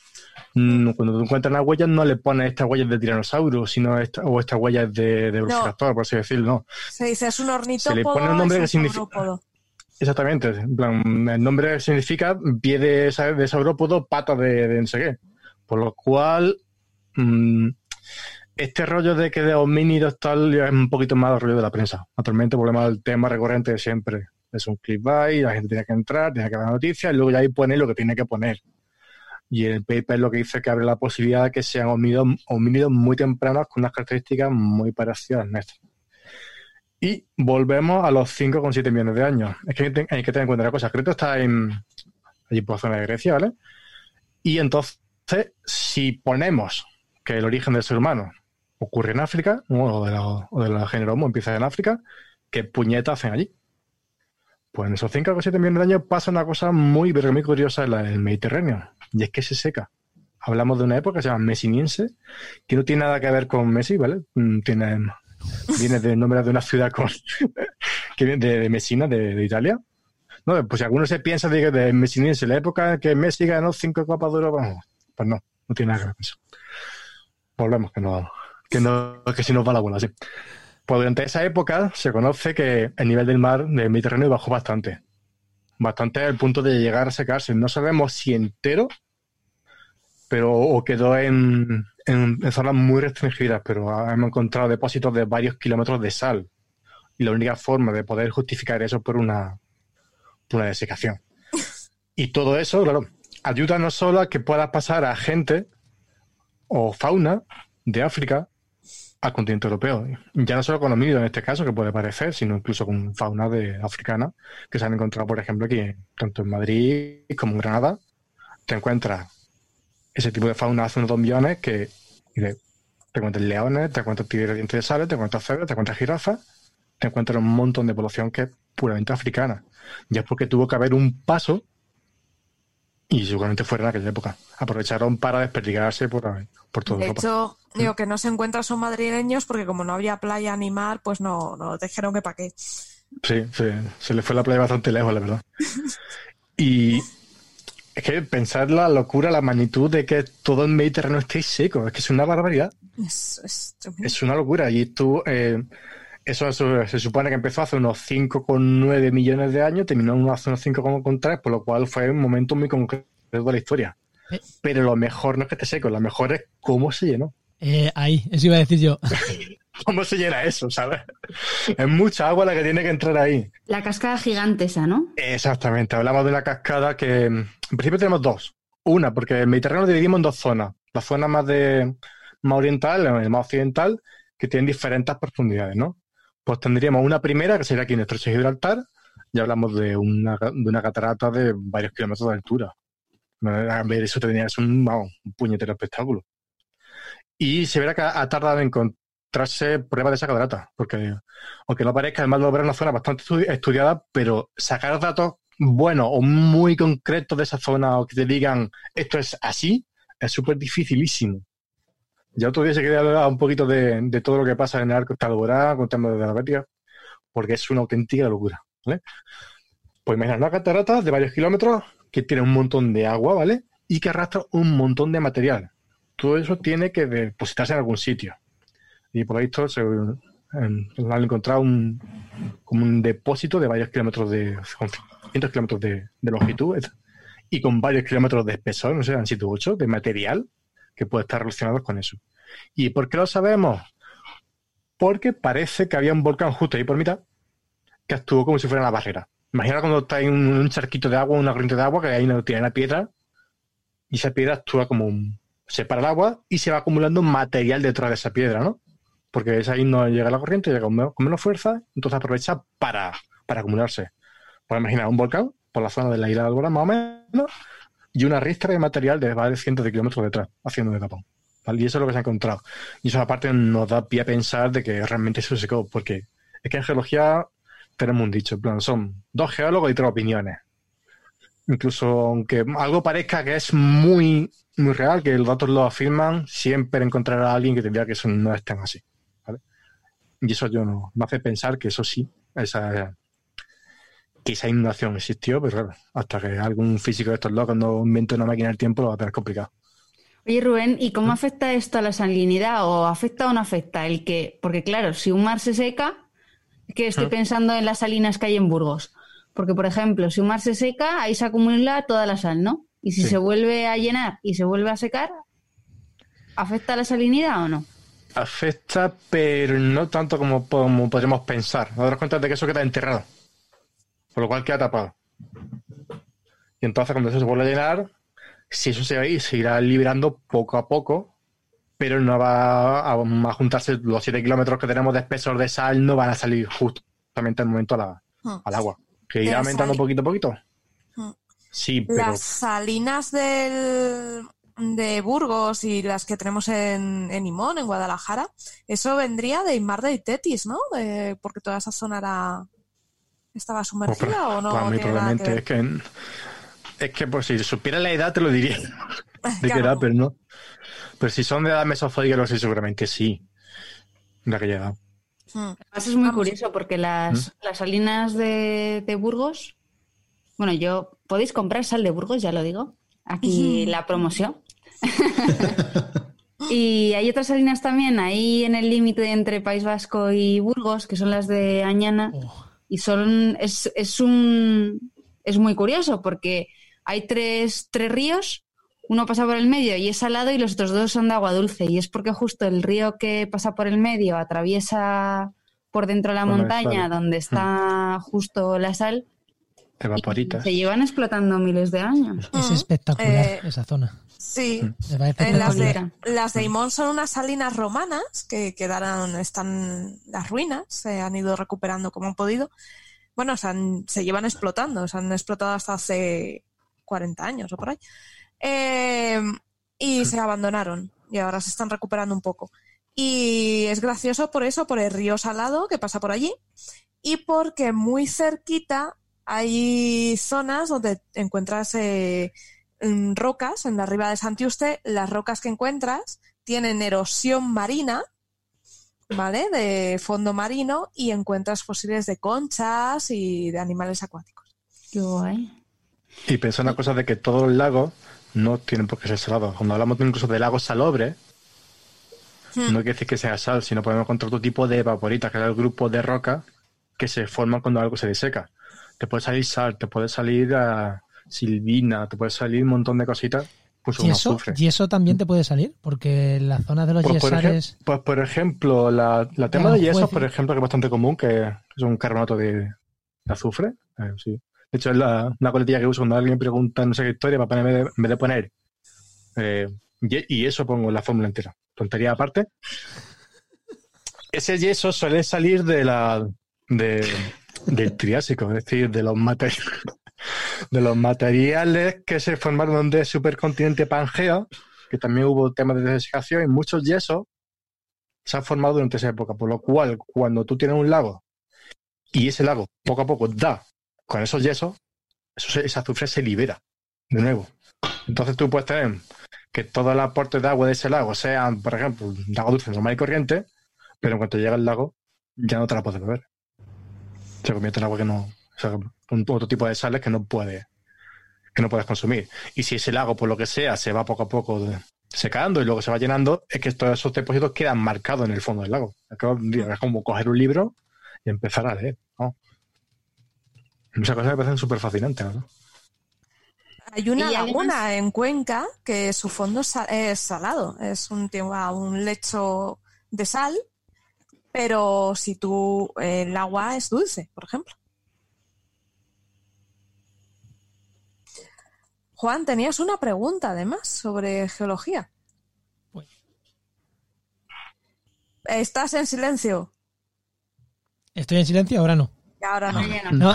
mm, cuando tú encuentras las huellas no le pones estas huellas de tiranosaurio, sino o estas huellas de, de por así decirlo, no. Se dice, es un ornitópodo. Se le pone un nombre que significa... Exactamente, en plan, el nombre significa pie de, de saurópodo, pata de, de no sé qué. Por lo cual, mmm, este rollo de que de homínidos tal es un poquito más del rollo de la prensa. Actualmente volvemos al tema recurrente de siempre. Es un clickbait, la gente tiene que entrar, tiene que ver noticias y luego ya ahí pone lo que tiene que poner. Y el paper lo que dice que abre la posibilidad de que sean homínidos, muy tempranos con unas características muy parecidas. Y volvemos a los 5,7 millones de años. Es que hay que tener en cuenta una cosa. Creta está en, allí por la zona de Grecia, ¿vale? Y entonces, si ponemos que el origen del ser humano ocurre en África, o de la, o de la género Homo empieza en África, ¿qué puñetas hacen allí? Pues en esos 5 o 7 millones de años pasa una cosa muy, muy curiosa en, el Mediterráneo, y es que se seca. Hablamos de una época que se llama mesiniense, que no tiene nada que ver con Messi, ¿vale? Mm, viene del nombre de una ciudad que viene de, Messina, de, Italia, No, pues si alguno se piensa de, de Messi en la época en que Messi ganó cinco Copas de Europa, pues no, no tiene nada que ver con eso. Volvemos, que no, que no, que si nos va la bola, sí. Pues durante esa época se conoce que el nivel del mar del Mediterráneo bajó bastante. Bastante al punto de llegar a secarse. No sabemos si entero, pero o quedó en, en, zonas muy restringidas, pero hemos encontrado depósitos de varios kilómetros de sal. Y la única forma de poder justificar eso por una, por una desecación. Y todo eso, claro, ayuda no solo a que pueda pasar a gente o fauna de África al continente europeo. Ya no solo con los en este caso, que puede parecer, sino incluso con fauna de africana, que se han encontrado, por ejemplo, aquí, tanto en Madrid como en Granada. Te encuentras ese tipo de fauna hace unos dos millones que te encuentras leones, te encuentras tigres dientes de sable, te encuentras cebras, te encuentras jirafas, te encuentras un montón de población que es puramente africana. Ya es porque tuvo que haber un paso y seguramente fuera en aquella época. Aprovecharon para desperdigarse por, por todo De Europa. hecho, digo que no se encuentran son madrileños porque como no había playa ni mar, pues no, no dijeron que para qué. Sí, se, se le fue la playa bastante lejos, la verdad. Y es que pensar la locura, la magnitud de que todo el Mediterráneo esté seco, es que es una barbaridad. Es. Es una locura. Y tú, eh, eso, eso se supone que empezó hace unos 5,9 millones de años, terminó en hace unos 5,3, por lo cual fue un momento muy concreto de la historia. Eh. Pero lo mejor no es que esté seco, lo mejor es cómo se llenó. Eh, ahí, eso iba a decir yo. ¿Cómo se llena eso, sabes? Es mucha agua la que tiene que entrar ahí. La cascada gigante esa, ¿no? Exactamente, hablamos de una cascada que en principio tenemos dos. Una, porque el Mediterráneo lo dividimos en dos zonas. La zona más de más oriental, el más occidental, que tienen diferentes profundidades, ¿no? Pues tendríamos una primera, que sería aquí en estrecho Gibraltar, y hablamos de una, de una catarata de varios kilómetros de altura. A ver, eso tenía es un, puñetero espectáculo. Y se verá que ha tardado en encontrarse pruebas de esa catarata, porque aunque no parezca, además de una zona bastante estu- estudiada, pero sacar datos buenos o muy concretos de esa zona o que te digan esto es así, es súper dificilísimo. Ya otro día se quería hablar un poquito de, todo lo que pasa en el arco Talborá, con temas de la Bética, porque es una auténtica locura. ¿vale? Pues imagina una catarata de varios kilómetros que tiene un montón de agua, ¿vale? Y que arrastra un montón de material. Todo eso tiene que depositarse en algún sitio. Y por ahí esto se han encontrado un, como un depósito de varios kilómetros de, con cientos kilómetros de, de longitud et- y con varios kilómetros de espesor, no sé, han sido ocho, de material que puede estar relacionado con eso. ¿Y por qué lo sabemos? Porque parece que había un volcán justo ahí por mitad que actuó como si fuera una barrera. Imagina cuando está en un, charquito de agua, una corriente de agua, que ahí no tiene una piedra, y esa piedra actúa como un. separa el agua y se va acumulando material detrás de esa piedra, ¿no? Porque es ahí no llega la corriente, llega con menos, menos fuerza, entonces aprovecha para, para acumularse. Pues imagina un volcán por la zona de la isla de Albora, más o menos, y una ristra de material de varios cientos de kilómetros detrás, haciendo de tapón. Y eso es lo que se ha encontrado. Y eso aparte nos da pie a pensar de que realmente eso se secó, porque es que en geología tenemos un dicho, en plan, son dos geólogos y tres opiniones. Incluso aunque algo parezca que es muy, muy real, que los datos lo afirman, siempre encontrará a alguien que tendría que eso no es tan así. Y eso yo no, me hace pensar que eso sí, esa, que esa inundación existió, pero claro, hasta que algún físico de estos locos no invente una máquina del tiempo lo va a tener complicado. Oye, Rubén, ¿y cómo afecta esto a la salinidad? ¿O afecta o no afecta? El que, porque claro, si un mar se seca, es que estoy Ah. pensando en las salinas que hay en Burgos. Porque, por ejemplo, si un mar se seca, ahí se acumula toda la sal, ¿no? Y si Sí. se vuelve a llenar y se vuelve a secar, ¿afecta a la salinidad o no? Afecta, pero no tanto como, como podríamos pensar. Nos damos cuenta de que eso queda enterrado, por lo cual queda tapado. Y entonces cuando eso se vuelve a llenar, si eso se va a ir, se irá liberando poco a poco, pero no va a, a juntarse los 7 kilómetros que tenemos de espesor de sal, no van a salir justamente al momento a la- Hmm. al agua. Que irá aumentando poquito a poquito. Hmm. Sí, pero Las salinas del, de Burgos y las que tenemos en, en Imón, en Guadalajara, eso vendría de Imar de Tetis, ¿no? De- porque toda esa zona era estaba Pues, sumergida o no para mí tiene nada que probablemente es que es que pues si supiera la edad te lo diría de qué edad, pero no. Pero si son de edad mesozoica, lo sé seguramente sí. De aquella edad. Hmm. Además es muy curioso porque las, las salinas de, de Burgos Bueno, yo podéis comprar sal de Burgos, ya lo digo. Aquí la promoción. y hay otras salinas también ahí en el límite entre País Vasco y Burgos, que son las de Añana. Oh. Y son es, es un es muy curioso porque hay tres, tres ríos, uno pasa por el medio y es salado y los otros dos son de agua dulce. Y es porque justo el río que pasa por el medio atraviesa por dentro de la montaña donde está justo la sal Evaporitas. se llevan explotando miles de años. Es espectacular Eh, esa zona. Sí. En las, de, las de Imón son unas salinas romanas que quedaron, están las ruinas, se han ido recuperando como han podido. Bueno, se, han- se llevan explotando, se han explotado hasta hace 40 años o por ahí. Eh, y se abandonaron y ahora se están recuperando un poco. Y es gracioso por eso, por el río Salado que pasa por allí y porque muy cerquita hay zonas donde encuentras eh, rocas en la riba de Santiuste. Las rocas que encuentras tienen erosión marina, ¿vale? De fondo marino y encuentras fósiles de conchas y de animales acuáticos. Qué guay. Y pensé una cosa de que todos los lagos no tienen por qué ser salados. Cuando hablamos incluso de lagos salobres, Hmm. no quiere decir que sea sal, sino podemos encontrar otro tipo de vaporitas, que es el grupo de roca que se forman cuando algo se deseca. Te puede salir sal, te puede salir ah, silvina, te puede salir un montón de cositas, pues ¿Y eso. ¿Y eso también te puede salir? Porque en la zona de los Pues por, yesares... pues, por ejemplo, la, la tema de yeso, juez. por ejemplo, que es bastante común, que es un carbonato de, de azufre. eh, sí. De hecho, es la, una coletilla que uso cuando alguien pregunta no sé qué historia, para poner, en vez de poner eh, ye- y eso pongo la fórmula entera. Tontería aparte. Ese yeso suele salir de la de, del Triásico, es decir, de los materiales que se formaron del supercontinente Pangea, que también hubo temas de desecación y muchos yesos se han formado durante esa época, por lo cual cuando tú tienes un lago y ese lago poco a poco da con esos yesos, eso se- ese azufre se libera de nuevo. Entonces tú puedes tener que todo el aporte de agua de ese lago sean, por ejemplo, un agua dulce normal y corriente, pero en cuanto llega al lago ya no te la puedes beber. Se convierte en agua que no, o sea, un otro tipo de sales que no puede que no puedes consumir. Y si ese lago, por lo que sea, se va poco a poco de- secando y luego se va llenando, es que todos esos depósitos quedan marcados en el fondo del lago. Es como coger un libro y empezar a leer. ¿no? Muchas cosas me parecen súper fascinantes. ¿no? Hay una además- laguna en Cuenca que su fondo es sa- es salado, es un, un lecho de sal, pero si tú el agua es dulce, por ejemplo. Juan, tenías una pregunta además sobre geología. Pues- Estás en silencio. ¿Estoy en silencio? Ahora no. Y ahora no. No. No,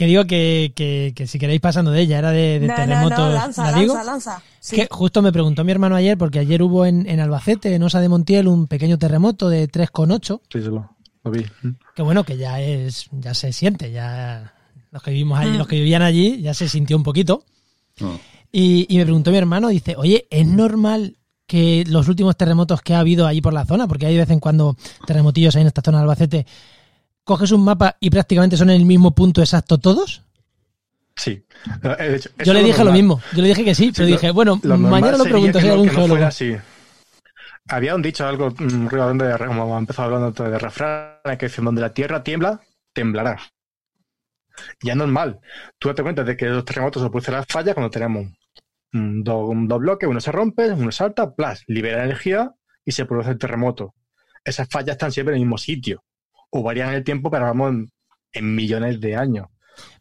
que digo que, que- que si queréis pasando de ella, era de, de No, no, terremotos. no, lanza, ¿La digo? lanza, lanza. Sí. Que justo me preguntó mi hermano ayer, porque ayer hubo en, en Albacete, en Osa de Montiel, un pequeño terremoto de 3,8, Sí, sí, lo, lo vi. que bueno, que ya es, ya se siente, ya los que vivimos allí, Mm. los que vivían allí, ya se sintió un poquito. Y, y me preguntó mi hermano, dice, oye, ¿es normal que los últimos terremotos que ha habido allí por la zona, porque hay de vez en cuando terremotillos ahí en esta zona de Albacete, coges un mapa y prácticamente son en el mismo punto exacto todos? Sí. Eh, hecho, Yo le dije lo mismo, yo le dije que sí, pero lo- dije, bueno, Lo mañana lo pregunto si hay no- algún que no geólogo. fuera así. Había un dicho, algo mm, ruido de, como ha empezado hablando de refranes, que dicen, donde la tierra tiembla, temblará. Ya es normal. Tú date cuenta de que los terremotos se producen las fallas cuando tenemos mm, dos, un- dos bloques, uno se rompe, uno salta, plas, libera energía y se produce el terremoto. Esas fallas están siempre en el mismo sitio o varían en el tiempo, pero vamos en, en millones de años.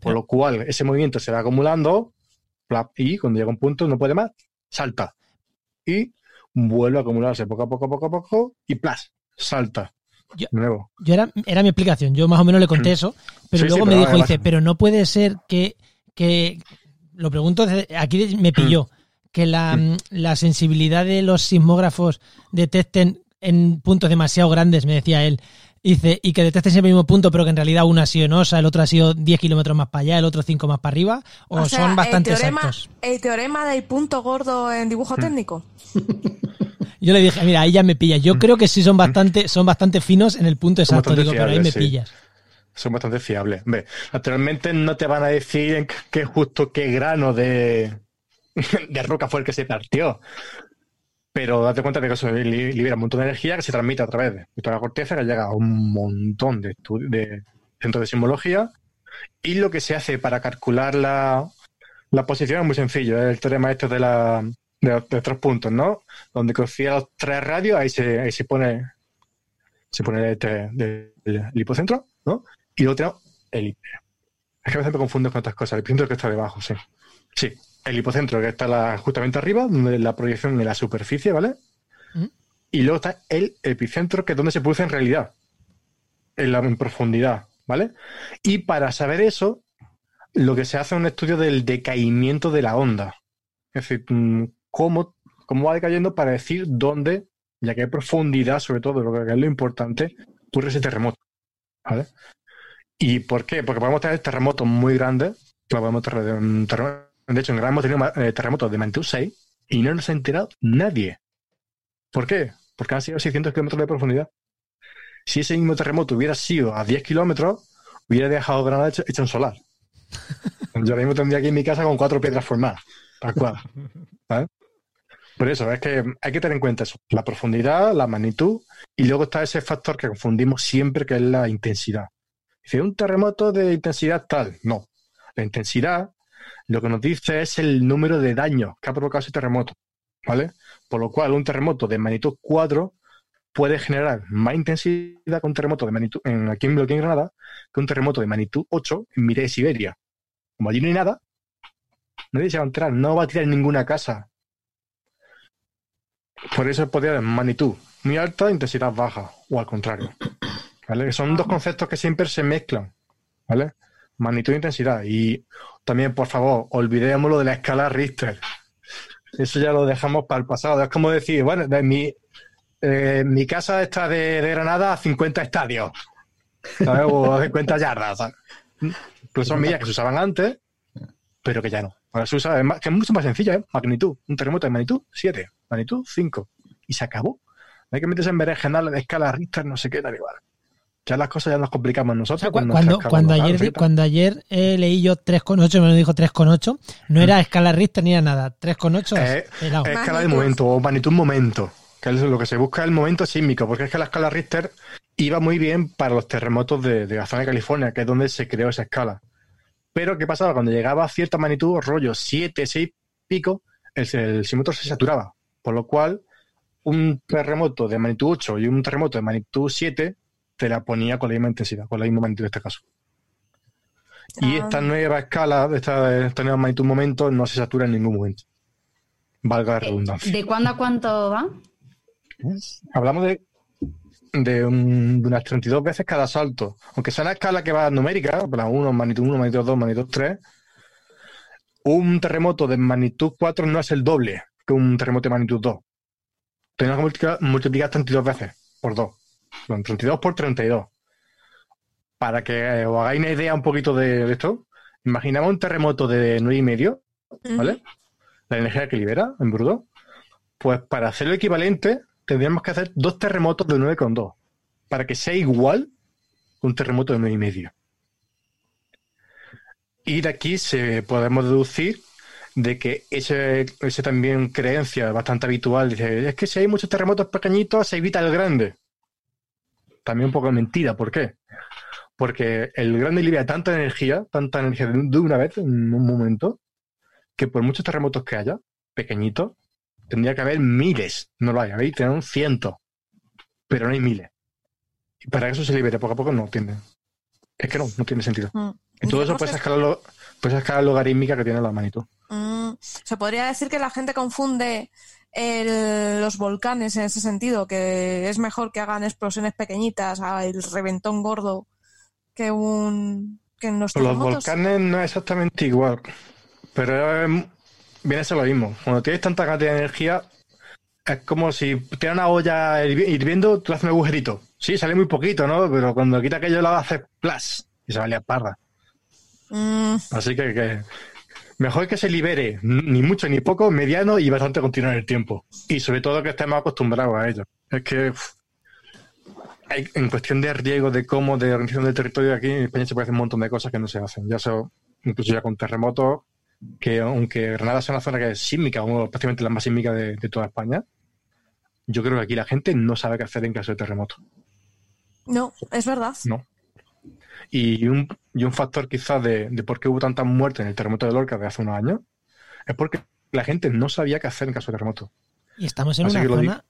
Por lo cual, ese movimiento se va acumulando y cuando llega un punto no puede más, salta. Y vuelve a acumularse poco a poco, poco a poco y plas, salta. Yo- De nuevo. Yo era, era mi explicación, yo más o menos le conté Mm. eso, pero Sí, luego sí, me dijo, dice, pero no puede ser que, que lo pregunto, aquí me pilló, que la, Mm. la sensibilidad de los sismógrafos detecten en puntos demasiado grandes, me decía él, dice, y que detecten siempre el mismo punto, pero que en realidad uno ha sido en Osa, el otro ha sido 10 kilómetros más para allá, el otro 5 más para arriba, o, O sea, son bastante el teorema, exactos. el teorema del punto gordo en dibujo Mm. técnico. Yo le dije, mira, ahí ya me pillas, yo creo que sí son bastante, son bastante finos en el punto exacto, digo, pero ahí me sí. pillas. son bastante fiables. Ve, naturalmente no te van a decir en qué justo qué grano de, de roca fue el que se partió. Pero date cuenta de que eso li- libera un montón de energía que se transmite a través de toda la corteza, que llega a un montón de, de centros de sismología. Y lo que se hace para calcular la, la posición es muy sencillo. Es el teorema este de, la, de, los- tres puntos, ¿no? Donde confía los tres radios, ahí se, ahí se pone se pone este, el hipocentro, ¿no? Y luego tenemos el hiper. Es que a veces me confundo con otras cosas. El epicentro que está debajo, sí. Sí, el hipocentro que está la- justamente arriba, donde la proyección en la superficie, ¿vale? Y luego está el epicentro, que es donde se produce en realidad, en la en profundidad, ¿vale? Y para saber eso, lo que se hace es un estudio del decaimiento de la onda. Es decir, mm, cómo, cómo va decayendo para decir dónde, ya que hay profundidad, sobre todo, lo que es lo importante, ocurre ese terremoto. ¿Vale? ¿Y por qué? Porque podemos tener terremotos muy grandes. podemos tener un terremo- de hecho, en Gran hemos tenido eh, terremotos de magnitud 6 y no nos ha enterado nadie. ¿Por qué? Porque han sido 600 kilómetros de profundidad. Si ese mismo terremoto hubiera sido a 10 kilómetros, hubiera dejado Granada hecho, hecho un solar. Yo ahora mismo tendría aquí en mi casa con cuatro piedras formadas. Tal cual. Por eso, es que hay que tener en cuenta eso. La profundidad, la magnitud, y luego está ese factor que confundimos siempre, que es la intensidad. Dice, un terremoto de intensidad tal. No. La intensidad lo que nos dice es el número de daños que ha provocado ese terremoto. ¿Vale? Por lo cual, un terremoto de magnitud 4 puede generar más intensidad que un terremoto de magnitud en, aquí en aquí en Granada que un terremoto de magnitud 8 en Mireia y Siberia. Como allí no hay nada, nadie se va a enterar, no va a tirar ninguna casa. Por eso poder es magnitud muy alta, intensidad baja, o al contrario. ¿Vale? Son dos conceptos que siempre se mezclan. ¿Vale? Magnitud e intensidad. Y también, por favor, olvidemos lo de la escala Richter. Eso ya lo dejamos para el pasado. Es como decir, bueno, mi, eh, mi casa está de, Granada a 50 estadios. ¿sabes? O a 50 yardas. ¿sabes? Pues son medidas que se usaban antes, pero que ya no. Ahora se usa, que es mucho más sencilla, ¿eh? Magnitud. Un terremoto de magnitud 7, magnitud 5. Y se acabó. Hay que meterse en berenjenal de escala Richter, no sé qué, tal igual. Ya las cosas ya nos complicamos O nosotros. sea, cu- cuando, cuando, ayer, cuando ayer eh, leí yo 3,8, me lo dijo 3,8, no era escala Richter ni era nada. 3,8 Eh. Es escala de momento o magnitud momento, que es lo que se busca el momento sísmico, porque es que la escala Richter iba muy bien para los terremotos de, de la zona de California, que es donde se creó esa escala. Pero ¿qué pasaba? Cuando llegaba a cierta magnitud, rollo 7, 6 pico, el, el se saturaba. Por lo cual, un terremoto de magnitud 8 y un terremoto de magnitud 7 te la ponía con la misma intensidad, con la misma magnitud en este caso. Y Ah. esta nueva escala, esta, esta nueva magnitud momento, no se satura en ningún momento. Valga la redundancia. ¿De cuándo a cuánto va? Hablamos de, de, un- de unas 32 veces cada salto. Aunque sea una escala que va numérica, para 1, magnitud 1, magnitud 2, magnitud 3, un terremoto de magnitud 4 no es el doble que un terremoto de magnitud 2. Tenemos que multiplicar, multiplicar 32 veces por 2. Son 32 por 32. Para que eh, os hagáis una idea un poquito de, esto, imaginamos un terremoto de 9,5, ¿vale? La energía que libera en bruto. Pues para hacerlo equivalente, tendríamos que hacer dos terremotos de 9,2 para que sea igual un terremoto de 9,5. Y de aquí se podemos deducir de que ese, ese también creencia bastante habitual, dice, es que si hay muchos terremotos pequeñitos se evita el grande. También un poco mentira, ¿por qué? Porque el grande libera tanta energía, tanta energía de una vez, en un momento, que por muchos terremotos que haya, pequeñitos, tendría que haber miles. No lo hay, habéis tenemos cientos, pero no hay miles. Y para que eso se libere poco a poco no tiene. Es que no, no tiene sentido. Mm. Y todo eso Digamos pues que- esa escala, lo- pues esa escala logarítmica que tiene la magnitud. Mm, se podría decir que la gente confunde el- los volcanes en ese sentido, que es mejor que hagan explosiones pequeñitas, a el reventón gordo, que un que en los terremotos. volcanes no es exactamente igual, pero viene a ser lo mismo. Cuando tienes tanta cantidad de energía, es como si tienes una olla hirvi- hirviendo, tú haces un agujerito. Sí, sale muy poquito, ¿no? Pero cuando quita aquello, la haces plas y se valía parda. Mm, Así que, que mejor que se libere, ni mucho ni poco, mediano y bastante continuo en el tiempo. Y sobre todo que estemos acostumbrados a ello. Es que hay- en cuestión de riego, de cómo, de organización del territorio, aquí en España se puede hacer un montón de cosas que no se hacen. Ya eso, incluso ya con terremotos, que aunque Granada sea una zona que es sísmica, o prácticamente la más sísmica de, de toda España, yo creo que aquí la gente no sabe qué hacer en caso de terremoto. No, es verdad. No. Y un, y un factor quizás de, de por qué hubo tantas muertes en el terremoto de Lorca de hace unos años es porque la gente no sabía qué hacer en caso de terremoto. Y estamos en Así una que zona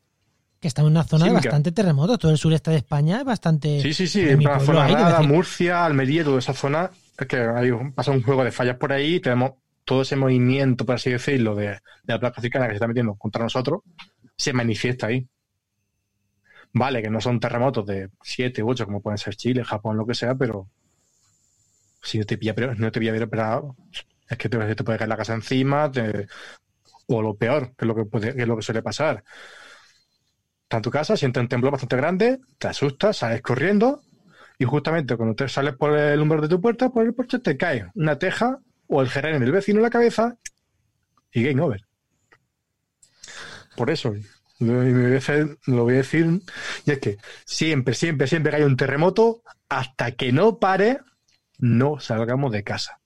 que estamos en una zona de bastante terremoto. Todo el sureste de España es bastante. Sí, sí, sí. en pueblo zona Murcia, Almería, toda esa zona, es que hay un- pasa un juego de fallas por ahí y tenemos todo ese movimiento, por así decirlo, de, de la placa africana que se está metiendo contra nosotros, se manifiesta ahí. Vale, que no son terremotos de 7 u 8, como pueden ser Chile, Japón, lo que sea, pero si no te pilla, pero no te pilla bien operado, es que te, te puede caer la casa encima, o lo peor, que es lo que, puede, que es lo que suele pasar. Estás en tu casa, sientes un temblor bastante grande, te asustas, sales corriendo, y justamente cuando te sales por el umbral de tu puerta, por el porche te cae una teja o el gerén del vecino en la cabeza y game over. Por eso, y me voy a hacer- lo voy a decir, y es que siempre, siempre, siempre que hay un terremoto, hasta que no pare, no salgamos de casa.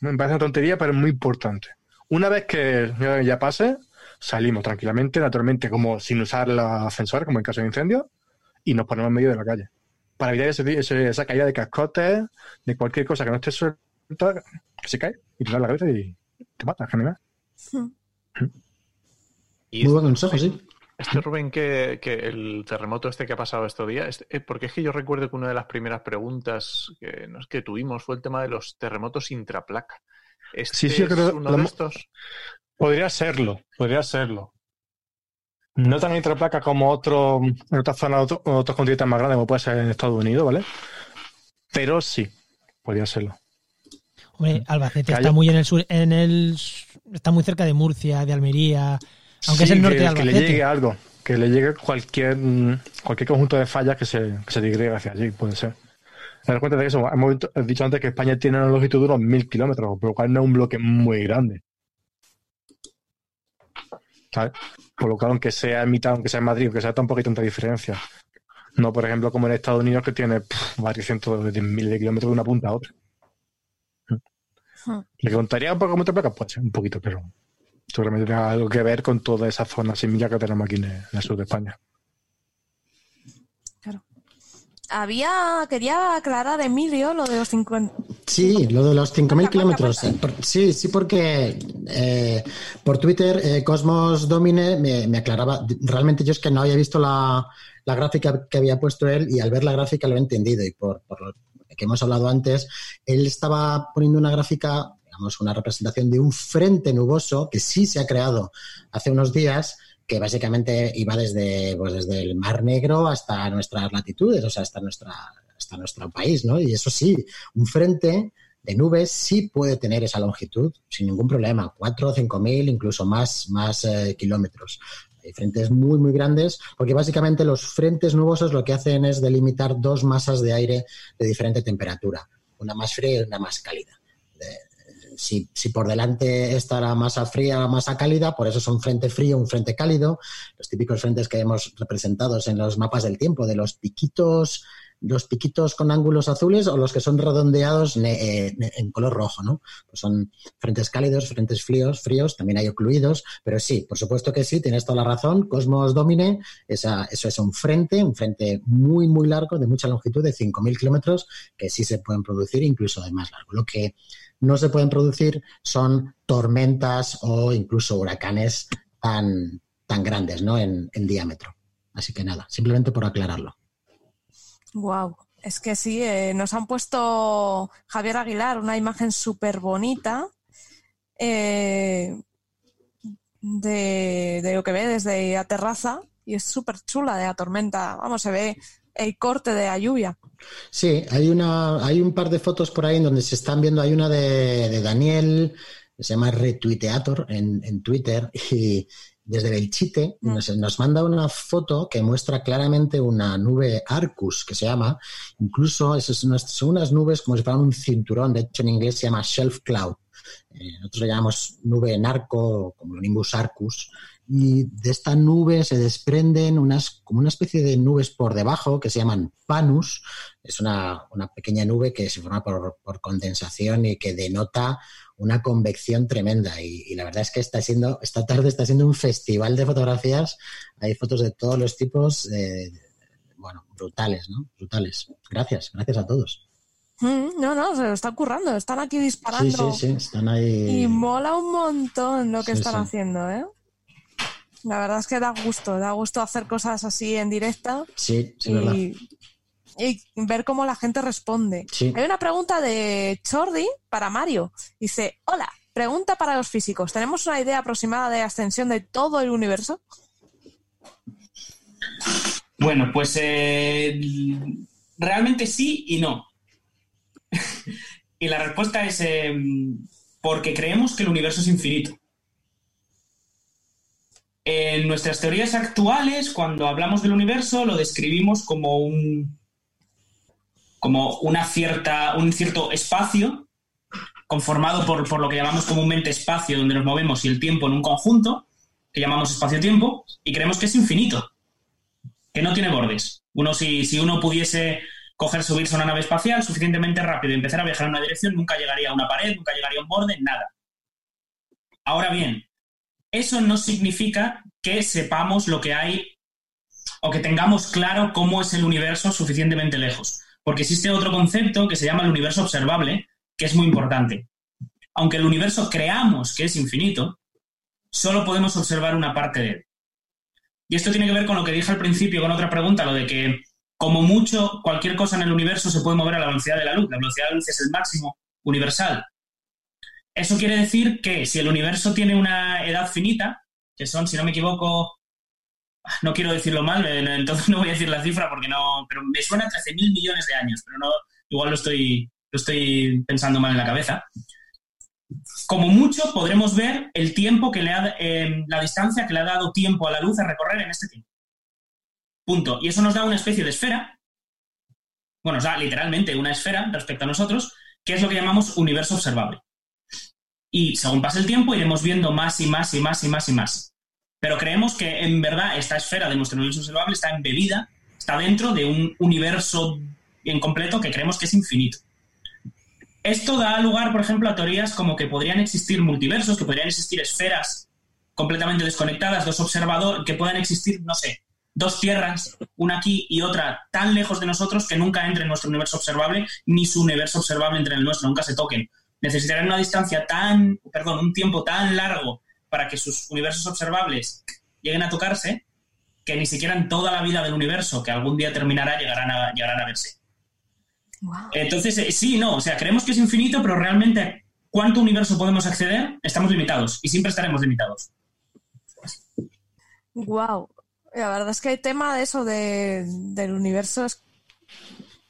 Me parece una tontería, pero es muy importante. Una vez que ya- pase, salimos tranquilamente, naturalmente, como sin usar los ascensores, como en caso de incendio, y nos ponemos en medio de la calle. Para evitar ese- ese- esa caída de cascotes, de cualquier cosa que no esté suelta, que se cae y te da la cabeza y te mata, en general. Y Muy buen este consejo, Rubén- sí. Este Rubén, que, que el terremoto este que ha pasado estos días, este- eh, porque es que yo recuerdo que una de las primeras preguntas que, que tuvimos fue el tema de los terremotos intraplaca. ¿Este Sí, sí, yo creo es que uno la de estos? Podría serlo, podría serlo. No tan intraplaca como otro, en otras zonas, otro- otros continentes más grandes, como puede ser en Estados Unidos, ¿vale? Pero sí, podría serlo. Hombre, Albacete está muy en el sur, en el está muy cerca de Murcia, de Almería, aunque es el norte que, de que le Albacete. llegue algo, que le llegue cualquier, mm, cualquier conjunto de fallas que se, que se digregue hacia allí, puede ser. Dar cuenta de que eso, hemos dicho- he dicho antes que España tiene una longitud de unos mil kilómetros, por lo cual no es un bloque muy grande. ¿Sabes? Por lo cual, aunque sea en mitad, aunque sea en Madrid, aunque sea tampoco hay tanta diferencia. No, por ejemplo, como en Estados Unidos, que tiene pff, varios cientos de miles de kilómetros de una punta a otra. ¿Le contaría un poco como te placa? Pues sí, un poquito, pero seguramente tenga algo que ver con toda esa zona semilla que tenemos aquí en el, en el sur de España. Había, quería aclarar, Emilio, lo de los 50. Sí, lo de los 5.000 Cuenta, kilómetros. Sí, sí, porque eh, por Twitter eh, Cosmos Domine me, me aclaraba. Realmente yo es que no había visto la, la gráfica que había puesto él y al ver la gráfica lo he entendido. Y por, por lo que hemos hablado antes, él estaba poniendo una gráfica, digamos, una representación de un frente nuboso que sí se ha creado hace unos días que básicamente iba desde, pues desde el Mar Negro hasta nuestras latitudes, o sea, hasta, nuestra, hasta nuestro país, ¿no? Y eso sí, un frente de nubes sí puede tener esa longitud sin ningún problema, 4 o 5 mil, incluso más, más eh, kilómetros. Hay frentes muy, muy grandes, porque básicamente los frentes nubosos lo que hacen es delimitar dos masas de aire de diferente temperatura, una más fría y una más cálida. Si, por delante está la masa fría, la masa cálida, por eso son frente frío, un frente cálido, los típicos frentes que vemos representados en los mapas del tiempo, de los piquitos, los piquitos con ángulos azules o los que son redondeados eh, en color rojo, ¿no? Pues son frentes cálidos, frentes fríos, fríos, también hay ocluidos, pero sí, por supuesto que sí, tienes toda la razón, Cosmos Domine, esa, eso es un frente, un frente muy, muy largo, de mucha longitud, de 5.000 kilómetros, que sí se pueden producir, incluso de más largo. Lo que no se pueden producir son tormentas o incluso huracanes tan, tan grandes, ¿no? En, diámetro. Así que nada, simplemente por aclararlo. Wow. Es que sí, eh, nos han puesto Javier Aguilar una imagen súper bonita eh, de, de lo que ve desde la terraza y es súper chula de la tormenta. Vamos, se ve el corte de la lluvia. Sí, hay una, hay un par de fotos por ahí en donde se están viendo. Hay una de, de Daniel, que se llama Retuiteator en, en Twitter, y desde Belchite Mm. nos, nos manda una foto que muestra claramente una nube Arcus, que se llama. Incluso esas son unas, son unas nubes como si fueran un cinturón, de hecho en inglés se llama shelf cloud. Eh, nosotros le llamamos nube narco, como Nimbus Arcus, y de esta nube se desprenden unas, como una especie de nubes por debajo que se llaman panus. Es una, una pequeña nube que se forma por, por, condensación y que denota una convección tremenda. Y, y, la verdad es que está siendo, esta tarde está siendo un festival de fotografías. Hay fotos de todos los tipos, eh, bueno, brutales, ¿no? Brutales. Gracias, gracias a todos. Mm, no, no, se lo están currando, están aquí disparando. Sí, sí, sí, están ahí. Y mola un montón lo que sí, están sí. haciendo, ¿eh? La verdad es que da gusto, da gusto hacer cosas así en directo. Sí, sí, y, verdad. y ver cómo la gente responde. Sí. Hay una pregunta de Chordi para Mario. Dice, hola, pregunta para los físicos. ¿Tenemos una idea aproximada de ascensión de todo el universo? Bueno, pues eh, realmente sí y no. y la respuesta es eh, porque creemos que el universo es infinito. En nuestras teorías actuales, cuando hablamos del universo, lo describimos como un como una cierta, un cierto espacio conformado por, por lo que llamamos comúnmente espacio, donde nos movemos y el tiempo en un conjunto, que llamamos espacio-tiempo, y creemos que es infinito, que no tiene bordes. Uno, si, si uno pudiese coger, subirse a una nave espacial suficientemente rápido y empezar a viajar en una dirección, nunca llegaría a una pared, nunca llegaría a un borde, nada. Ahora bien, eso no significa que sepamos lo que hay o que tengamos claro cómo es el universo suficientemente lejos. Porque existe otro concepto que se llama el universo observable, que es muy importante. Aunque el universo creamos que es infinito, solo podemos observar una parte de él. Y esto tiene que ver con lo que dije al principio, con otra pregunta, lo de que como mucho cualquier cosa en el universo se puede mover a la velocidad de la luz. La velocidad de la luz es el máximo universal. Eso quiere decir que si el universo tiene una edad finita, que son, si no me equivoco, no quiero decirlo mal, entonces no voy a decir la cifra porque no, pero me suena a 13 mil millones de años, pero no, igual lo estoy, lo estoy pensando mal en la cabeza. Como mucho podremos ver el tiempo que le ha, eh, la distancia que le ha dado tiempo a la luz a recorrer en este tiempo. Punto. Y eso nos da una especie de esfera, bueno, nos da literalmente una esfera respecto a nosotros, que es lo que llamamos universo observable. Y según pase el tiempo iremos viendo más y más y más y más y más. Pero creemos que en verdad esta esfera de nuestro universo observable está embebida, está dentro de un universo en completo que creemos que es infinito. Esto da lugar, por ejemplo, a teorías como que podrían existir multiversos, que podrían existir esferas completamente desconectadas, dos observadores, que puedan existir, no sé, dos tierras, una aquí y otra tan lejos de nosotros que nunca entre en nuestro universo observable, ni su universo observable entre el nuestro, nunca se toquen. Necesitarán una distancia tan, perdón, un tiempo tan largo para que sus universos observables lleguen a tocarse, que ni siquiera en toda la vida del universo, que algún día terminará, llegarán a, llegarán a verse. Wow. Entonces, eh, sí, no, o sea, creemos que es infinito, pero realmente cuánto universo podemos acceder, estamos limitados y siempre estaremos limitados. Wow. La verdad es que el tema de eso de, del universo es,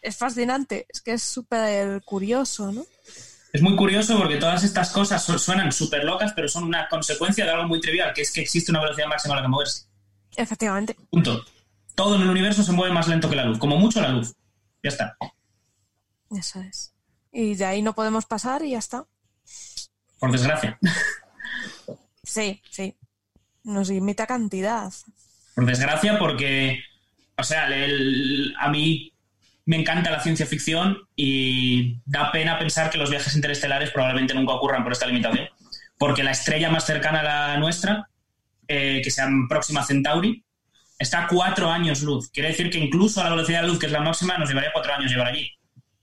es fascinante, es que es súper curioso, ¿no? Es muy curioso porque todas estas cosas suenan súper locas, pero son una consecuencia de algo muy trivial, que es que existe una velocidad máxima a la que moverse. Efectivamente. Punto. Todo en el universo se mueve más lento que la luz, como mucho la luz. Ya está. Eso es. Y de ahí no podemos pasar y ya está. Por desgracia. Sí, sí. Nos limita cantidad. Por desgracia, porque, o sea, el, a mí me encanta la ciencia ficción y da pena pensar que los viajes interestelares probablemente nunca ocurran por esta limitación. Porque la estrella más cercana a la nuestra, eh, que sea Próxima Centauri, está a cuatro años luz. Quiere decir que incluso a la velocidad de luz, que es la máxima, nos llevaría cuatro años llegar allí.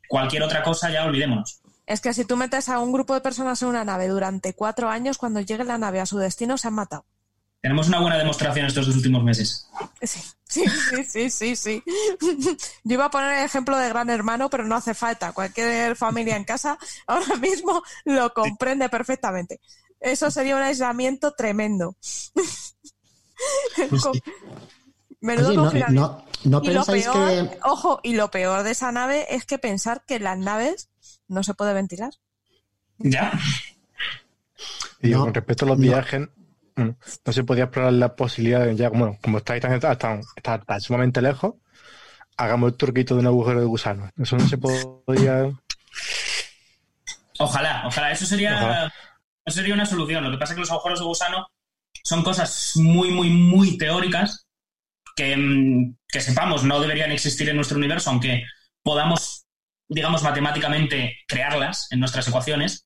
Cualquier otra cosa ya olvidémonos. Es que si tú metes a un grupo de personas en una nave durante cuatro años, cuando llegue la nave a su destino, se han matado. Tenemos una buena demostración estos dos últimos meses. Sí, sí, sí, sí, sí, sí. Yo iba a poner el ejemplo de Gran Hermano, pero no hace falta. Cualquier familia en casa ahora mismo lo comprende perfectamente. Eso sería un aislamiento tremendo. Pues sí. Menudo Oye, no, confinamiento. no, no y lo pensáis peor, que... ojo, y lo peor de esa nave es que pensar que en las naves no se puede ventilar. Ya. Y No, con respecto a los no. viajes, no se podía explorar la posibilidad de ya, bueno, como estáis tan, tan, tan- está tan sumamente lejos, hagamos el turquito de un agujero de gusano. Eso no se podía. Ojalá, ojalá. Eso sería, Ojalá. eso sería una solución. Lo que pasa es que los agujeros de gusano son cosas muy, muy, muy teóricas que, mm, que sepamos no deberían existir en nuestro universo, aunque podamos, digamos, matemáticamente crearlas en nuestras ecuaciones,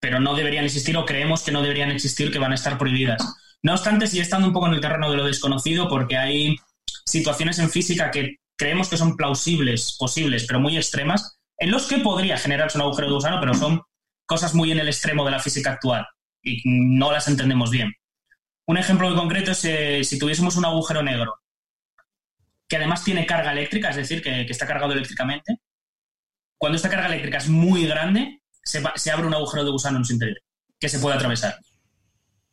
pero no deberían existir o creemos que no deberían existir, que van a estar prohibidas. No obstante, sigue estando un poco en el terreno de lo desconocido porque hay situaciones en física que creemos que son plausibles, posibles, pero muy extremas, en los que podría generarse un agujero de gusano, pero son cosas muy en el extremo de la física actual y no las entendemos bien. Un ejemplo concreto es eh, si tuviésemos un agujero negro que además tiene carga eléctrica, es decir, que, que está cargado eléctricamente. Cuando esta carga eléctrica es muy grande, se, abre un agujero de gusano en su interior, que se puede atravesar.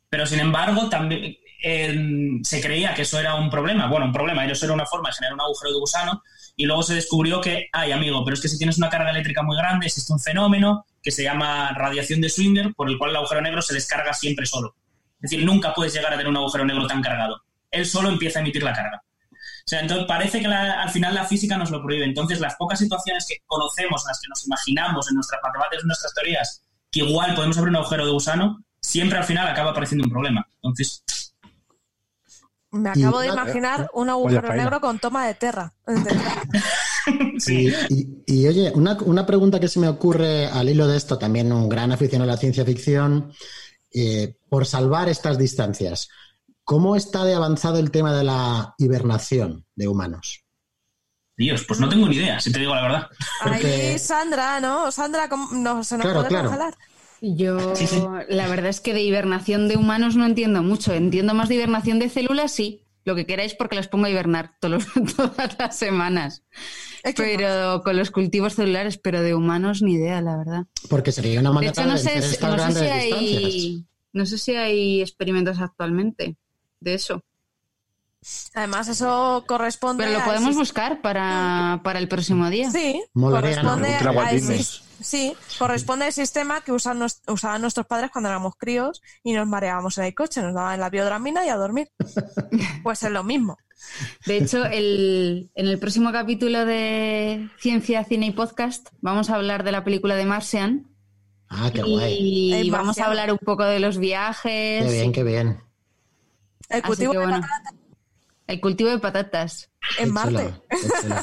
Pero sin embargo, también eh, se creía que eso era un problema. Bueno, un problema, eso era una forma de generar un agujero de gusano. Y luego se descubrió que, ay, amigo, pero es que si tienes una carga eléctrica muy grande, existe un fenómeno que se llama radiación de Swinger, por el cual el agujero negro se descarga siempre solo. Es decir, nunca puedes llegar a tener un agujero negro tan cargado. Él solo empieza a emitir la carga. O sea, entonces parece que la- al final la física nos lo prohíbe. Entonces, las pocas situaciones que conocemos, en las que nos imaginamos en nuestras matemáticas, en nuestras teorías, que igual podemos abrir un agujero de gusano, siempre al final acaba apareciendo un problema. Entonces, Me Y- acabo de Ah, imaginar un agujero negro con toma de terra. sí. Y, y- y, oye, una, una pregunta que se me ocurre al hilo de esto, también un gran aficionado a la ciencia ficción, eh, por salvar estas distancias, ¿cómo está de avanzado el tema de la hibernación de humanos? Dios, pues no tengo ni idea, si te digo la verdad. Porque- Ahí Sandra, ¿no? Sandra, ¿cómo- no, ¿se nos Claro, puede claro. congelar? Yo, Sí, sí. la verdad es que de hibernación de humanos no entiendo mucho. Entiendo más de hibernación de células, sí. Lo que queráis porque las pongo a hibernar todos todas las semanas. Pero con los cultivos celulares, pero de humanos ni idea, la verdad. Porque sería una De manera hecho, de no sé, estas no sé si distancias. hay, no sé si hay experimentos actualmente de eso. Además, eso corresponde Pero lo podemos buscar para, para el próximo día. Sí, corresponde sí, corresponde al sistema que usan nos- usaban nuestros padres cuando éramos críos y nos mareábamos en el coche, nos daban la biodramina y a dormir. Pues es lo mismo. De hecho, el- en el próximo capítulo de Ciencia, Cine y Podcast vamos a hablar de la película de Martian Ah, qué guay. y vamos a hablar un poco de los viajes, Qué bien, qué bien. El cultivo que de bueno. patata el cultivo de patatas. en Marte.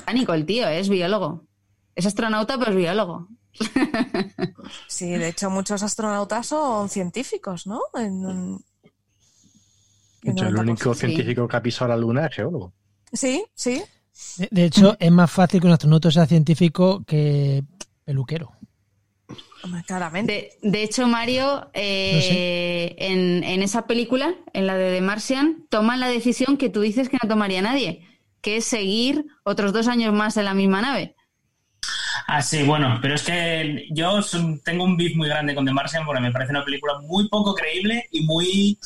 Pánico el tío, ¿eh? es biólogo. Es astronauta, pero es biólogo. Sí, de hecho, muchos astronautas son científicos, ¿no? En hecho, el 90%. único Sí. científico que ha pisado la luna es geólogo. Sí, sí. De, de hecho, es más fácil que un astronauta sea científico que peluquero. Claramente. De, de hecho, Mario, eh, en, en esa película, en la de The Martian, toman la decisión que tú dices que no tomaría nadie, que es seguir otros dos años más en la misma nave. Ah, sí, bueno, pero es que yo tengo un beef muy grande con The Martian porque me parece una película muy poco creíble y muy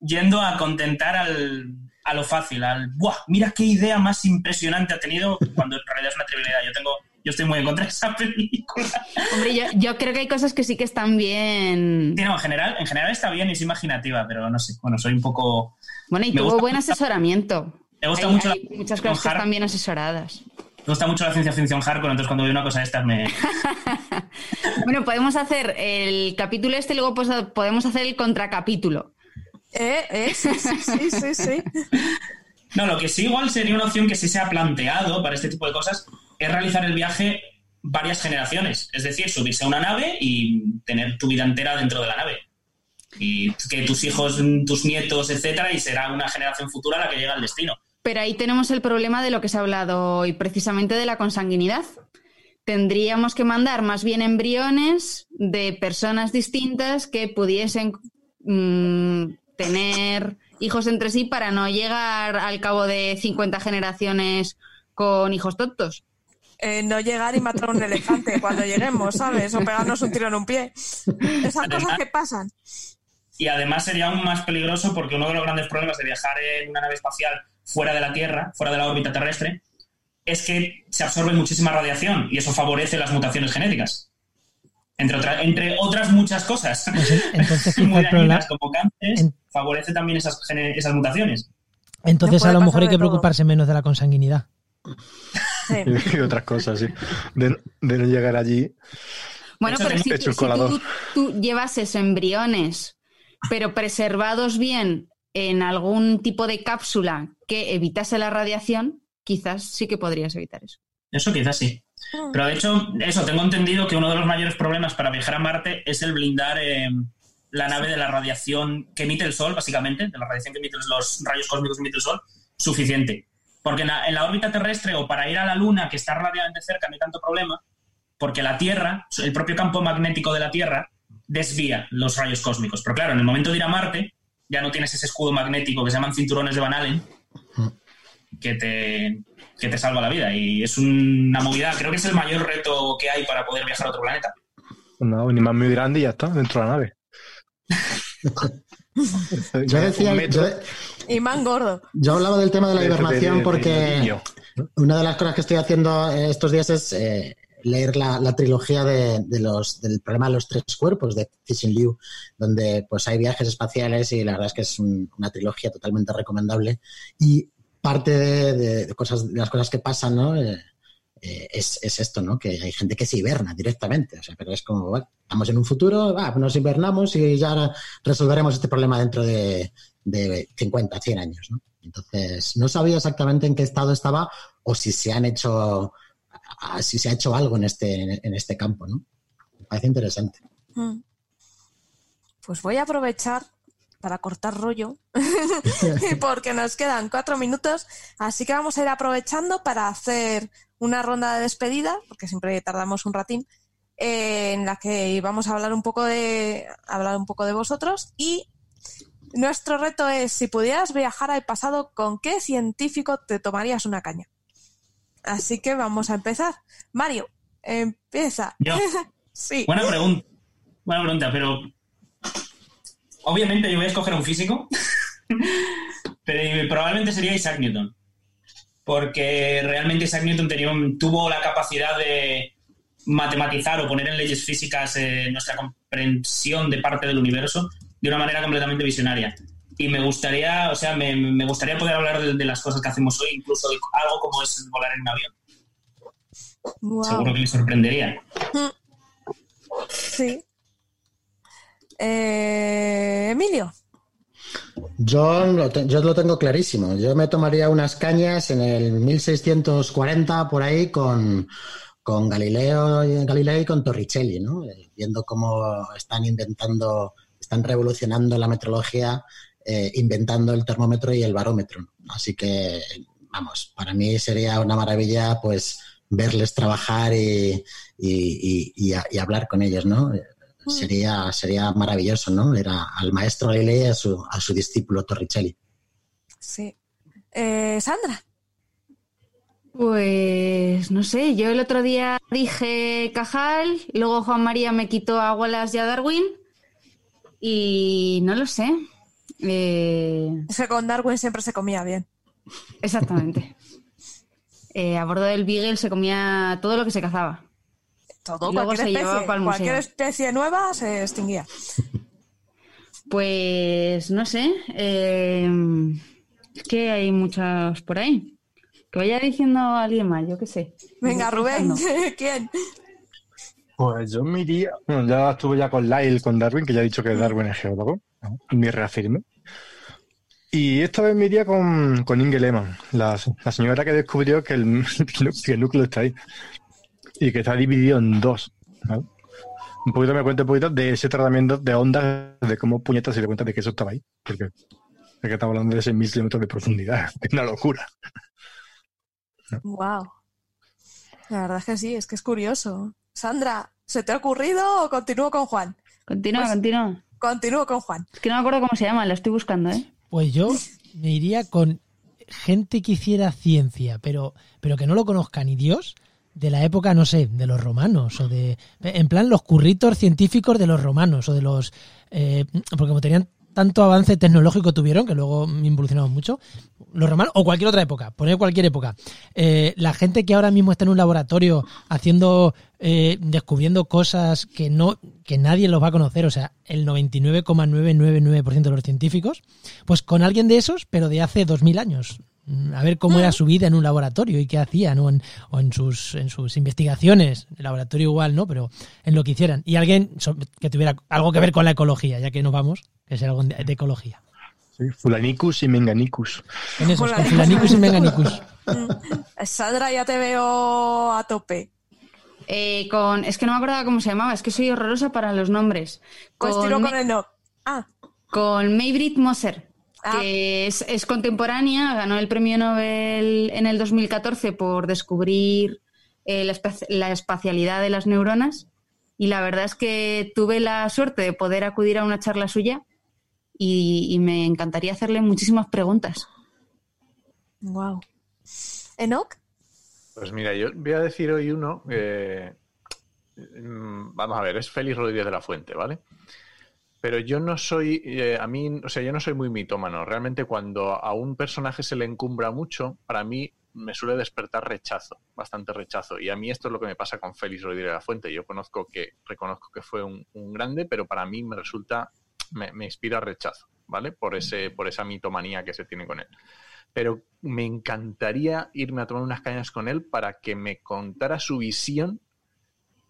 yendo a contentar al, a lo fácil, al ¡buah! Mira qué idea más impresionante ha tenido cuando en realidad es una trivialidad. Yo tengo, yo estoy muy en contra de esa película. Hombre, yo, yo creo que hay cosas que sí que están bien. Sí, no, en general, en general está bien y es imaginativa, pero no sé, bueno, soy un poco. Bueno, y Me tuvo gusta buen mucho- asesoramiento. Me gusta Hay- mucho hay la- muchas cosas que están bien asesoradas. Me gusta mucho la ciencia ficción hardcore, entonces cuando veo una cosa de estas me. Bueno, podemos hacer el capítulo este y luego pues, podemos hacer el contracapítulo. Eh, eh, sí, sí, sí, sí, sí. No, lo que sí igual sería una opción que sí se ha planteado para este tipo de cosas es realizar el viaje varias generaciones. Es decir, subirse a una nave y tener tu vida entera dentro de la nave. Y que tus hijos, tus nietos, etcétera, y será una generación futura la que llega al destino. Pero ahí tenemos el problema de lo que se ha hablado hoy, precisamente de la consanguinidad. Tendríamos que mandar más bien embriones de personas distintas que pudiesen mm, tener hijos entre sí para no llegar al cabo de 50 generaciones con hijos tontos. Eh, no llegar y matar a un elefante cuando lleguemos, ¿sabes? O pegarnos un tiro en un pie. Esas cosas que pasan. Y además sería aún más peligroso porque uno de los grandes problemas de viajar en una nave espacial fuera de la Tierra, fuera de la órbita terrestre, es que se absorbe muchísima radiación y eso favorece las mutaciones genéticas. Entre, otra- entre otras muchas cosas. Pues, entonces, muy el problema- dañinas como cánceres, en- favorece también esas, mutaciones. Entonces, a lo mejor hay que todo. preocuparse menos de la consanguinidad. Sí. y otras cosas, sí. De, de no llegar allí. Bueno, pero si, si tú, tú llevases embriones pero preservados bien en algún tipo de cápsula que evitase la radiación, quizás sí que podrías evitar eso. Eso quizás sí. Mm. Pero de hecho, eso, tengo entendido que uno de los mayores problemas para viajar a Marte es el blindar eh, la nave de la radiación que emite el Sol, básicamente, de la radiación que emiten los rayos cósmicos que emite el Sol, suficiente. Porque en la, en la órbita terrestre o para ir a la Luna, que está relativamente cerca, no hay tanto problema, porque la Tierra, el propio campo magnético de la Tierra, desvía los rayos cósmicos. Pero claro, en el momento de ir a Marte, ya no tienes ese escudo magnético que se llaman cinturones de Van Allen, que te, que te salva la vida. Y es una movida, creo que es el mayor reto que hay para poder viajar a otro planeta. No, un imán muy grande y ya está, dentro de la nave. Yo decía, Un metro yo, Imán gordo. yo hablaba del tema de la hibernación de- de porque una de las cosas que estoy haciendo eh, estos días es eh, leer la, la trilogía de, de los, del programa de los tres cuerpos de Cixin Liu, donde pues hay viajes espaciales y la verdad es que es un- una trilogía totalmente recomendable. Y parte de, de- de cosas, de las cosas que pasan, ¿no? Eh, eh, es, es esto, ¿no? Que hay gente que se hiberna directamente. O sea, pero es como, bueno, estamos en un futuro, nos hibernamos y ya resolveremos este problema dentro de, de 50, 100 años, ¿no? Entonces, no sabía exactamente en qué estado estaba o si se han hecho, si se ha hecho algo en este, en este campo, ¿no? Me parece interesante. Mm. Pues voy a aprovechar para cortar rollo, porque nos quedan cuatro minutos, así que vamos a ir aprovechando para hacer una ronda de despedida, porque siempre tardamos un ratín, eh, en la que vamos a hablar un poco de hablar un poco de vosotros y nuestro reto es si pudieras viajar al pasado, ¿con qué científico te tomarías una caña? Así que vamos a empezar. Mario, empieza. Yo. sí. Buena pregunta. Buena pregunta, pero. Obviamente yo voy a escoger a un físico, pero probablemente sería Isaac Newton. Porque realmente Isaac Newton tenía un- tuvo la capacidad de matematizar o poner en leyes físicas eh, nuestra comprensión de parte del universo de una manera completamente visionaria. Y me gustaría, o sea, me, me gustaría poder hablar de, de las cosas que hacemos hoy, incluso de algo como es volar en un avión. Seguro que le sorprendería. Sí. Eh, Emilio. Yo lo, te- yo lo tengo clarísimo. Yo me tomaría unas cañas en el 1640 por ahí con, con Galileo, y- Galileo y con Torricelli, ¿no? Eh, Viendo cómo están inventando, están revolucionando la metrología, eh, inventando el termómetro y el barómetro. Así que, vamos, para mí sería una maravilla, pues, verles trabajar y, y- y- y a- y hablar con ellos, ¿no? Sería, sería maravilloso, ¿no? Era al maestro Galilei y a su, a su discípulo Torricelli. Sí. Eh, Sandra. Pues no sé, yo el otro día dije Cajal, luego Juan María me quitó a Wallace y a Darwin y no lo sé. Eh, Es que con Darwin siempre se comía bien. exactamente. Eh, a bordo del Beagle se comía todo lo que se cazaba. Todo, Y luego cualquier especie, cualquier especie nueva se extinguía. Pues no sé, eh, es que hay muchos por ahí. Que vaya diciendo alguien más, yo qué sé. Venga, Rubén. ¿quién? Pues yo me iría. Bueno, ya estuve ya con Lyle, con Darwin, que ya ha dicho que Darwin es geólogo. ¿no? Y me reafirme. Y esta vez me iría con, con Inge Lehmann, la, la señora que descubrió que el, que el núcleo está ahí. Y que está dividido en dos. ¿no? Un poquito me cuenta un poquito de ese tratamiento de ondas, de cómo puñetas se le cuenta de que eso estaba ahí. Porque, porque estamos hablando de 6.000 kilómetros de profundidad. Es una locura. Wow. La verdad es que sí, es que es curioso. Sandra, ¿se te ha ocurrido o continúo con Juan? Continúa, Pues- continúa. Continúo con Juan. Es que no me acuerdo cómo se llama, la estoy buscando, ¿eh? Pues yo me iría con gente que hiciera ciencia, pero, pero que no lo conozca ni Dios, de la época, no sé, de los romanos, o de. En plan, los curritos científicos de los romanos, o de los. eh, porque como tenían tanto avance tecnológico tuvieron, que luego involucionaron mucho, los romanos, o cualquier otra época, poner cualquier época. Eh, la gente que ahora mismo está en un laboratorio haciendo, eh, descubriendo cosas que no, que nadie los va a conocer, o sea, el 99,999% de los científicos, pues con alguien de esos, pero de hace 2000 años. mm, a ver cómo era su vida en un laboratorio y qué hacían o, en, o en, sus, en sus investigaciones. El laboratorio igual, ¿no? Pero en lo que hicieran. Y alguien que tuviera algo que ver con la ecología, ya que nos vamos, que sea algo de, de ecología. Sí, Fulanicus y Menganicus. En eso, con Fulanicus. fulanicus y menganicus. Sandra, ya te veo a tope. Eh, con, es que no me acordaba cómo se llamaba, es que soy horrorosa para los nombres. Pues Con, tiro con el no. Ah, con Maybrit Moser, Ah. que es, es contemporánea, ganó el premio Nobel en el 2014 por descubrir eh, la espacialidad de las neuronas. Y la verdad es que tuve la suerte de poder acudir a una charla suya y, y me encantaría hacerle muchísimas preguntas. wow. Enoch, Pues mira, yo voy a decir hoy uno. eh, vamos a ver, es Félix Rodríguez de la Fuente, ¿vale? Pero yo no soy, eh, a mí, o sea, yo no soy muy mitómano. Realmente cuando a un personaje se le encumbra mucho, para mí me suele despertar rechazo, bastante rechazo. Y a mí esto es lo que me pasa con Félix Rodríguez de la Fuente. Yo conozco que, reconozco que fue un, un grande, pero para mí me resulta, me, me inspira rechazo, ¿vale? Por ese, por esa mitomanía que se tiene con él pero me encantaría irme a tomar unas cañas con él para que me contara su visión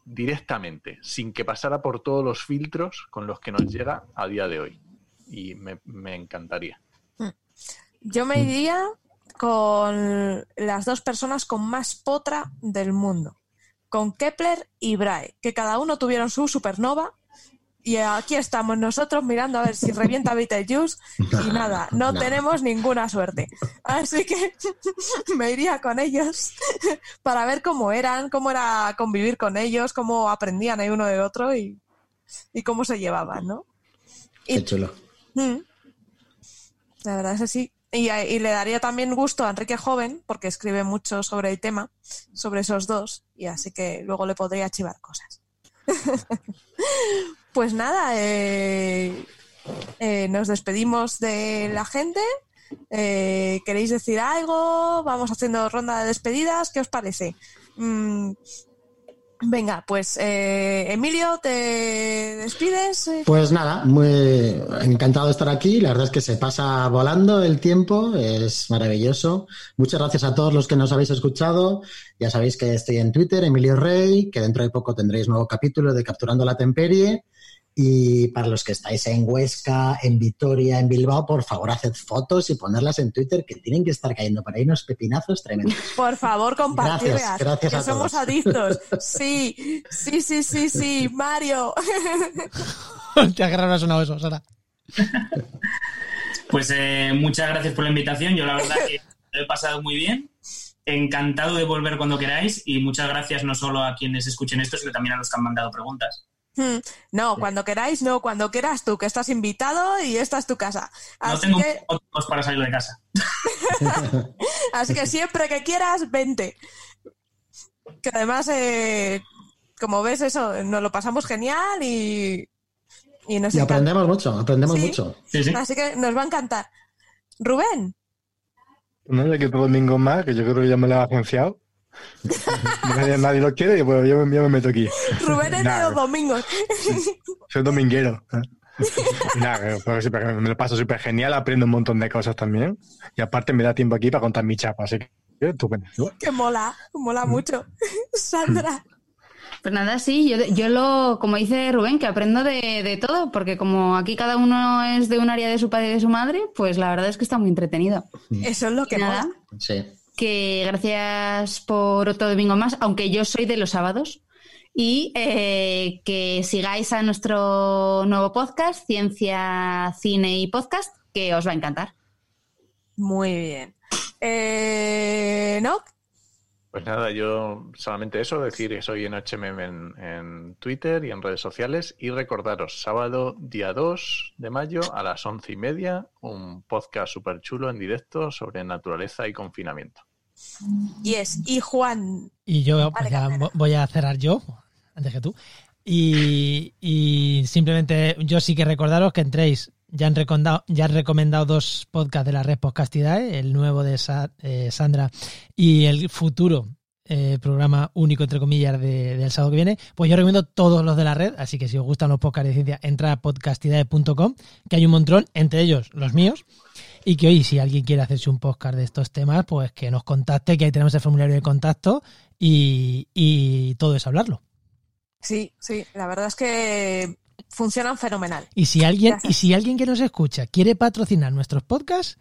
directamente, sin que pasara por todos los filtros con los que nos llega a día de hoy. Y me, me encantaría. yo me iría con las dos personas con más potra del mundo, con Kepler y Brahe, que cada uno tuvieron su supernova. Y aquí estamos nosotros mirando a ver si revienta Betelgeuse y nada, no, No. tenemos ninguna suerte. Así que me iría con ellos para ver cómo eran, cómo era convivir con ellos, cómo aprendían el uno del otro y, y cómo se llevaban, ¿no? Qué chulo. Mm. La verdad es que sí. Y, y le daría también gusto a Enrique Joven, porque escribe mucho sobre el tema, sobre esos dos, y así que luego le podría chivar cosas. pues nada, eh, eh, nos despedimos de la gente. Eh, ¿Queréis decir algo? Vamos haciendo ronda de despedidas. ¿Qué os parece? Mm, venga, pues eh, Emilio, ¿te despides? Eh, Pues nada, muy encantado de estar aquí. La verdad es que se pasa volando el tiempo, es maravilloso. Muchas gracias a todos los que nos habéis escuchado. Ya sabéis que estoy en Twitter, Emilio Rey, que dentro de poco tendréis nuevo capítulo de Capturando la Temperie. Y para los que estáis en Huesca, en Vitoria, en Bilbao, por favor, haced fotos y ponerlas en Twitter, que tienen que estar cayendo por ahí unos pepinazos tremendos. Por favor, compartirlas. Gracias, gracias que a somos todos. adictos. Sí, sí, sí, sí, sí, Mario. Te agarraron a sonado eso, Sara. Pues eh, muchas gracias por la invitación. Yo la verdad que lo he pasado muy bien. Encantado de volver cuando queráis y muchas gracias no solo a quienes escuchen esto, sino también a los que han mandado preguntas. Hmm, No, cuando queráis, no, cuando quieras tú, que estás invitado y esta es tu casa. No tengo que, motivos para salir de casa. así que siempre que quieras, vente. Que además, eh, como ves, eso, nos lo pasamos genial y, y nos Y encanta. aprendemos mucho, aprendemos Sí. mucho. Sí, sí. Así que nos va a encantar. Rubén, No, ya que otro domingo más, que yo creo que ya me lo he agenciado. Nadie, nadie lo quiere y pues yo, me- yo me meto aquí. Rubén es de los domingos. Soy dominguero. ¿eh? Y nada, pero sí, pero me lo paso súper genial, aprendo un montón de cosas también. Y aparte me da tiempo aquí para contar mi chapa, así que estupendo. que mola, mola mucho. Sandra. Pues nada, sí, yo, yo lo, como dice Rubén, que aprendo de, de todo, porque como aquí cada uno es de un área de su padre y de su madre, pues la verdad es que está muy entretenido. Eso es lo que nada, mola. Sí. Que gracias por otro domingo más, aunque yo soy de los sábados. Y eh, que sigáis a nuestro nuevo podcast, Ciencia, Cine y Podcast, que os va a encantar. Muy bien. Eh, ¿No? Pues nada, yo solamente eso, decir que soy en HMM en, en Twitter y en redes sociales y recordaros, sábado día 2 de mayo a las once y media, un podcast súper chulo en directo sobre naturaleza y confinamiento. Yes. Y Juan. Y yo pues ya voy a cerrar yo, antes que tú. Y, y simplemente yo sí que recordaros que entréis. Ya han, recomendado, ya han recomendado dos podcasts de la red Podcastidae, el nuevo de Sa- eh, Sandra y el futuro eh, programa único, entre comillas, de- del sábado que viene. Pues yo recomiendo todos los de la red, así que si os gustan los podcasts de ciencia, entra a podcastidae.com, que hay un montón, entre ellos los míos. Y que hoy si alguien quiere hacerse un podcast de estos temas, pues que nos contacte, que ahí tenemos el formulario de contacto y, y todo es hablarlo. Sí, sí, la verdad es que funcionan fenomenal. Y si alguien, Gracias. y si alguien que nos escucha quiere patrocinar nuestros podcasts,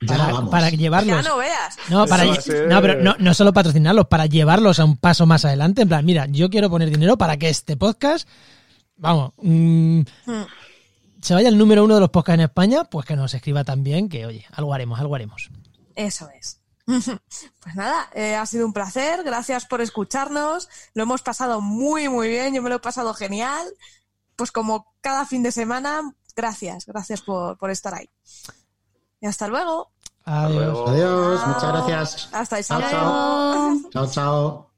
Ya para, para Ya llevarlos. no veas. No, para no, pero no, no solo patrocinarlos, para llevarlos a un paso más adelante. En plan, mira, yo quiero poner dinero para que este podcast, vamos, mm, Mm. Se vaya el número uno de los podcasts en España, pues que nos escriba también, que oye, algo haremos, algo haremos. Eso es. Pues nada, eh, ha sido un placer. Gracias por escucharnos. Lo hemos pasado muy, muy bien. Yo me lo he pasado genial. Pues como cada fin de semana, gracias. Gracias por, por estar ahí. Y hasta luego. Adiós. luego. Adiós, Chao. muchas gracias. Hasta Chao, luego. chao. Chao, chao.